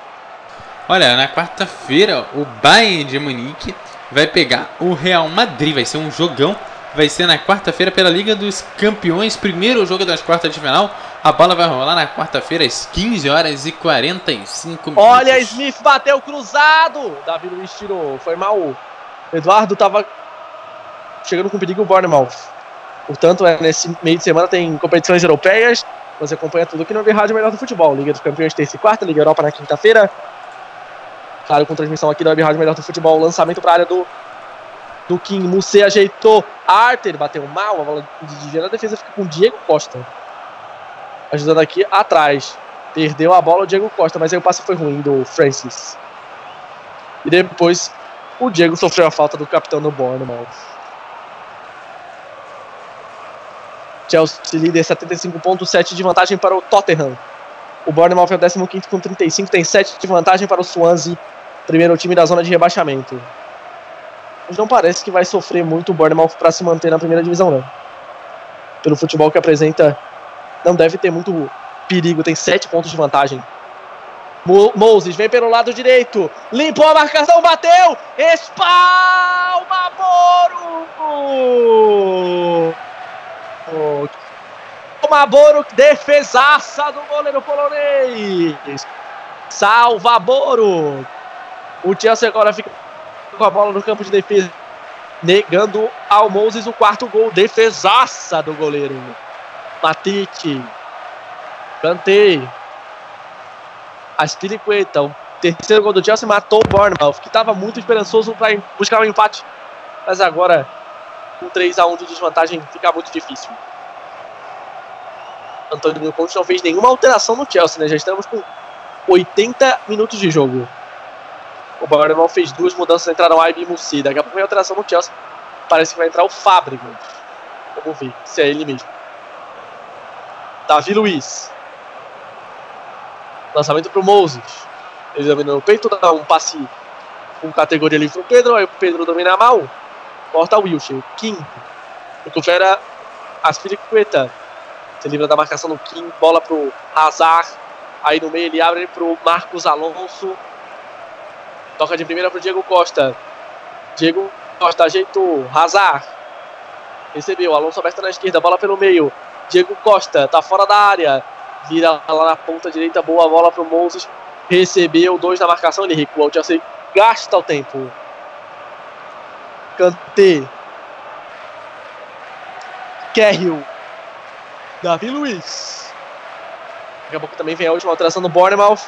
Olha, na quarta-feira, o Bayern de Munique vai pegar o Real Madrid. Vai ser um jogão. Vai ser na quarta-feira pela Liga dos Campeões. Primeiro jogo das quartas de final. A bola vai rolar na quarta-feira às 15 horas e 45 minutos. Olha, Smith bateu cruzado. Davi Luiz tirou. Foi mal. Eduardo tava chegando com perigo o Bournemouth. Portanto, é, nesse meio de semana tem competições europeias. Você acompanha tudo aqui no Web Rádio Melhor do Futebol. Liga dos Campeões terça e quarta, Liga Europa na quinta-feira. Claro, com transmissão aqui da Web Rádio Melhor do Futebol. Lançamento para a área do, do Kim. Musset ajeitou. Arter bateu mal. A bola de na defesa fica com o Diego Costa. Ajudando aqui atrás. Perdeu a bola o Diego Costa, mas aí o passe foi ruim do Francis. E depois o Diego sofreu a falta do capitão do Bournemouth. Chelsea líder 75.7 de vantagem para o Tottenham. O Bournemouth é o 15 com 35, tem 7 de vantagem para o Swansea, primeiro time da zona de rebaixamento. Mas não parece que vai sofrer muito o Bournemouth para se manter na primeira divisão, não. Pelo futebol que apresenta, não deve ter muito perigo, tem 7 pontos de vantagem. Mo Moses vem pelo lado direito, limpou a marcação, bateu, espalma Moro! Maboro, defesaça do goleiro polonês. Salva Boro. O Chelsea agora fica com a bola no campo de defesa, negando ao Moses o quarto gol. Defesaça do goleiro. Matite. Cantei. Aspilicueta. O terceiro gol do Chelsea matou o Bournemouth, que estava muito esperançoso para buscar um empate. Mas agora com 3 a 1 de desvantagem fica muito difícil. Antônio Conte não fez nenhuma alteração no Chelsea, né? Já estamos com 80 minutos de jogo. O Bournemouth fez duas mudanças, entraram Aibe e Mussi. Daqui a pouco vem alteração no Chelsea. Parece que vai entrar o Fábrico. Vamos ver se é ele mesmo. Davi Luiz. Lançamento para o Moses. Ele domina no peito, dá um passe com categoria ali para o Pedro. Aí o Pedro domina mal. Corta o Wilshire. Kim. Recupera Aspiricueta. Se livra da marcação do Kim. Bola pro Hazard. Aí no meio ele abre pro Marcos Alonso. Toca de primeira pro Diego Costa. Diego Costa ajeitou. Hazard. Recebeu. Alonso aberto na esquerda. Bola pelo meio. Diego Costa. Tá fora da área. Vira lá na ponta direita. Boa bola pro Moses. Recebeu. Dois na marcação. Ele recua. O Chelsea gasta o tempo. Kanté. Kerrill. Davi Luiz. Daqui a pouco também vem a última alteração do Bournemouth.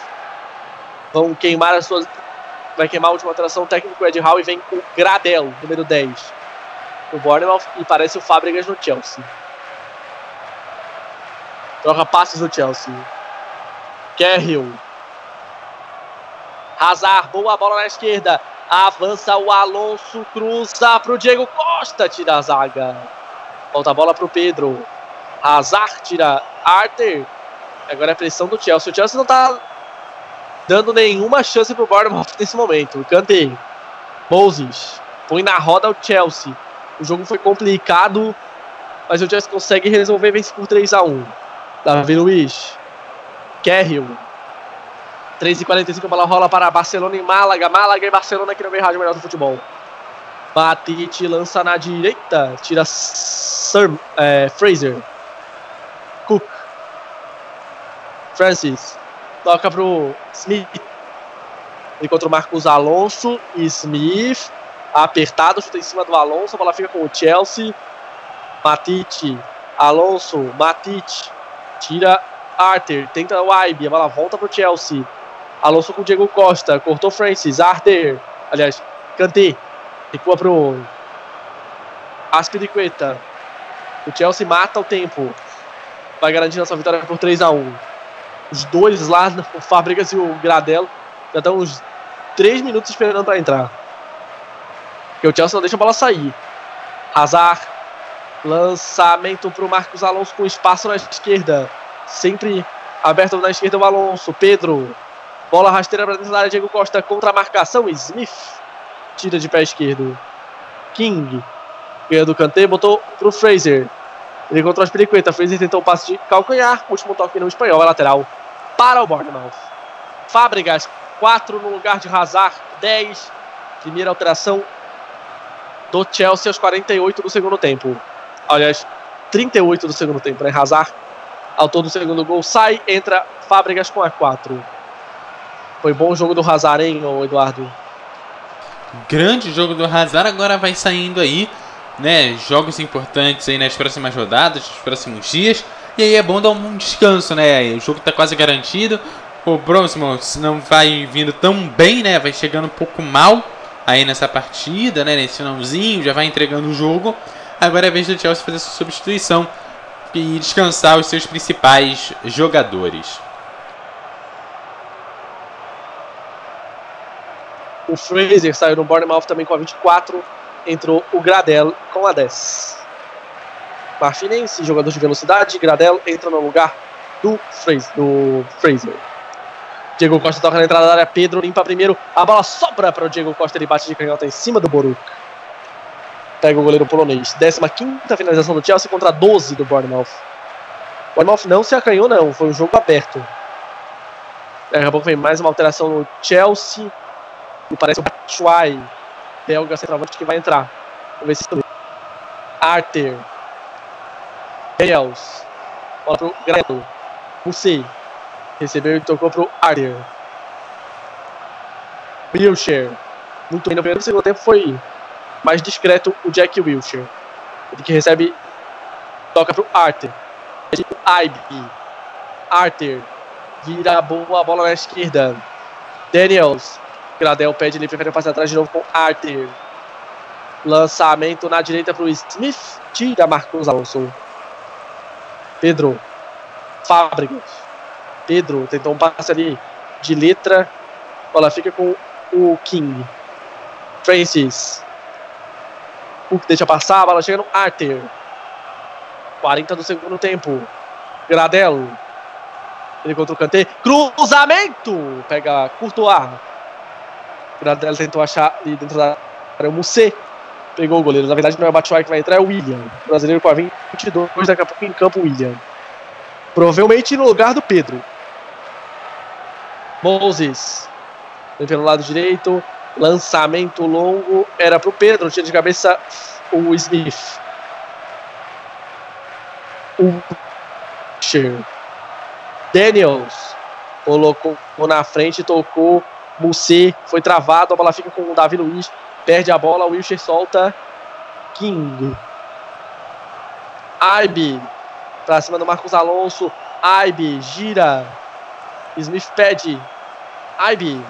Vão queimar as suas. Vai queimar a última alteração. O técnico Ed Howe vem com o Gradel, número 10. O Bournemouth e parece o Fábricas no Chelsea. Troca passes do Chelsea. Kerrill. Hazard, boa bola na esquerda. Avança o Alonso, cruza pro Diego Costa, tira a zaga. Volta a bola pro Pedro. Hazard tira Arthur. Agora é a pressão do Chelsea. O Chelsea não tá dando nenhuma chance pro Bournemouth [laughs] nesse momento. Cantei. Moses. Põe na roda o Chelsea. O jogo foi complicado, mas o Chelsea consegue resolver vence por 3 a 1 Davi Luiz. Kerrill. 3 e 45 a bola rola para Barcelona e Málaga. Málaga e Barcelona aqui no meio rádio melhor do futebol. Matite lança na direita. Tira Sir, é, Fraser. Cook. Francis. Toca pro Smith. Encontra o Marcos Alonso. Smith. Apertado, chuta em cima do Alonso. A bola fica com o Chelsea. Matite. Alonso. Matite. Tira Arthur. Tenta o Ibe. A bola volta pro Chelsea. Alonso com o Diego Costa. Cortou Francis. Arthur. Aliás, Kanté. Recua pro Aspiricueta. O Chelsea mata o tempo. Vai garantindo essa vitória por 3 a 1 Os dois lá, o Fábricas e o Gradelo, já estão uns 3 minutos esperando para entrar. Porque o Chelsea não deixa a bola sair. Hazard. Lançamento para o Marcos Alonso com espaço na esquerda. Sempre aberto na esquerda o Alonso. Pedro. Bola rasteira para dentro da área. Diego Costa contra a marcação. Smith tira de pé esquerdo. King. Ganha do Kanté. Botou para o Fraser. Ele encontrou as periquetas. Fraser tentou o passe de calcanhar. Último toque no espanhol. É lateral para o Bournemouth. Fábricas. 4 no lugar de Hazard. 10. Primeira alteração do Chelsea aos 48 do segundo tempo. Aliás, 38 do segundo tempo, né? Hazard Autor do segundo gol sai, entra Fábricas com a 4. Foi bom o jogo do Hazard, hein, Eduardo? Grande jogo do Hazard, agora vai saindo aí, né? Jogos importantes aí nas próximas rodadas, nos próximos dias. E aí é bom dar um descanso, né? O jogo tá quase garantido. O próximo não vai vindo tão bem, né? Vai chegando um pouco mal aí nessa partida, né? Nesse finalzinho, já vai entregando o jogo. Agora é a vez do Chelsea fazer sua substituição e descansar os seus principais jogadores. O Fraser saiu no Bournemouth também com a 24. Entrou o Gradel com a 10. Marfinense, jogador de velocidade. Gradel entra no lugar do Fraser. Do Fraser. Diego Costa toca na entrada da área. Pedro limpa primeiro. A bola sobra para o Diego Costa. Ele bate de canhota em cima do Boruk. Pega o goleiro polonês. 15 finalização do Chelsea contra 12 do Bournemouth. O Bournemouth não se acanhou, não. Foi um jogo aberto. Daqui a pouco vem mais uma alteração no Chelsea. E parece o Batshuayi, belga centroavante, que vai entrar. Vamos ver se Arter. Daniels. Bola pro Greto. Musei. Recebeu e tocou pro Arter. Wilshire. Muito bem no primeiro segundo tempo foi mais discreto o Jack Wilshire. Ele que recebe. Toca pro Arter. Ibe. Arter. Vira a boa bola na esquerda. Daniels. Gradel pede ele prefere passar atrás de novo com Arthur. Lançamento na direita para o Smith. Tira Marcos Alonso. Pedro. Fábricas. Pedro tentou um passe ali de letra. Bola fica com o King. Francis. Cook deixa passar. A bola chega no Arthur. 40 do segundo tempo. Gradel. Ele contra o Kanté. Cruzamento! Pega Courtois. Gradel tentou achar ali dentro da área o Musset. Pegou o goleiro. Na verdade, não é o Batshuayi que vai entrar, é o William. O brasileiro com a 22, daqui a pouco em campo, William. Provavelmente no lugar do Pedro. Moses. Vem pelo lado direito. Lançamento longo. Era pro Pedro. Tinha de cabeça o Smith. O Daniels. Colocou na frente, tocou Musset foi travado, a bola fica com o Davi Luiz, perde a bola, o Wilshire solta. King. Aibe pra cima do Marcos Alonso. Aibe gira. Smith pede. Aibe.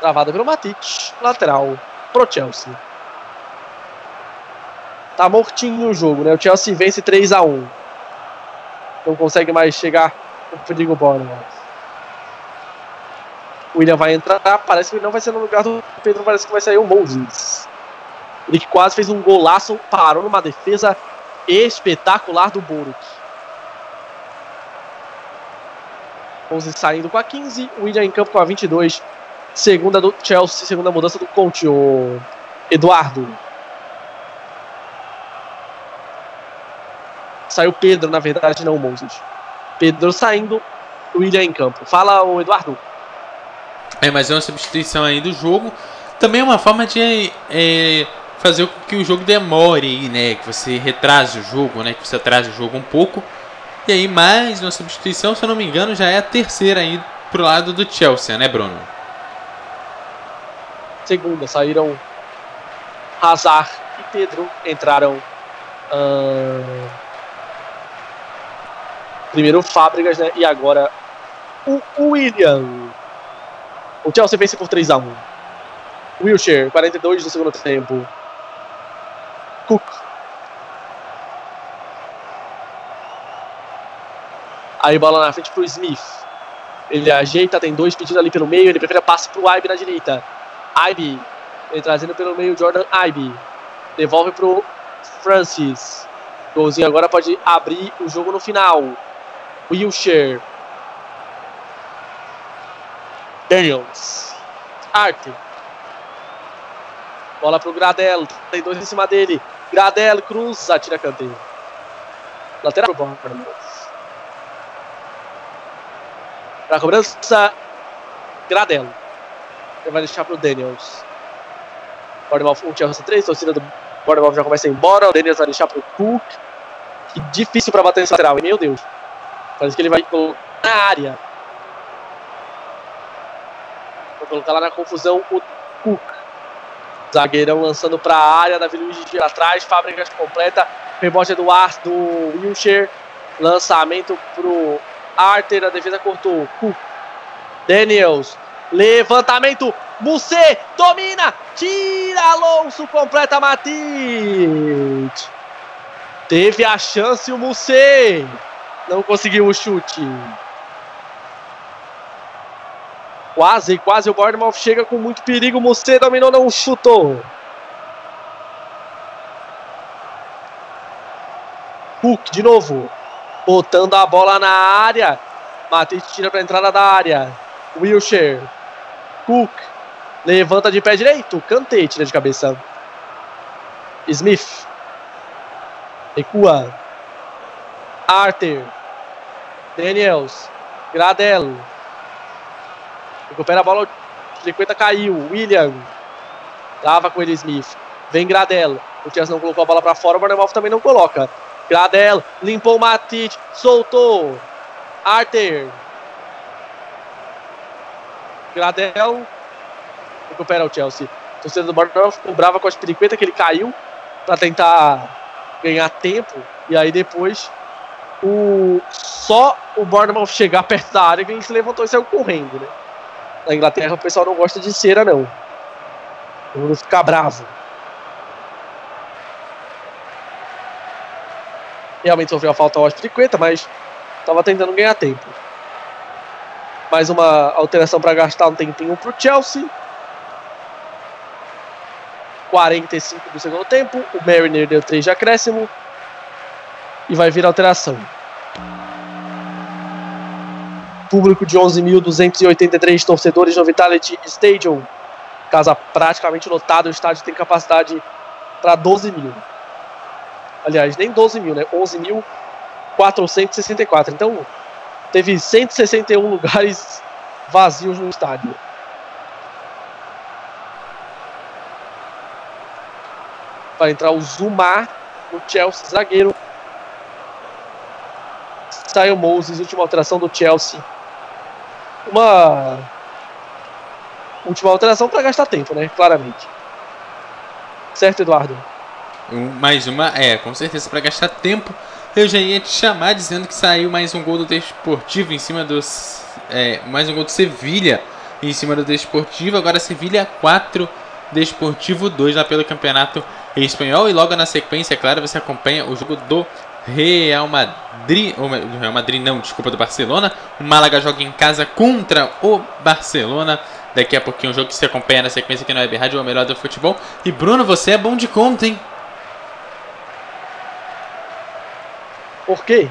Travada pelo Matic. Lateral pro Chelsea. Tá mortinho o jogo, né? O Chelsea vence 3 a 1 Não consegue mais chegar o perigo Bournemouth. O William vai entrar, parece que ele não vai ser no lugar do Pedro, parece que vai sair o Moses. Ele que quase fez um golaço, parou numa defesa espetacular do Boruk. Moses saindo com a 15, o William em campo com a 22. Segunda do Chelsea, segunda mudança do Conte, o Eduardo. Saiu Pedro, na verdade, não o Moses. Pedro saindo, William em campo. Fala, o Eduardo. É, mas é uma substituição aí do jogo. Também é uma forma de é, fazer com que o jogo demore, né? Que você retrase o jogo, né? Que você atrase o jogo um pouco. E aí mais uma substituição, se eu não me engano, já é a terceira aí pro lado do Chelsea, né, Bruno? Segunda, saíram Hazard e Pedro, entraram primeiro Fábricas, né? E agora o William. O Chelsea vence por 3 a 1 Wilshire, 42 do segundo tempo. Cook. Aí bola na frente pro Smith. Ele ajeita, tem dois pedidos ali pelo meio. Ele prefere passe pro Ibe na direita. Ibe. Ele trazendo pelo meio Jordan Ibe. Devolve pro Francis. Golzinho agora pode abrir o jogo no final. Wilshire. Daniels. Arte. Bola pro Gradel. Tem dois em cima dele. Gradel cruza, tira canteiro. Lateral pro Bournemouth. Pra cobrança. Gradel. Ele vai deixar pro Daniels. Bournemouth 1, Chelsea 3. Torcida do Bournemouth já começa a ir embora. O Daniels vai deixar pro Cook. E difícil para bater esse lateral. Meu Deus. Parece que ele vai na área. Vou colocar lá na confusão o Cook. Zagueirão lançando para a área. Davi Luiz atrás. Fábricas completa. Rebote do Ar do Wilshire. Lançamento pro Arter. A defesa cortou. Cook. Daniels. Levantamento. Mussê. Domina. Tira Alonso. Completa Matic. Teve a chance o Mussê. Não conseguiu o chute. Quase, quase o Bournemouth chega com muito perigo. Mussê dominou, não chutou. Cook de novo. Botando a bola na área. Matheus tira para a entrada da área. Wilshire. Cook. Levanta de pé direito. Cantei, tira de cabeça. Smith. Recua. Arthur. Daniels. Gradel. Recupera a bola. 50 caiu. William. Tava com ele Smith. Vem Gradel. O Chelsea não colocou a bola para fora. O Bournemouth também não coloca. Gradel. Limpou o Matic. Soltou. Arthur. Gradel. Recupera o Chelsea. Torcedor do Bournemouth ficou brava com as periquetas que ele caiu. para tentar ganhar tempo. E aí depois o só o Bournemouth chegar perto da área que ele se levantou e saiu correndo, né? Na Inglaterra o pessoal não gosta de cera, não. O mundo fica bravo. Realmente sofreu a falta ao Aspiricueta, mas estava tentando ganhar tempo. Mais uma alteração para gastar um tempinho para o Chelsea. 45 do segundo tempo. O Mariner deu 3 de acréscimo. E vai vir alteração. Público de 11.283 torcedores no Vitality Stadium. Casa praticamente lotada. O estádio tem capacidade para 12 mil. Aliás, nem 12 mil, né? 11.464. Então, teve 161 lugares vazios no estádio. Vai entrar o Zumar no Chelsea, zagueiro. Sai o Moses, última alteração do Chelsea. Uma última alteração para gastar tempo, né? Claramente. Certo, Eduardo? Mais uma, é, com certeza para gastar tempo. Eu já ia te chamar dizendo que saiu mais um gol do Desportivo em cima dos. É, mais um gol do Sevilha em cima do Desportivo. Agora Sevilha 4, Desportivo 2 lá pelo Campeonato Espanhol. E logo na sequência, é claro, você acompanha o jogo do Real Madrid. Ou, Real Madrid, não, desculpa, do Barcelona. O Málaga joga em casa contra o Barcelona. Daqui a pouquinho o jogo que se acompanha na sequência aqui no Web Rádio, o melhor do futebol. E Bruno, você é bom de conta, hein? Por quê?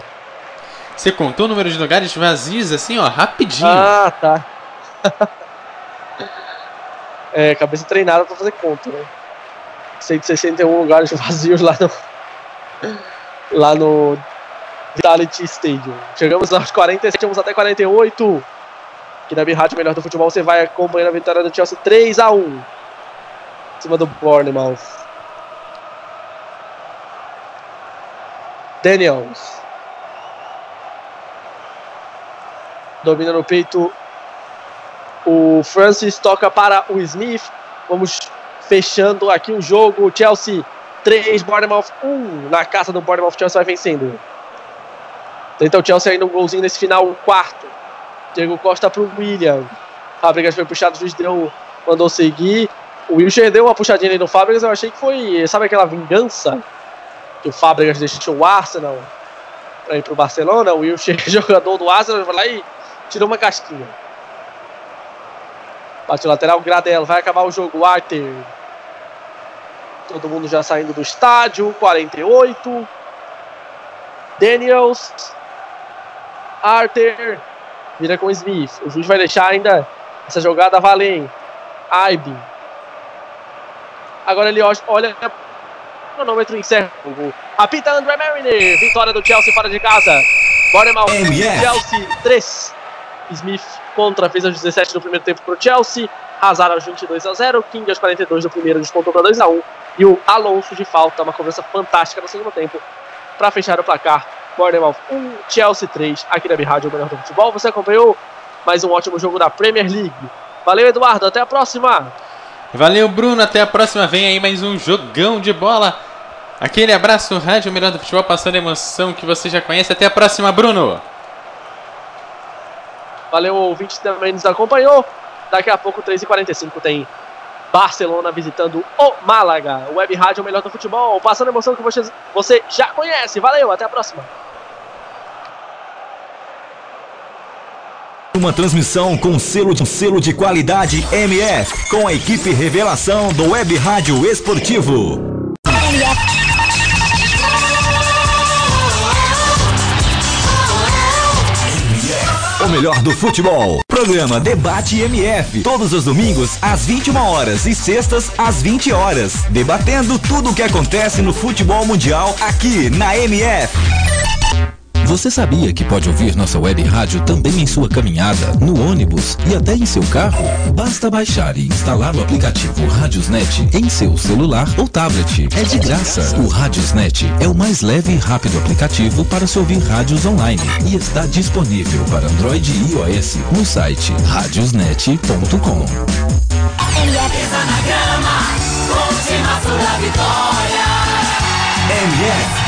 Você contou o número de lugares vazios assim, ó, rapidinho. Ah, tá. [laughs] é, cabeça treinada pra fazer conta, né? 161 lugares [laughs] vazios lá no. Lá no Vitality Stadium. Chegamos aos 47, vamos até 48. Aqui na Rádio Melhor do Futebol você vai acompanhando a vitória do Chelsea 3 a 1 em cima do Bournemouth. Daniels. Domina no peito. O Francis toca para o Smith. Vamos fechando aqui o jogo. Chelsea 3, Bournemouth 1. Na casa do Bournemouth, Chelsea vai vencendo. Tenta o Chelsea ainda um golzinho nesse final, quarto. Diego Costa para o William. Fábricas foi puxado, o juiz deu, mandou seguir. O Wilshire deu uma puxadinha ali no Fábricas, eu achei que foi, sabe aquela vingança que o Fábricas deixou o Arsenal para ir para o Barcelona? O Wilshire, [laughs] jogador do Arsenal, vai lá e tirou uma casquinha. Bate o lateral, Gradel, vai acabar o jogo, Arthur. Todo mundo já saindo do estádio, 48. Daniels. Arthur. Vira com Smith. O juiz vai deixar ainda essa jogada hein? Aibe. Agora ele olha o cronômetro encerra o gol. Apita André Mariner. Vitória do Chelsea fora de casa. Bournemouth. Chelsea 3. Smith contra fez aos 17 do primeiro tempo para o Chelsea. Hazard aos 22 a 0. King aos 42 do primeiro descontou para 2 a 1. E o Alonso de falta, uma cobrança fantástica no segundo tempo. para fechar o placar. Bournemouth 1, Chelsea 3, aqui na Rádio, o melhor do futebol. Você acompanhou mais um ótimo jogo da Premier League. Valeu, Eduardo, até a próxima! Valeu, Bruno, até a próxima. Vem aí mais um jogão de bola. Aquele abraço, Rádio Melhor do Futebol, passando a emoção que você já conhece. Até a próxima, Bruno! Valeu, ouvinte também nos acompanhou. Daqui a pouco, 3h45, tem Barcelona visitando o Málaga. Web Rádio Melhor do Futebol, passando a emoção que você, você já conhece. Valeu, até a próxima! Uma transmissão com selo de, selo de qualidade MF, com a equipe revelação do Web Rádio Esportivo. O melhor do futebol. Programa Debate MF. Todos os domingos às 21 horas e sextas às 20 horas. Debatendo tudo o que acontece no futebol mundial aqui na MF. Você sabia que pode ouvir nossa web rádio também em sua caminhada, no ônibus e até em seu carro? Basta baixar e instalar o aplicativo Radiosnet em seu celular ou tablet. É de graça. O Radiosnet é o mais leve e rápido aplicativo para se ouvir rádios online e está disponível para Android e iOS no site radiosnet.com. MF